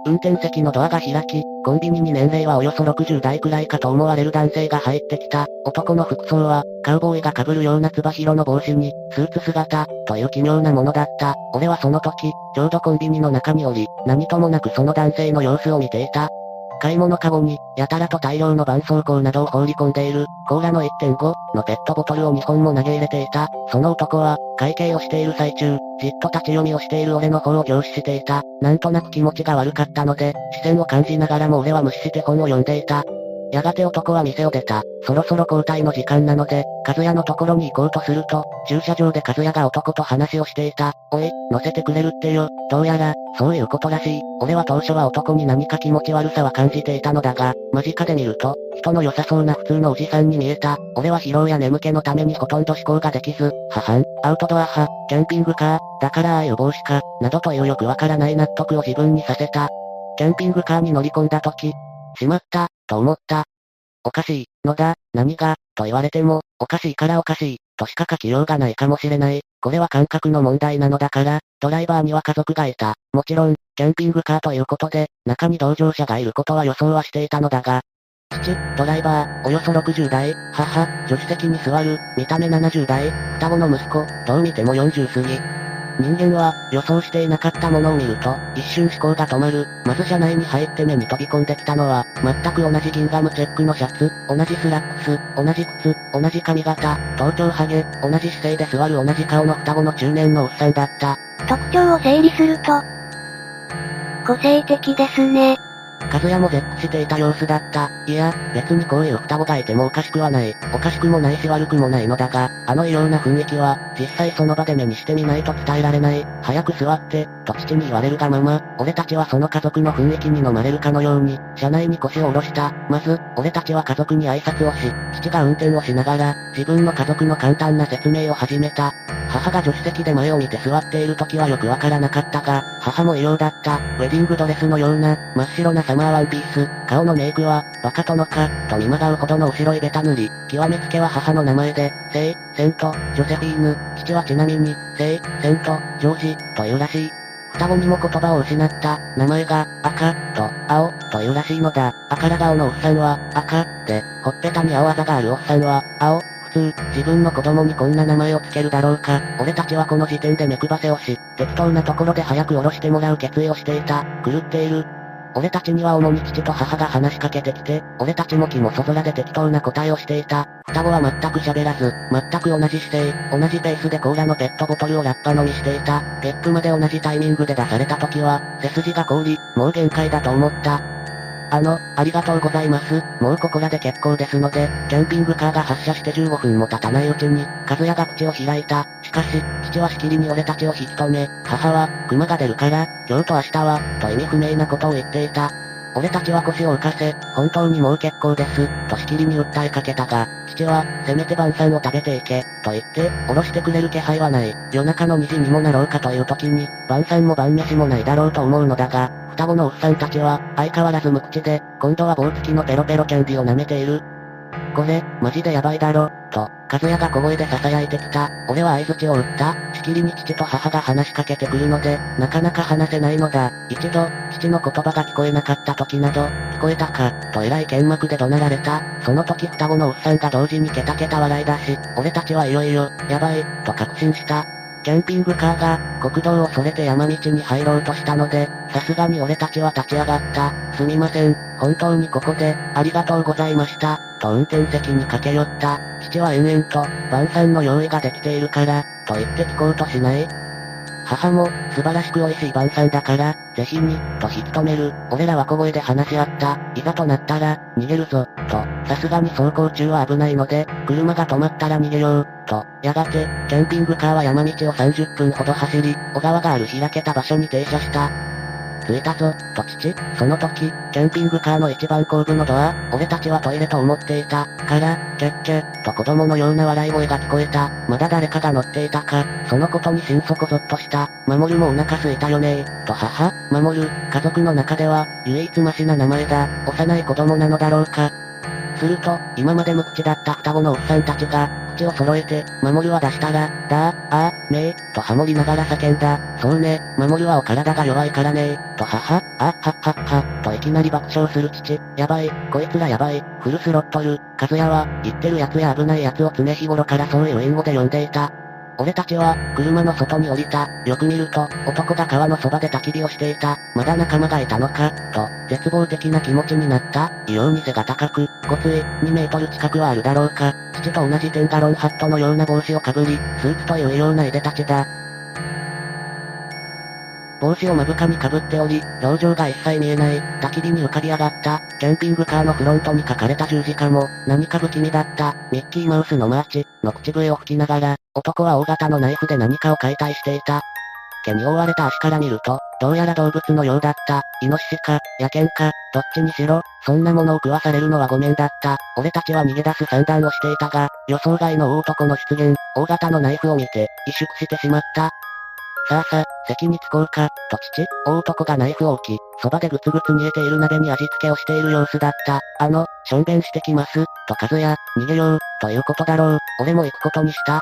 運転席のドアが開き、コンビニに年齢はおよそ60代くらいかと思われる男性が入ってきた。男の服装は、カウボーイが被るようなつばひろの帽子に、スーツ姿、という奇妙なものだった。俺はその時、ちょうどコンビニの中におり、何ともなくその男性の様子を見ていた。買い物カゴに、やたらと大量の絆創膏などを放り込んでいる、コーラの1.5のペットボトルを2本も投げ入れていた。その男は、会計をしている最中、じっと立ち読みをしている俺の方を凝視していた。なんとなく気持ちが悪かったので、視線を感じながらも俺は無視して本を読んでいた。やがて男は店を出た。そろそろ交代の時間なので、和也のところに行こうとすると、駐車場で和也が男と話をしていた。おい、乗せてくれるってよ。どうやら、そういうことらしい。俺は当初は男に何か気持ち悪さは感じていたのだが、間近で見ると、人の良さそうな普通のおじさんに見えた。俺は疲労や眠気のためにほとんど思考ができず、母ん、アウトドア派、キャンピングカー、だからああいう帽子か、などというよくわからない納得を自分にさせた。キャンピングカーに乗り込んだ時、しまった、と思った。おかしい、のだ、何が、と言われても、おかしいからおかしい、としか書きようがないかもしれない。これは感覚の問題なのだから、ドライバーには家族がいた。もちろん、キャンピングカーということで、中に同乗者がいることは予想はしていたのだが、父、ドライバー、およそ60代、母、助手席に座る、見た目70代、双子の息子、どう見ても40過ぎ。人間は、予想していなかったものを見ると、一瞬思考が止まる。まず車内に入って目に飛び込んできたのは、全く同じギンガムチェックのシャツ、同じスラックス、同じ靴、同じ髪型、頭頂ハゲ、同じ姿勢で座る同じ顔の双子の中年のおっさんだった。特徴を整理すると、個性的ですね。和也も絶句していた様子だった。いや、別にこういう双子がいてもおかしくはない。おかしくもないし悪くもないのだが、あの異様な雰囲気は、実際その場で目にしてみないと伝えられない。早く座って、と父に言われるがまま、俺たちはその家族の雰囲気に飲まれるかのように、車内に腰を下ろした。まず、俺たちは家族に挨拶をし、父が運転をしながら、自分の家族の簡単な説明を始めた。母が助手席で前を見て座っている時はよくわからなかったが、母も異様だった。ウェディングドレスのような、真っ白なサマーワンピース、顔のメイクは、バカ殿か、と見まがうほどの後ろいベタ塗り、極めつけは母の名前で、聖、セント、ジョセフィーヌ、父はちなみに、聖、セント、ジョージ、というらしい。双子にも言葉を失った、名前が、赤、と、青、というらしいのだ。赤ら顔のおっさんは、赤、で、ほっぺたに青あざがあるおっさんは、青、普通、自分の子供にこんな名前を付けるだろうか。俺たちはこの時点で目配せをし、適当なところで早く降ろしてもらう決意をしていた。狂っている。俺たちには主に父と母が話しかけてきて、俺たちも気もそぞらで適当な答えをしていた。双子は全く喋らず、全く同じ姿勢、同じペースでコーラのペットボトルをラッパ飲みしていた。ゲップまで同じタイミングで出された時は、背筋が凍り、もう限界だと思った。あの、ありがとうございます。もうここらで結構ですので、キャンピングカーが発車して15分も経たないうちに、和也が口を開いた。しかし、父はしきりに俺たちを引き止め、母は、熊が出るから、今日と明日は、と意味不明なことを言っていた。俺たちは腰を浮かせ、本当にもう結構です、としきりに訴えかけたが、父は、せめて晩餐を食べていけ、と言って、おろしてくれる気配はない。夜中の2時にもなろうかという時に、晩餐も晩飯もないだろうと思うのだが、双子のおっさんたちは、相変わらず無口で、今度は棒付きのペロペロキャンディを舐めている。これ、マジでやばいだろ、と、和也が小声で囁いてきた。俺は合図を打った。しきりに父と母が話しかけてくるので、なかなか話せないのだ。一度、父の言葉が聞こえなかった時など、聞こえたか、と偉い剣幕で怒鳴られた。その時双子のおっさんが同時にケタケタ笑い出し、俺たちはいよいよ、やばい、と確信した。キャンピングカーが、国道をそれて山道に入ろうとしたので、さすがに俺たちは立ち上がった。すみません、本当にここで、ありがとうございました、と運転席に駆け寄った。父は延々と、晩餐の用意ができているから、と言って聞こうとしない。母も、素晴らしく美味しい晩餐だから、ぜひに、と引き止める。俺らは小声で話し合った。いざとなったら、逃げるぞ、と。さすがに走行中は危ないので、車が止まったら逃げよう、と。やがて、キャンピングカーは山道を30分ほど走り、小川がある開けた場所に停車した。着いたぞ、と父。その時、キャンピングカーの一番後部のドア、俺たちはトイレと思っていた。から、キャッキャ、と子供のような笑い声が聞こえた。まだ誰かが乗っていたか。そのことに心底ゾッとした。守るもお腹すいたよねと母、守る、家族の中では、唯一マシな名前だ。幼い子供なのだろうか。すると、今まで無口だった双子のおっさんたちが、ッチを揃えて、守るは出したら、だー、あー、めー、とハモりながら叫んだ。そうね、守るはお体が弱いからねー、とはは、あ、はっはっは、といきなり爆笑する父。やばい、こいつらやばい、フルスロットル、和也は、言ってるやつや危ないやつを常日頃からそういう隠語で呼んでいた。俺たちは、車の外に降りた。よく見ると、男が川のそばで焚き火をしていた。まだ仲間がいたのか、と、絶望的な気持ちになった。異様に背が高く、ごつい、2メートル近くはあるだろうか。父と同じテンガロンハットのような帽子をかぶり、スーツというようないでたちだ。帽子を目深にかぶっており、表情が一切見えない、焚き火に浮かび上がった、キャンピングカーのフロントに書かれた十字架も、何か不気味だった、ミッキーマウスのマーチ、の口笛を吹きながら、男は大型のナイフで何かを解体していた。毛に覆われた足から見ると、どうやら動物のようだった。イノシシか、野犬か、どっちにしろ、そんなものを食わされるのはごめんだった。俺たちは逃げ出す算段をしていたが、予想外の大男の出現、大型のナイフを見て、萎縮してしまった。さあさ、席に着こうか、と父、大男がナイフを置き、そばでぐつぐつ煮えている鍋に味付けをしている様子だった。あの、しょんべんしてきます、と和也、逃げよう、ということだろう。俺も行くことにした。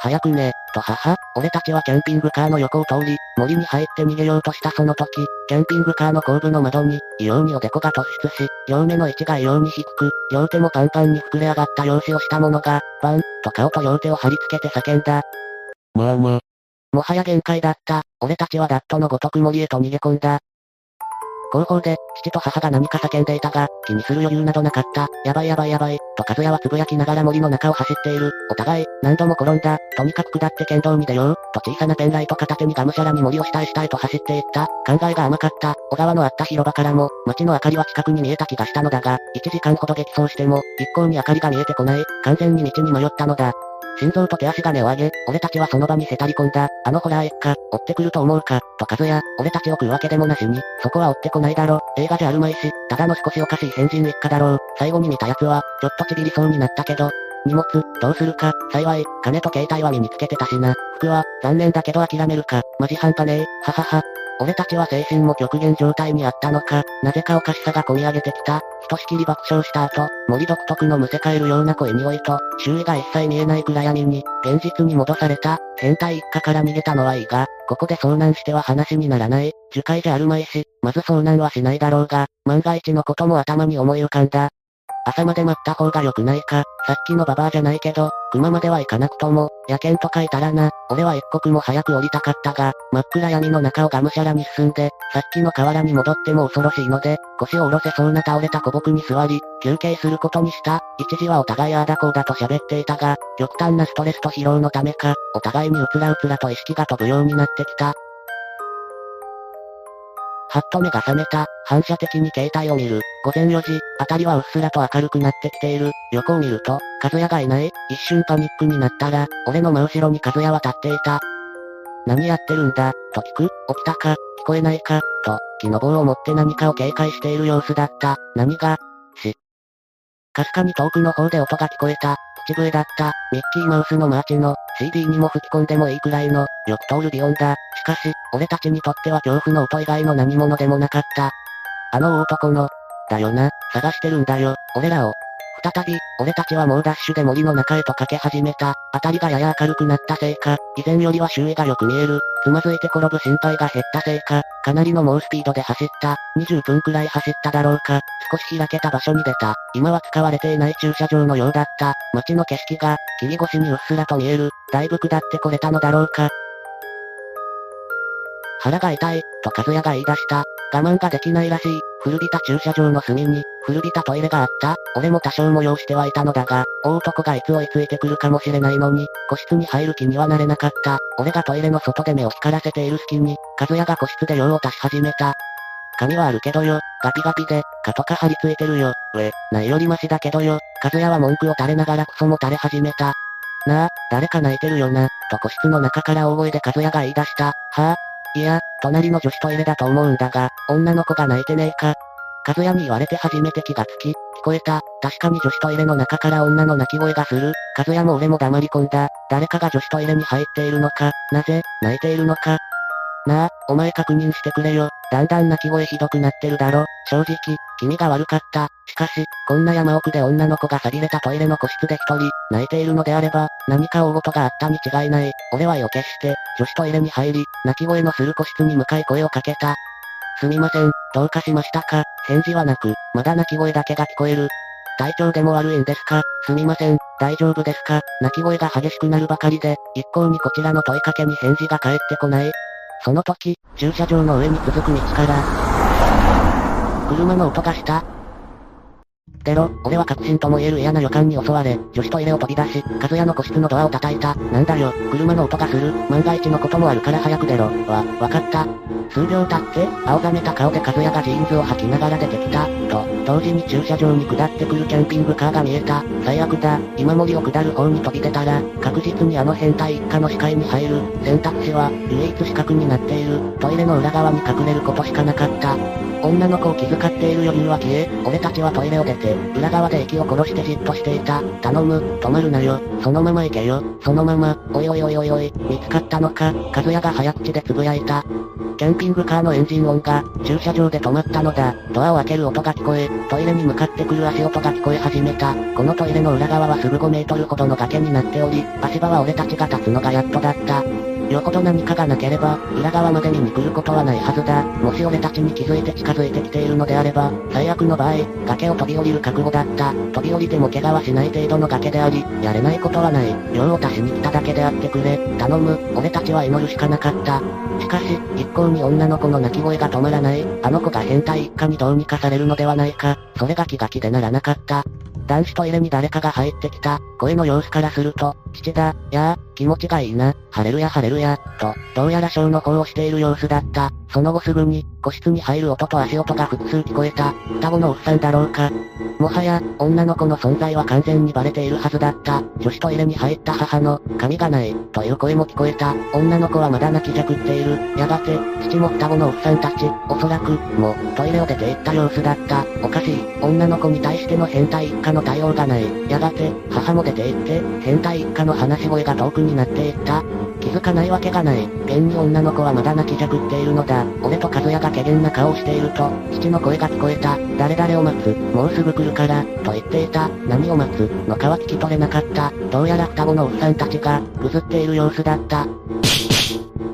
早くね、と母、俺たちはキャンピングカーの横を通り、森に入って逃げようとしたその時、キャンピングカーの後部の窓に、異様におでこが突出し、両目の位置が異様に低く、両手もパンパンに膨れ上がった容姿をしたものが、バン、と顔と両手を張り付けて叫んだ。まあまあ、もはや限界だった。俺たちはダットのごとく森へと逃げ込んだ。後方で、父と母が何か叫んでいたが、気にする余裕などなかった。やばいやばいやばい、と和也はつぶやきながら森の中を走っている。お互い、何度も転んだ。とにかく下って県道に出よう、と小さなペンライト片手にがむしゃらに森を下へ下へと走っていった。考えが甘かった。小川のあった広場からも、街の明かりは近くに見えた気がしたのだが、1時間ほど激走しても、一向に明かりが見えてこない。完全に道に迷ったのだ。心臓と手足が根を上げ、俺たちはその場にへたり込んだ。あのホラー一家、追ってくると思うか、と和也、俺たちを食うわけでもなしに、そこは追ってこないだろ、映画じゃあるまいし、ただの少しおかしい変人一家だろう。最後に見た奴は、ちょっとちびりそうになったけど、荷物、どうするか、幸い、金と携帯は身につけてたしな。服は、残念だけど諦めるか、マジ半端ねえ、ははは。俺たちは精神も極限状態にあったのか、なぜかおかしさが込み上げてきた。ひとしきり爆笑した後、森独特のむせ返るような濃い匂いと、周囲が一切見えない暗闇に、現実に戻された、変態一家から逃げたのはいいが、ここで遭難しては話にならない、樹海じゃあるまいし、まず遭難はしないだろうが、万が一のことも頭に思い浮かんだ。朝まで待った方が良くないか、さっきのババアじゃないけど、熊までは行かなくとも、野犬とかいたらな、俺は一刻も早く降りたかったが、真っ暗闇の中をがむしゃらに進んで、さっきの河原に戻っても恐ろしいので、腰を下ろせそうな倒れた古木に座り、休憩することにした。一時はお互いああだこうだと喋っていたが、極端なストレスと疲労のためか、お互いにうつらうつらと意識が飛ぶようになってきた。はっと目が覚めた。反射的に携帯を見る。午前4時、あたりはうっすらと明るくなってきている。横を見ると、和也がいない。一瞬パニックになったら、俺の真後ろに和也は立っていた。何やってるんだ、と聞く。起きたか、聞こえないか、と、木の棒を持って何かを警戒している様子だった。何が、しっ。かすかに遠くの方で音が聞こえた。口笛だった。ミッキーマウスのマーチの、CD にも吹き込んでもいいくらいの、よく通る美音だ。しかし、俺たちにとっては恐怖の音以外の何者でもなかった。あの男の、だよな、探してるんだよ、俺らを。再び、俺たちはもうダッシュで森の中へと駆け始めた。辺りがやや明るくなったせいか、以前よりは周囲がよく見える。つまずいて転ぶ心配が減ったせいか、かなりの猛スピードで走った。20分くらい走っただろうか。少し開けた場所に出た。今は使われていない駐車場のようだった。街の景色が、霧越しにうっすらと見える。だいぶ下ってこれたのだろうか。腹が痛い、と和也が言い出した。我慢ができないらしい。古びた駐車場の隅に、古びたトイレがあった。俺も多少催してはいたのだが、大男がいつ追いついてくるかもしれないのに、個室に入る気にはなれなかった。俺がトイレの外で目を光らせている隙に、和也が個室で用を足し始めた。髪はあるけどよ、ガピガピで、蚊とか張り付いてるよ。うえ、ないよりマシだけどよ。和也は文句を垂れながらクソも垂れ始めた。なあ、誰か泣いてるよな、と個室の中から大声で和也が言い出した。はあ、いや、隣の女子トイレだと思うんだが、女の子が泣いてねえか。和也に言われて初めて気がつき、聞こえた。確かに女子トイレの中から女の泣き声がする。和也も俺も黙り込んだ。誰かが女子トイレに入っているのか。なぜ、泣いているのか。なあ、お前確認してくれよ。だんだん泣き声ひどくなってるだろ。正直、君が悪かった。しかし、こんな山奥で女の子が錆びれたトイレの個室で一人、泣いているのであれば、何か大事があったに違いない。俺は予決して、女子トイレに入り、泣き声のする個室に向かい声をかけた。すみません、どうかしましたか？返事はなく、まだ泣き声だけが聞こえる。体調でも悪いんですか？すみません、大丈夫ですか？泣き声が激しくなるばかりで、一向にこちらの問いかけに返事が返ってこない。その時、駐車場の上に続く道から、車の音がした。出ろ、俺は確信とも言える嫌な予感に襲われ、女子トイレを飛び出し、和也の個室のドアを叩いた。なんだよ、車の音がする。万が一のこともあるから早く出ろ。わ、わかった。数秒経って、青ざめた顔で和也がジーンズを履きながら出てきた。と、同時に駐車場に下ってくるキャンピングカーが見えた。最悪だ。今森を下る方に飛び出たら、確実にあの変態一家の視界に入る。選択肢は、唯一死角になっている。トイレの裏側に隠れることしかなかった。女の子を気遣っている余裕は消え、俺たちはトイレを出て、裏側で息を殺してじっとしていた。頼む、止まるなよ。そのまま行けよ。そのまま、おいおいおいおいおい、見つかったのか、和也が早口で呟いた。キャンピングカーのエンジン音が、駐車場で止まったのだ。ドアを開ける音が聞こえ、トイレに向かってくる足音が聞こえ始めた。このトイレの裏側はすぐ5メートルほどの崖になっており、足場は俺たちが立つのがやっとだった。よほど何かがなければ、裏側まで見に来ることはないはずだ。もし俺たちに気づいて近づいてきているのであれば、最悪の場合、崖を飛び降りる覚悟だった。飛び降りても怪我はしない程度の崖であり、やれないことはない。用を足しに来ただけであってくれ。頼む、俺たちは祈るしかなかった。しかし、一向に女の子の泣き声が止まらない。あの子が変態一家にどうにかされるのではないか。それが気が気でならなかった。男子トイレに誰かが入ってきた。声の様子からすると、父だ、やあ、気持ちがいいな、晴れるや晴れるや、と、どうやらショーの方をしている様子だった。その後すぐに、個室に入る音と足音が複数聞こえた。双子のおっさんだろうか。もはや、女の子の存在は完全にバレているはずだった。女子トイレに入った母の、髪がない、という声も聞こえた。女の子はまだ泣きじゃくっている。やがて、父も双子のおっさんたち、おそらく、も、トイレを出て行った様子だった。おかしい。女の子に対しての変態一家の対応がない。やがて、母も出て行って、変態一家の話し声が遠くになっていった。気づかないわけがない。現に女の子はまだ泣きじゃくっているのだ。俺と和也が怪げな顔をしていると、父の声が聞こえた。誰々を待つ。もうすぐ来るから、と言っていた。何を待つ？のかは聞き取れなかった。どうやら双子のおっさんたちが、ぐずっている様子だった。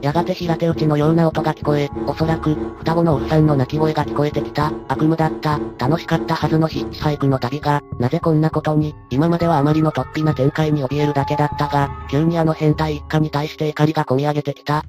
やがて平手打ちのような音が聞こえ、おそらく、双子のおっさんの泣き声が聞こえてきた。悪夢だった。楽しかったはずのヒッチハイクの旅が、なぜこんなことに、今まではあまりの突飛な展開に怯えるだけだったが、急にあの変態一家に対して怒りが込み上げてきた。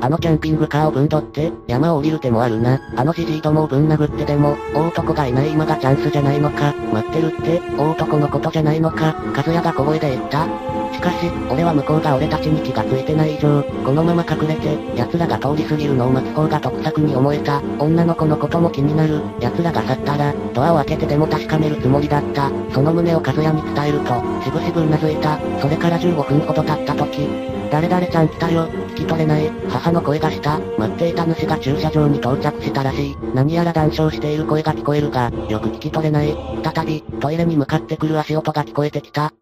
あのキャンピングカーをぶんどって、山を降りる手もあるな。あのじじいどもをぶん殴ってでも、大男がいない今がチャンスじゃないのか。待ってるって、大男のことじゃないのか。和也が小声で言った。しかし、俺は向こうが俺たちに気がついてない以上、このまま隠れて、奴らが通り過ぎるのを待つ方が得策に思えた。女の子のことも気になる。奴らが去ったら、ドアを開けてでも確かめるつもりだった。その旨を和也に伝えると、しぶしぶ頷いた。それから15分ほど経った時、誰々ちゃん来たよ。聞き取れない。母の声がした。待っていた主が駐車場に到着したらしい。何やら談笑している声が聞こえるが、よく聞き取れない。再び、トイレに向かってくる足音が聞こえてきた。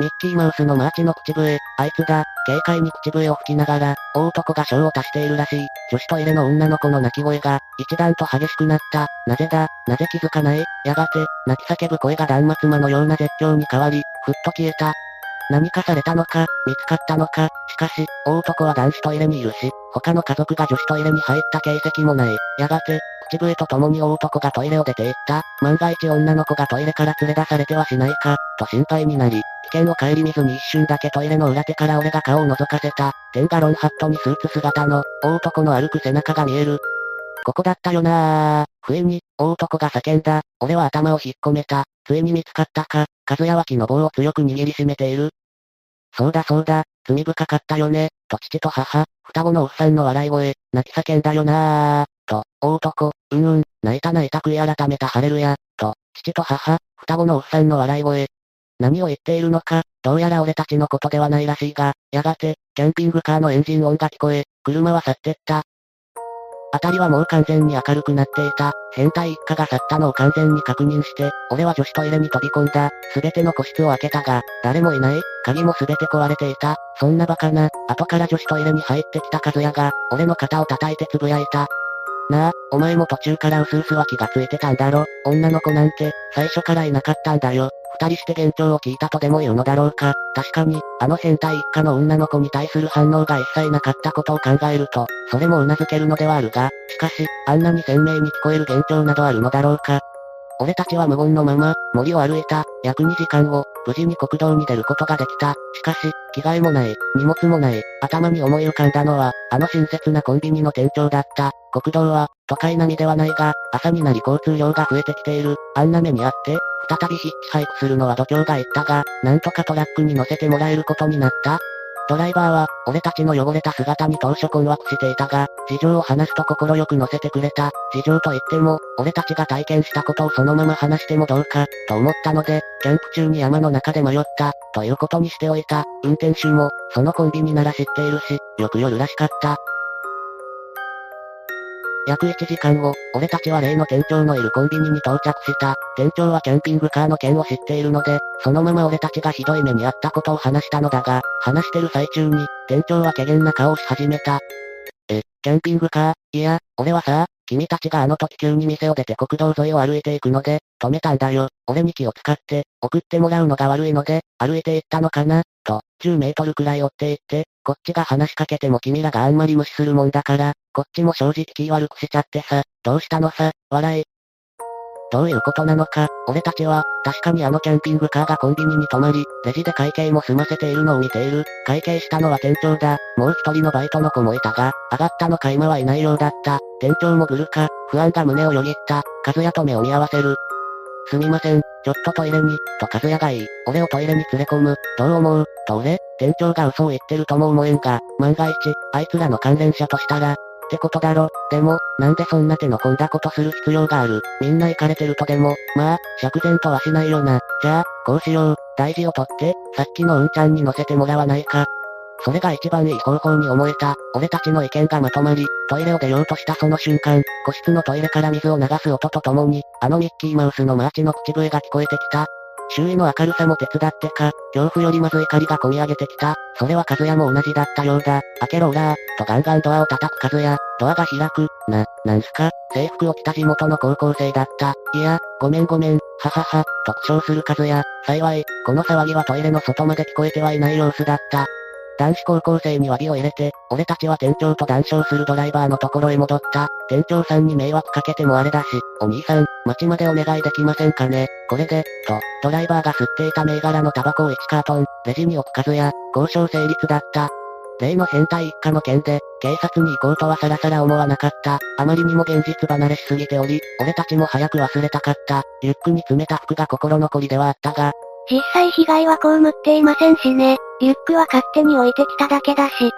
ミッキーマウスのマーチの口笛、あいつだ、軽快に口笛を吹きながら、大男が賞を足しているらしい。女子トイレの女の子の泣き声が、一段と激しくなった。なぜだ、なぜ気づかない？やがて、泣き叫ぶ声が断末魔のような絶叫に変わり、ふっと消えた。何かされたのか、見つかったのか、しかし、大男は男子トイレにいるし、他の家族が女子トイレに入った形跡もない。やがて、口笛と共に大男がトイレを出て行った。万が一女の子がトイレから連れ出されてはしないか、と心配になり、危険を顧みずに一瞬だけトイレの裏手から俺が顔を覗かせた。テンガロンハットにスーツ姿の、大男の歩く背中が見える。ここだったよなぁ。不意に、大男が叫んだ。俺は頭を引っ込めた。ついに見つかったか。和也は木の棒を強く握りしめている。そうだそうだ、罪深かったよね、と父と母、双子のおっさんの笑い声、泣き叫んだよなぁ、と、大男、うんうん、泣いた泣いた悔い改めた晴れるや、と、父と母、双子のおっさんの笑い声。何を言っているのか、どうやら俺たちのことではないらしいが、やがて、キャンピングカーのエンジン音が聞こえ、車は去ってった。辺りはもう完全に明るくなっていた。変態一家が去ったのを完全に確認して、俺は女子トイレに飛び込んだ。すべての個室を開けたが、誰もいない。鍵もすべて壊れていた。そんなバカな、後から女子トイレに入ってきた和也が、俺の肩を叩いてつぶやいた。なあ、お前も途中から薄々は気がついてたんだろ。女の子なんて、最初からいなかったんだよ。二人して幻聴を聞いたとでも言うのだろうか。確かに、あの変態一家の女の子に対する反応が一切なかったことを考えると、それも頷けるのではあるが、しかし、あんなに鮮明に聞こえる幻聴などあるのだろうか。俺たちは無言のまま、森を歩いた、約2時間後、無事に国道に出ることができた。しかし、着替えもない、荷物もない、頭に思い浮かんだのは、あの親切なコンビニの店長だった。国道は、都会並みではないが、朝になり交通量が増えてきている。あんな目にあって、再びヒッチハイクするのは度胸が言ったが、なんとかトラックに乗せてもらえることになった。ドライバーは、俺たちの汚れた姿に当初困惑していたが、事情を話すと快く乗せてくれた。事情と言っても、俺たちが体験したことをそのまま話してもどうか、と思ったので、キャンプ中に山の中で迷った、ということにしておいた。運転手も、そのコンビニなら知っているし、よく夜らしかった。約1時間後、俺たちは例の店長のいるコンビニに到着した。店長はキャンピングカーの件を知っているので、そのまま俺たちがひどい目にあったことを話したのだが、話してる最中に、店長は怪げな顔をし始めた。え、キャンピングカー？いや、俺はさ、君たちがあの時急に店を出て国道沿いを歩いていくので、止めたんだよ。俺に気を使って、送ってもらうのが悪いので、歩いて行ったのかな？と、10メートルくらい追って行って、こっちが話しかけても君らがあんまり無視するもんだから、こっちも正直気悪くしちゃってさ、どうしたのさ、笑い。どういうことなのか、俺たちは、確かにあのキャンピングカーがコンビニに泊まり、レジで会計も済ませているのを見ている。会計したのは店長だ。もう一人のバイトの子もいたが、上がったのか今はいないようだった。店長もぐるか、不安が胸をよぎった。和也と目を見合わせる。すみません、ちょっとトイレに、と和也が言い、俺をトイレに連れ込む。どう思う？と俺、店長が嘘を言ってるとも思えんが、万が一、あいつらの関連者としたら、ってことだろ。でも、なんでそんな手の込んだことする必要がある？みんなイカれてるとでも、まあ、釈然とはしないよな。じゃあ、こうしよう。大事を取って、さっきの運ちゃんに乗せてもらわないか。それが一番いい方法に思えた。俺たちの意見がまとまり、トイレを出ようとしたその瞬間、個室のトイレから水を流す音とともに、あのミッキーマウスのマーチの口笛が聞こえてきた。周囲の明るさも手伝ってか、恐怖よりまず怒りが込み上げてきた。それは和也も同じだったようだ。開けろオラー、とガンガンドアを叩く和也。ドアが開く。な、なんすか？制服を着た地元の高校生だった。いや、ごめんごめん、ははは、と苦笑する和也。幸い、この騒ぎはトイレの外まで聞こえてはいない様子だった。男子高校生に詫びを入れて、俺たちは店長と談笑するドライバーのところへ戻った。店長さんに迷惑かけてもあれだし、お兄さん、街までお願いできませんかね。これで、と、ドライバーが吸っていた銘柄のタバコを1カートン、レジに置く数や、交渉成立だった。例の変態一家の件で、警察に行こうとはさらさら思わなかった。あまりにも現実離れしすぎており、俺たちも早く忘れたかった。リュックに詰めた服が心残りではあったが、実際被害は被っていませんしね。リュックは勝手に置いてきただけだし。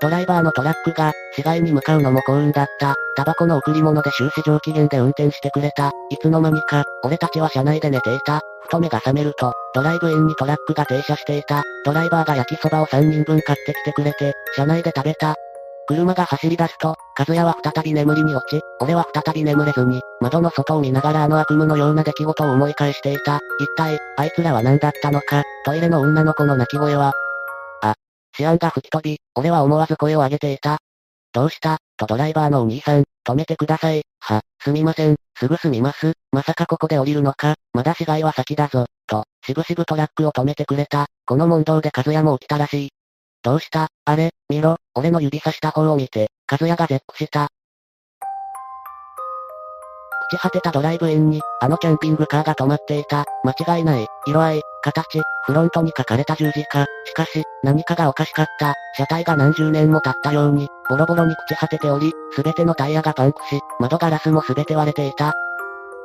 ドライバーのトラックが、市街に向かうのも幸運だった。タバコの贈り物で終始上機嫌で運転してくれた。いつの間にか、俺たちは車内で寝ていた。ふと目が覚めると、ドライブインにトラックが停車していた。ドライバーが焼きそばを3人分買ってきてくれて、車内で食べた。車が走り出すと、和也は再び眠りに落ち、俺は再び眠れずに、窓の外を見ながらあの悪夢のような出来事を思い返していた。一体、あいつらは何だったのか、トイレの女の子の泣き声は。あ、シアンが吹き飛び、俺は思わず声を上げていた。どうした？とドライバーのお兄さん、止めてください。は、すみません、すぐ済みます。まさかここで降りるのか、まだ死骸は先だぞ。と、しぶしぶトラックを止めてくれた。この問答で和也も起きたらしい。どうした？あれ、見ろ、俺の指さした方を見て、和也が絶句した。朽ち果てたドライブインに、あのキャンピングカーが止まっていた。間違いない。色合い、形、フロントに書かれた十字架。しかし、何かがおかしかった。車体が何十年も経ったように、ボロボロに朽ち果てており、すべてのタイヤがパンクし、窓ガラスもすべて割れていた。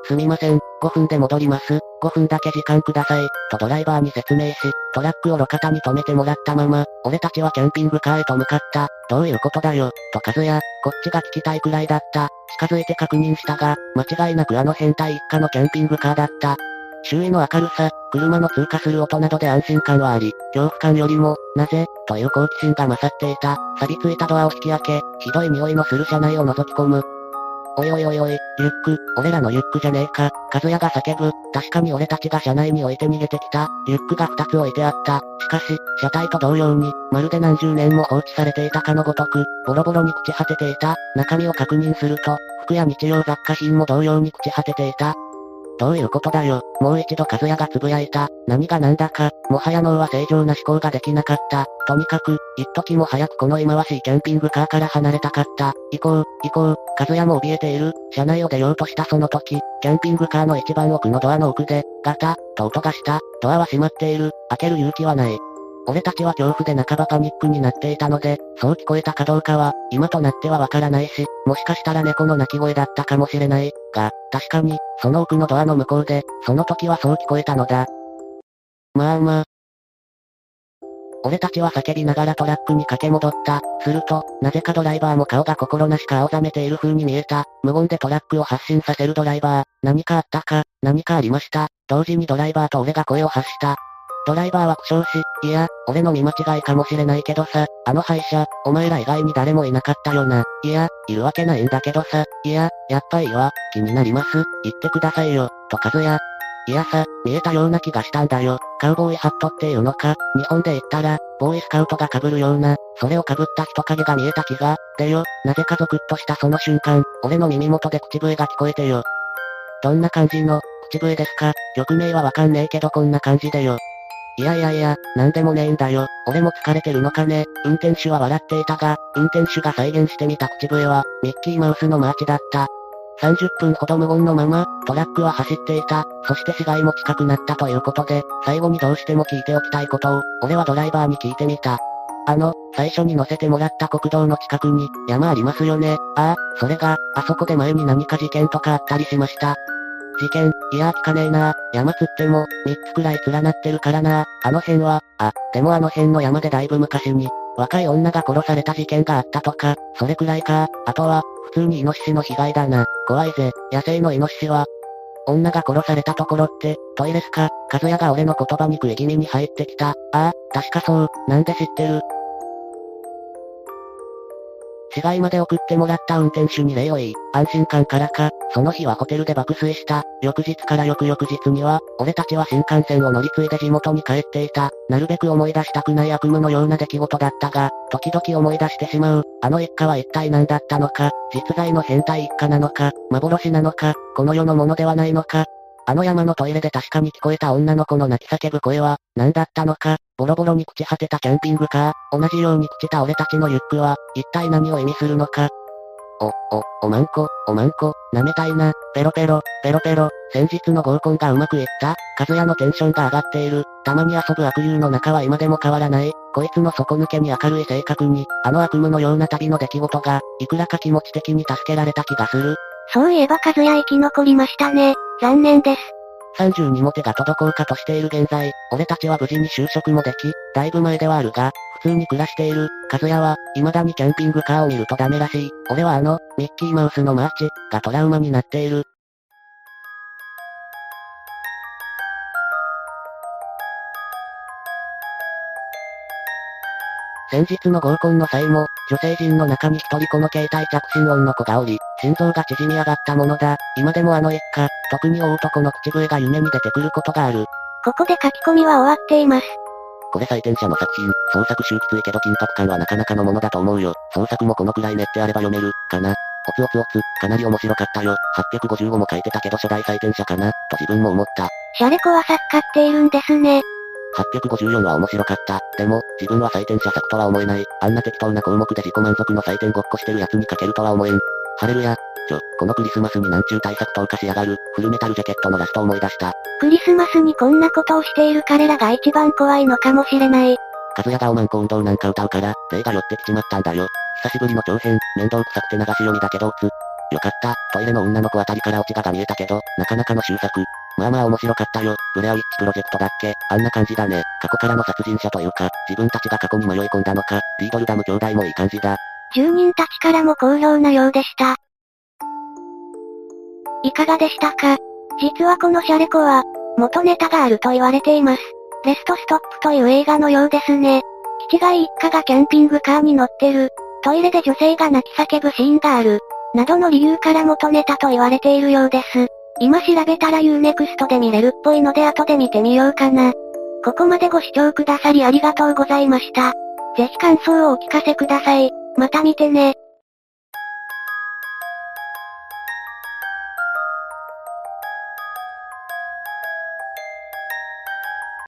すみません、5分で戻ります。5分だけ時間ください。とドライバーに説明し、トラックを路肩に止めてもらったまま、俺たちはキャンピングカーへと向かった。どういうことだよ、と和也、こっちが聞きたいくらいだった。近づいて確認したが、間違いなくあの変態一家のキャンピングカーだった。周囲の明るさ、車の通過する音などで安心感はあり、恐怖感よりも、なぜ、という好奇心が勝っていた。錆びついたドアを引き開け、ひどい匂いのする車内を覗き込む。おいおいおいおい、リュック、俺らのリュックじゃねえか、和也が叫ぶ、確かに俺たちが車内に置いて逃げてきた、リュックが2つ置いてあった。しかし、車体と同様に、まるで何十年も放置されていたかのごとく、ボロボロに朽ち果てていた。中身を確認すると、服や日用雑貨品も同様に朽ち果てていた。どういうことだよ。もう一度和也が呟いた。何が何だか、もはや脳は正常な思考ができなかった。とにかく、一時も早くこの忌まわしいキャンピングカーから離れたかった。行こう、行こう、和也も怯えている。車内を出ようとしたその時、キャンピングカーの一番奥のドアの奥で、ガタ、と音がした。ドアは閉まっている。開ける勇気はない。俺たちは恐怖で半ばパニックになっていたので、そう聞こえたかどうかは、今となってはわからないし、もしかしたら猫の鳴き声だったかもしれない。が、確かに、その奥のドアの向こうで、その時はそう聞こえたのだ。まあまあ。俺たちは叫びながらトラックに駆け戻った。すると、なぜかドライバーも顔が心なしか青ざめている風に見えた。無言でトラックを発進させるドライバー。何かあったか、何かありました？同時にドライバーと俺が声を発した。ドライバーは苦笑し、いや、俺の見間違いかもしれないけどさ、あの廃車、お前ら以外に誰もいなかったよな。いや、いるわけないんだけどさ、いや、やっぱいいわ、気になります、言ってくださいよ、と和也。いやさ、見えたような気がしたんだよ。カウボーイハットっていうのか、日本で言ったら、ボーイスカウトが被るような、それを被った人影が見えた気が、でよ、なぜかゾクッとしたその瞬間、俺の耳元で口笛が聞こえてよ。どんな感じの、口笛ですか？曲名はわかんねえけどこんな感じでよ。いやいやいや、なんでもねえんだよ。俺も疲れてるのかね。運転手は笑っていたが、運転手が再現してみた口笛は、ミッキーマウスのマーチだった。30分ほど無言のまま、トラックは走っていた。そして死骸も近くなったということで、最後にどうしても聞いておきたいことを、俺はドライバーに聞いてみた。あの、最初に乗せてもらった国道の近くに、山ありますよね。ああ、それが、あそこで前に何か事件とかあったりしました。事件、いや聞かねえな山つっても、三つくらい連なってるからなあの辺は、あ、でもあの辺の山でだいぶ昔に、若い女が殺された事件があったとか、それくらいか。あとは、普通にイノシシの被害だな。怖いぜ。野生のイノシシは。女が殺されたところって、トイレすか、和也が俺の言葉に食い気味に入ってきた。ああ、確かそう。なんで知ってる市街まで送ってもらった運転手に礼を言い、安心感からか、その日はホテルで爆睡した。翌日から翌々日には、俺たちは新幹線を乗り継いで地元に帰っていた。なるべく思い出したくない悪夢のような出来事だったが、時々思い出してしまう。あの一家は一体何だったのか、実在の変態一家なのか、幻なのか、この世のものではないのか、あの山のトイレで確かに聞こえた女の子の泣き叫ぶ声は、何だったのか、ボロボロに朽ち果てたキャンピングカー、同じように朽ちた俺たちのリュックは、一体何を意味するのか。お、お、おまんこ、おまんこ、舐めたいな、ペロペロ、ペロペロ、先日の合コンがうまくいった、和也のテンションが上がっている、たまに遊ぶ悪友の中は今でも変わらない、こいつの底抜けに明るい性格に、あの悪夢のような旅の出来事が、いくらか気持ち的に助けられた気がする。そういえば和也生き残りましたね。残念です。30にも手が届こうかとしている現在、俺たちは無事に就職もでき、だいぶ前ではあるが、普通に暮らしている。和也は、未だにキャンピングカーを見るとダメらしい。俺はあの、ミッキーマウスのマーチ、がトラウマになっている。先日の合コンの際も、女性陣の中に一人この携帯着信音の子がおり、心臓が縮み上がったものだ。今でもあの一家、特に大男の口笛が夢に出てくることがある。ここで書き込みは終わっています。これ採点者の作品、創作集きついけど緊迫感はなかなかのものだと思うよ。創作もこのくらい練ってあれば読める、かな。おつおつおつ、かなり面白かったよ。855も書いてたけど初代採点者かな、と自分も思った。シャレコは作家っているんですね。854は面白かった。でも、自分は採点者作とは思えない。あんな適当な項目で自己満足の採点ごっこしてる奴に書けるとは思えん。ハレルヤ。ちょ、このクリスマスになんちゅう対策投下しやがる。フルメタルジャケットのラスト思い出した。クリスマスにこんなことをしている彼らが一番怖いのかもしれない。カズヤがおまんこ運動なんか歌うから、霊が寄ってきちまったんだよ。久しぶりの長編、面倒くさくて流し読みだけどつ。よかった、トイレの女の子あたりからオチがが見えたけど、なかなかの終作。まあまあ面白かったよ。ブレアウィッチプロジェクトだっけ？あんな感じだね。過去からの殺人者というか、自分たちが過去に迷い込んだのか、リードルダム兄弟もいい感じだ。住人たちからも好評なようでした。いかがでしたか？実はこのシャレコは、元ネタがあると言われています。レストストップという映画のようですね。キチガイ一家がキャンピングカーに乗ってる。トイレで女性が泣き叫ぶシーンがある。などの理由から元ネタと言われているようです。今調べたら Unext で見れるっぽいので後で見てみようかな。ここまでご視聴くださりありがとうございました。ぜひ感想をお聞かせください。また見てね。